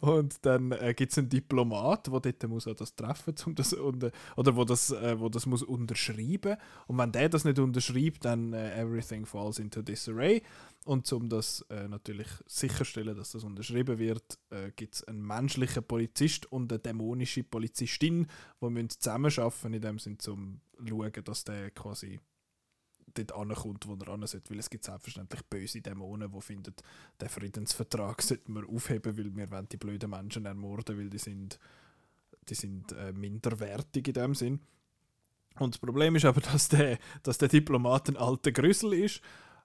Und dann äh, gibt es einen Diplomat, der dort muss das treffen um das, äh, oder wo das, äh, wo das muss unterschreiben Und wenn der das nicht unterschreibt, dann äh, everything falls into disarray. Und um das äh, natürlich sicherstellen, dass das unterschrieben wird, äh, gibt es einen menschlichen Polizist und eine dämonische Polizistin, die müssen zusammenarbeiten in dem Sinn, um zu schauen, dass der quasi dort ankommt, wo er an sollte. Weil es gibt selbstverständlich böse Dämonen, die finden, den Friedensvertrag sollten wir aufheben, weil wir wollen die blöden Menschen ermorden, weil die sind, die sind äh, minderwertig in dem Sinn. Und das Problem ist aber, dass der, dass der Diplomat ein alter Grüssel ist.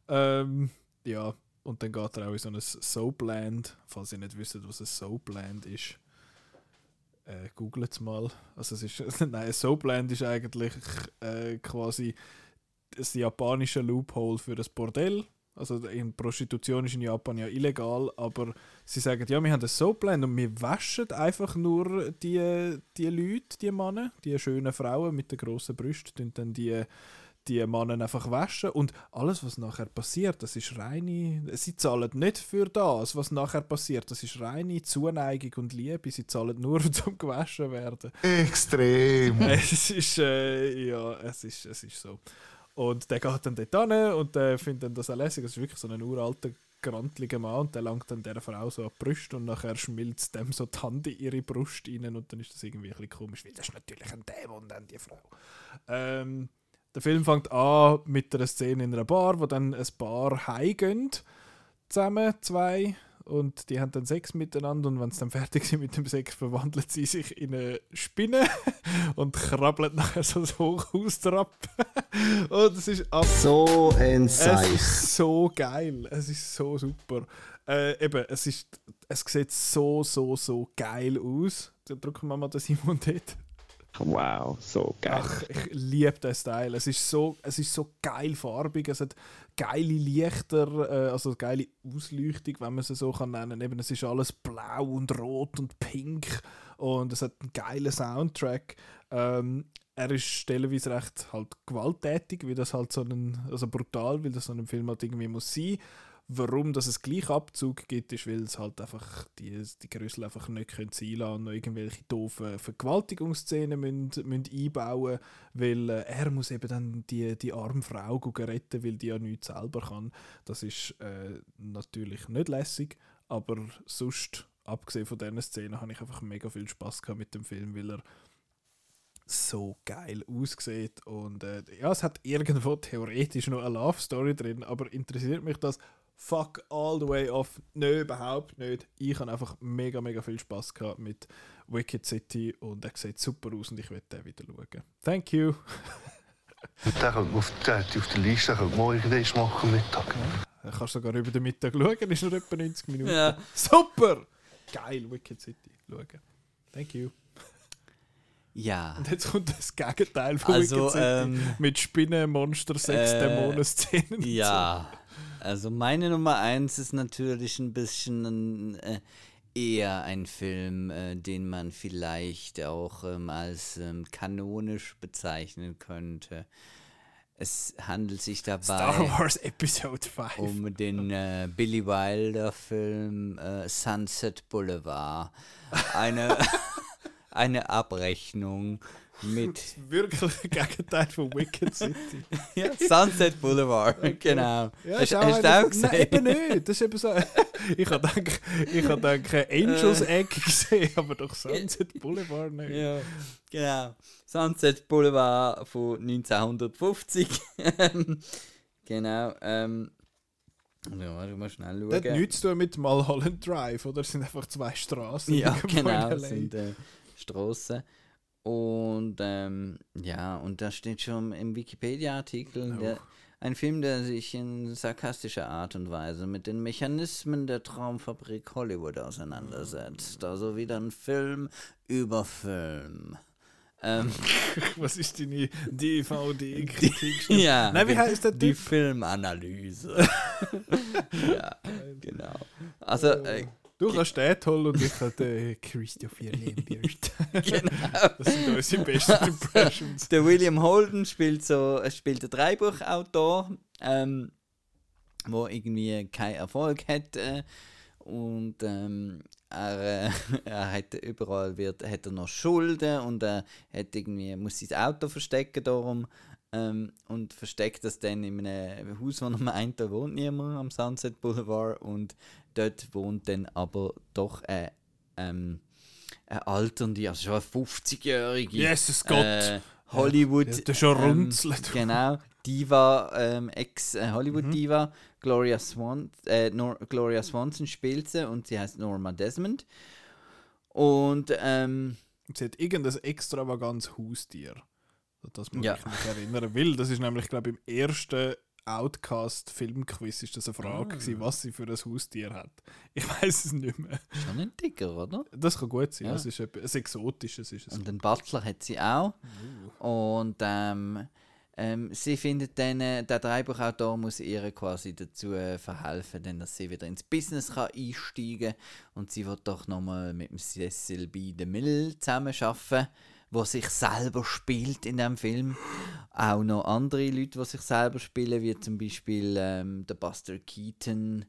Ähm, ja, und dann geht er auch in so ein Soapland, falls ihr nicht wisst, was ein Soapland ist. Äh, Googelt es mal. Also es ist, nein, ein Soapland ist eigentlich äh, quasi das japanische Loophole für das Bordell. Also in Prostitution ist in Japan ja illegal, aber sie sagen, ja, wir haben das Soapland und wir waschen einfach nur die, die Leute, die Männer, die schönen Frauen mit den grossen Brüsten, tun dann die, die Männer einfach waschen und alles, was nachher passiert, das ist reine, sie zahlen nicht für das, was nachher passiert, das ist reine Zuneigung und Liebe, sie zahlen nur, um gewaschen werden. Extrem. Es ist, äh, ja, es ist, es ist so. Und der geht dann dort hin und der findet dann das auch lässig. Es ist wirklich so ein uralter, grantliger Mann und der langt dann dieser Frau so an die Brust und nachher schmilzt dem so die Hand in ihre Brust rein und dann ist das irgendwie ein bisschen komisch, weil das ist natürlich ein Dämon, dann die Frau. Ähm, der Film fängt an mit einer Szene in einer Bar, wo dann ein Paar heimgehen, zusammen, zwei, und die haben dann Sex miteinander und wenn sie dann fertig sind mit dem Sex, verwandelt sie sich in eine Spinne und krabbelt nachher so das Hochhaus drauf. und es ist ab So ein es ist so geil. Es ist so super. Äh, eben, es, ist, es sieht so, so, so geil aus. Da drücken wir mal den Simon dort. Wow, so geil. Ach, ich liebe den Style. Es ist, so, es ist so geil farbig. Es hat geile Lichter, äh, also geile Ausleuchtung, wenn man sie so kann nennen. Eben, es ist alles blau und rot und pink und es hat einen geilen Soundtrack. Ähm, er ist stellenweise recht halt gewalttätig, wie das halt so ein, also brutal, weil das so ein Film halt irgendwie muss sein. Warum dass es gleich Abzug gibt, ist, weil es halt einfach die, die Grössel einfach nicht können sein lassen und noch irgendwelche doofen Vergewaltigungsszenen müssen, müssen einbauen weil äh, er muss eben dann die, die arme Frau retten, weil die ja nichts selber kann. Das ist äh, natürlich nicht lässig, aber sonst, abgesehen von diesen Szenen, habe ich einfach mega viel Spaß gehabt mit dem Film, weil er so geil aussieht und äh, ja, es hat irgendwo theoretisch noch eine Love Story drin, aber interessiert mich das fuck all the way off? Nö, überhaupt nicht. Ich habe einfach mega, mega viel Spaß gehabt mit Wicked City und er sieht super aus und ich werde den wieder schauen. Thank you. Den könnte auf, der, auf der Liste könnte man irgendwann machen Mittag. Du kannst sogar über den Mittag schauen, ist nur etwa 90 Minuten. Ja. Super! Geil, Wicked City. Schauen. Thank you. Ja. Und jetzt kommt das Gegenteil von Also, Wicked City. ähm, mit Spinnen, Monster, Sex, äh, Dämonen-Szenen. und Ja, also meine Nummer eins ist natürlich ein bisschen äh, eher ein Film, äh, den man vielleicht auch ähm, als ähm, kanonisch bezeichnen könnte. Es handelt sich dabei Star Wars Episode 5. um den äh, Billy Wilder Film äh, Sunset Boulevard. Eine, eine Abrechnung mit Wirklich Gegenteil von Wicked City. ja, Sunset Boulevard, genau. Ja, hast du auch gesehen? Nein, eben nicht. Das ist eben so. ich habe gedacht, ich habe gedacht, Angels Egg gesehen, aber doch Sunset Boulevard nicht. Ja, genau. Sunset Boulevard von 1950. genau. Ähm, ja, du musst schnell Das hat schauen. nichts zu tun mit Mulholland Drive, oder? Es sind einfach zwei Straßen. Ja, genau, das sind äh, Straßen. Und ähm, ja, und da steht schon im Wikipedia-Artikel, ein Film, der sich in sarkastischer Art und Weise mit den Mechanismen der Traumfabrik Hollywood auseinandersetzt. Also wieder ein Film über Film. Ähm, Was ist deine DVD-Kritik? ja, Nein, wie die- heißt der Die? Filmanalyse. ja, genau. Also, äh, Du kannst den holen und ich kann den Christopher Lambert. genau. Das sind unsere besten Impressions. Der William Holden spielt so, er spielt einen Dreibuchautor, ähm, wo irgendwie keinen Erfolg hat äh, und ähm, er, äh, er hat überall wird, hat er noch Schulden und er hat irgendwie muss sein Auto verstecken darum ähm, und versteckt das dann in einem Haus, wo er meint, da wohnt niemand am Sunset Boulevard und dort wohnt dann aber doch eine, ähm, eine alternde, also schon eine 50-jährige Jesus Gott. äh, Hollywood. Ja, der schon ähm, runzelt. Genau, Diva, ähm, Ex-Hollywood-Diva, Mhm. Gloria, Swan, äh, Gloria Swanson spielt sie und sie heißt Norma Desmond. Und ähm, Sie hat irgendein extravagantes Haustier. Das muss Ja. ich mich erinnern. Weil das ist nämlich, glaube ich, im ersten Outcast-Filmquiz ist das eine Frage, Ah. gewesen, was sie für ein Haustier hat. Ich weiß es nicht mehr. schon ein Dicker, oder? Das kann gut sein. Ja. Es ist etwas ein exotisches. Ist es. Und den Butler hat sie auch. Uh. Und ähm, ähm, sie findet dann, äh, der Drehbuchautor muss ihr quasi dazu äh, verhelfen, denn dass sie wieder ins Business kann einsteigen Und sie wird doch nochmal mit dem Cecil B. DeMille zusammenarbeiten, wo sich selber spielt in dem Film. Auch noch andere Leute, die sich selber spielen, wie zum Beispiel ähm, der Buster Keaton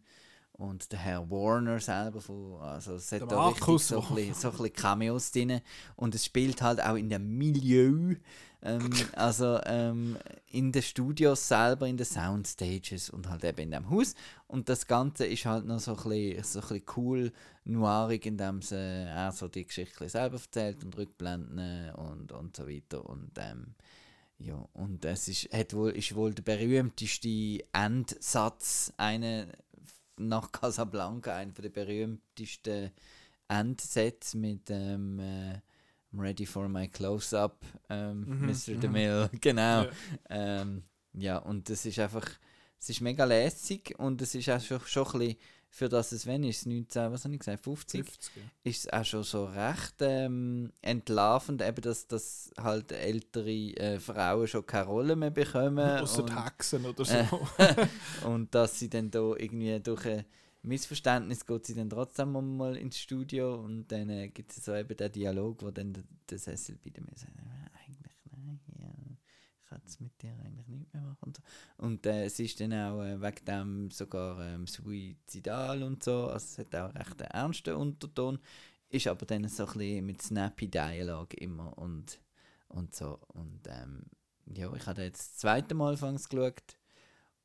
und der Herr Warner selber. Von, also es hat da richtig so ein, bisschen, so ein bisschen Cameos drin. Und es spielt halt auch in dem Milieu. Ähm, also ähm, in den Studios selber, in den Soundstages und halt eben in dem Haus. Und das Ganze ist halt noch so ein bisschen, so ein bisschen cool, noirig, indem sie er so die Geschichte selber erzählt und Rückblenden und, und so weiter. Und ähm, ja, und es ist, hat wohl, ist wohl der berühmteste Endsatz, eine nach Casablanca einen der berühmtesten Endsätze mit ähm, äh, Ready for my Close-Up, ähm, Mhm, Mr. mhm. DeMille, genau. Ja. Ähm, ja, und das ist einfach, es ist mega lässig und es ist auch schon, schon ein bisschen, für das es wenn ist, 19, was habe ich gesagt, 50, 50, ja. ist es auch schon so recht ähm, entlarvend, eben, dass, dass halt ältere äh, Frauen schon keine Rolle mehr bekommen. Außer und- Hexen oder so. äh, und dass sie dann da irgendwie durch ein Missverständnis geht sie dann trotzdem mal ins Studio und dann äh, gibt es so eben den Dialog, wo dann der, der Cecil bei mir sagt, äh, eigentlich nein, ja, ich kann es mit dir eigentlich nicht mehr machen. Und, so. und äh, es ist dann auch äh, wegen dem sogar ähm, suizidal und so, also es hat auch recht einen ernsten Unterton, ist aber dann so ein bisschen mit snappy Dialog immer und, und so. Und ähm, ja, ich habe jetzt das zweite Mal anfangs geschaut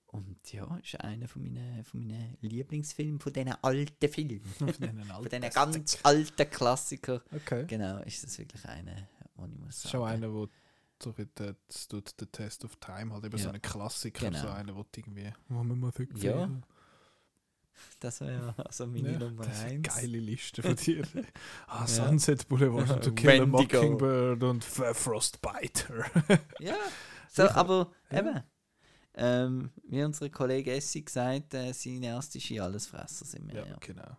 und ja, ist einer von meinen, von meinen Lieblingsfilmen, von diesen alten Filmen. Von diesen von alten diesen ganz alten Klassikern. Okay. Genau, ist das wirklich einer, wo ich muss sagen. auch einer, wo so das tut der Test of Time halt eben so Ja. ein Klassiker, Genau. so einer, wo irgendwie, wo man mal wirklich Ja, Das wäre ja also meine Ja, Nummer das eine eins. geile Liste von dir. ah, Ja. Sunset Boulevard und To Kill a. Mockingbird und Frostbiter. Ja, so, aber Ja. eben, ähm, wie unsere Kollege Essi gesagt, äh, seine erste Ski alles Fresser sind wir. ja, Ja, genau.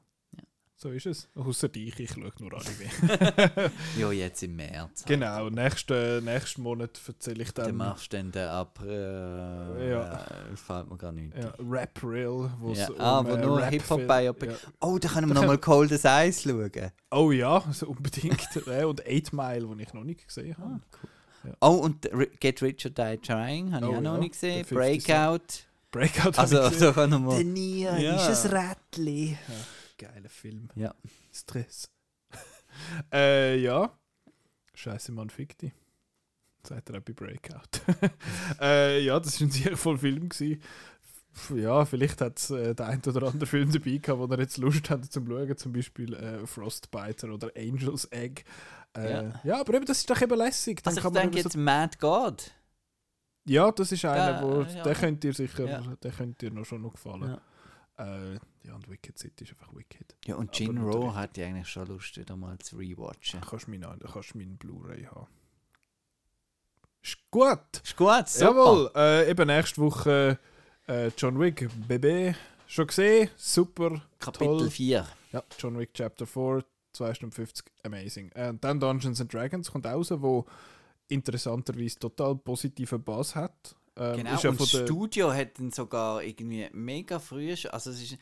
So ist es. Außer dich, ich schaue nur Anime. ja. jetzt im März. halt. genau, nächsten, nächsten Monat erzähle ich Dann dann machst du dann den April. Ja. Äh, fällt mir gar nicht. ja, Rap Real, wo es Ja. um, Ah, wo äh, nur Hip-Hop-Biopic. Ja. Oh, da können wir nochmal Cold as Ice schauen. Oh ja, also unbedingt. Ja, und 8 Mile, den ich noch nicht gesehen habe. Oh, und Ri- Get Rich or Die Trying habe ich Oh auch noch ja, nicht gesehen. der 50 Breakout. Breakout Also, ich also nochmal. Der Nia Ja. ist ein Rättli. Ja, geiler Film. Ja. Stress. äh, ja. Scheiße, Mann, fick dich. Sagt er auch bei Breakout. äh, ja, das war ein sehr voller Film. Gewesen. Ja, vielleicht hat es äh, der ein oder andere Film dabei gehabt, wo er jetzt Lust hat zum Schauen, zum Beispiel äh, Frostbiter oder Angel's Egg. Äh, ja. Ja. aber eben, das ist doch eben lässig. Dann Also ich kann man denke so jetzt Mad God. ja, das ist einer, Da, wo, ja. der könnte dir sicher, Ja. der könnte dir noch schon noch gefallen. Ja. Äh, ja, und Wicked City ist einfach Wicked. Ja, und natürlich- Rowe hat ja eigentlich schon Lust, wieder mal zu rewatchen. Da kannst du meinen, da kannst du meinen Blu-ray haben. Ist gut! Ist gut, super. Jawohl! Äh, eben nächste Woche äh, John Wick, BB. Schon gesehen? Super! Kapitel toll. 4. Ja, John Wick Chapter 4, 2 Stunden 50, amazing. Äh, und dann Dungeons and Dragons kommt raus, wo interessanterweise total positiven Bass hat. Ähm, Genau, ja und das Studio hat dann sogar irgendwie mega früh, also es ist,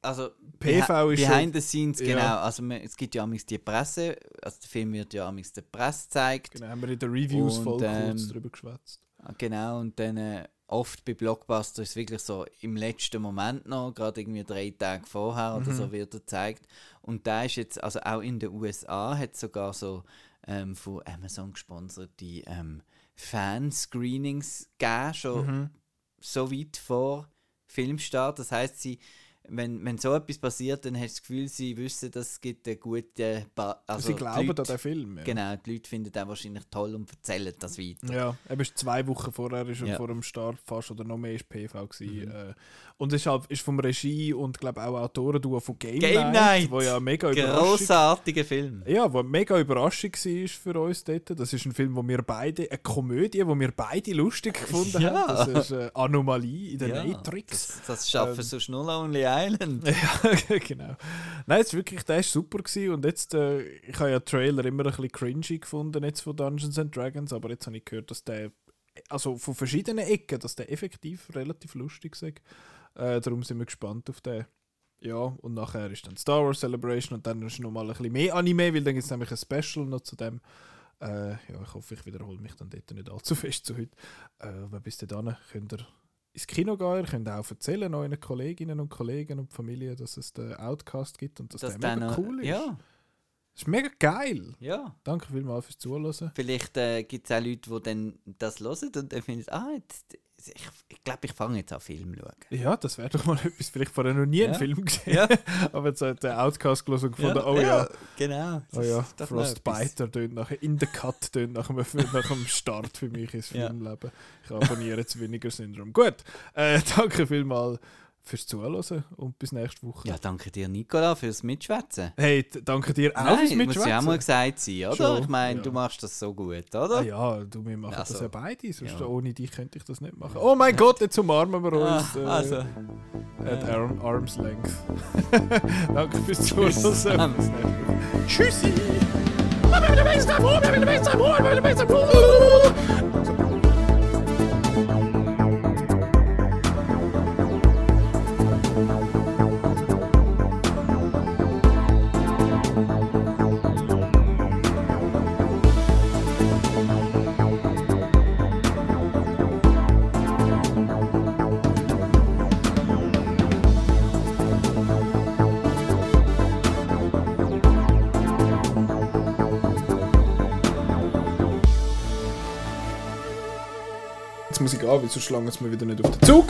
also PV ist behind schon- the scenes, ja. genau, also man, es gibt ja amigs die Presse, also der Film wird ja amigs der Presse gezeigt, Genau, haben wir in den Reviews Und, voll kurz ähm, drüber geschwätzt. genau, und dann äh, oft bei Blockbuster ist es wirklich so im letzten Moment noch, gerade irgendwie drei Tage vorher oder Mhm. so wird er gezeigt und da ist jetzt, also auch in den USA hat es sogar so ähm, von Amazon gesponserte ähm, Fanscreenings gegeben, schon Mhm. so weit vor Filmstart. Das heißt, sie, wenn, wenn so etwas passiert, dann hast du das Gefühl, sie wissen, dass es gibt eine gute ba also Sie glauben Leute, an den Film. Ja. Genau, die Leute finden den wahrscheinlich toll und erzählen das weiter. Ja, eben ist zwei Wochen vorher, ist Ja. vor dem Start fast oder noch mehr ist PV gewesen. Mhm. Äh, und ist halt ist vom Regie und glaube auch Autorenduo von Game, Game Night, Night! wo ja mega Grossartiger Film. ja, wo mega Überraschung war für uns dort. Das ist ein Film, wo wir beide, eine Komödie, wo wir beide lustig gefunden Ja. haben. Das ist eine Anomalie in der Ja, Matrix. Das, das schaffen Ähm, so schnell Lonely Island. Ja, genau. Nein, es ist wirklich, der ist super gewesen und jetzt, äh, ich habe ja Trailer immer ein bisschen cringy gefunden jetzt von Dungeons and Dragons, aber jetzt habe ich gehört, dass der, also von verschiedenen Ecken, dass der effektiv relativ lustig ist. Äh, darum sind wir gespannt auf den. Ja, und nachher ist dann Star Wars Celebration und dann ist noch mal ein bisschen mehr Anime, weil dann gibt es nämlich ein Special noch zu dem. Äh, ja, ich hoffe, ich wiederhole mich dann dort nicht allzu fest zu heute. Äh, aber bis dahin könnt ihr ins Kino gehen, ihr könnt auch erzählen euren Kolleginnen und Kollegen und Familie, dass es den Outcast gibt und dass, Dass der mega cool ist. Ja, Das ist mega geil. ja. Danke vielmals fürs Zuhören. Vielleicht äh, gibt es auch Leute, die dann das hören und dann finden, ah, jetzt, ich, ich glaube, ich fange jetzt an Film zu schauen. Ja, das wäre doch mal etwas. Vielleicht vorher noch nie einen Ja. Film gesehen. Ja. Aber jetzt hat der Outcast gelesen und gefunden, oh ja, genau. oh ja, ist doch noch etwas. Frostbiter tönt nachher, in the Cut tönt nach, dem- nach dem Start für mich ins Ja. Filmleben. Ich abonniere jetzt weniger Syndrom. Gut, äh, danke vielmals fürs Zuhören und bis nächste Woche. Ja, danke dir, Nicola, fürs Mitschwätzen. Hey, danke dir auch Nein, fürs muss ja auch Mitschwätzen. mal gesagt sein, oder? Schon, ich meine, ja. du machst das so gut, oder? Ah ja, du, wir machen Also, das ja beide, sonst ja. ohne dich könnte ich das nicht machen. Oh mein Gott, jetzt umarmen wir Ah, uns. äh, also. At arm, Arm's Length. Danke fürs Zuhören. Tschüss Zusammen. nächste Woche. Tschüssi! Jetzt mir wieder nicht auf den Zug.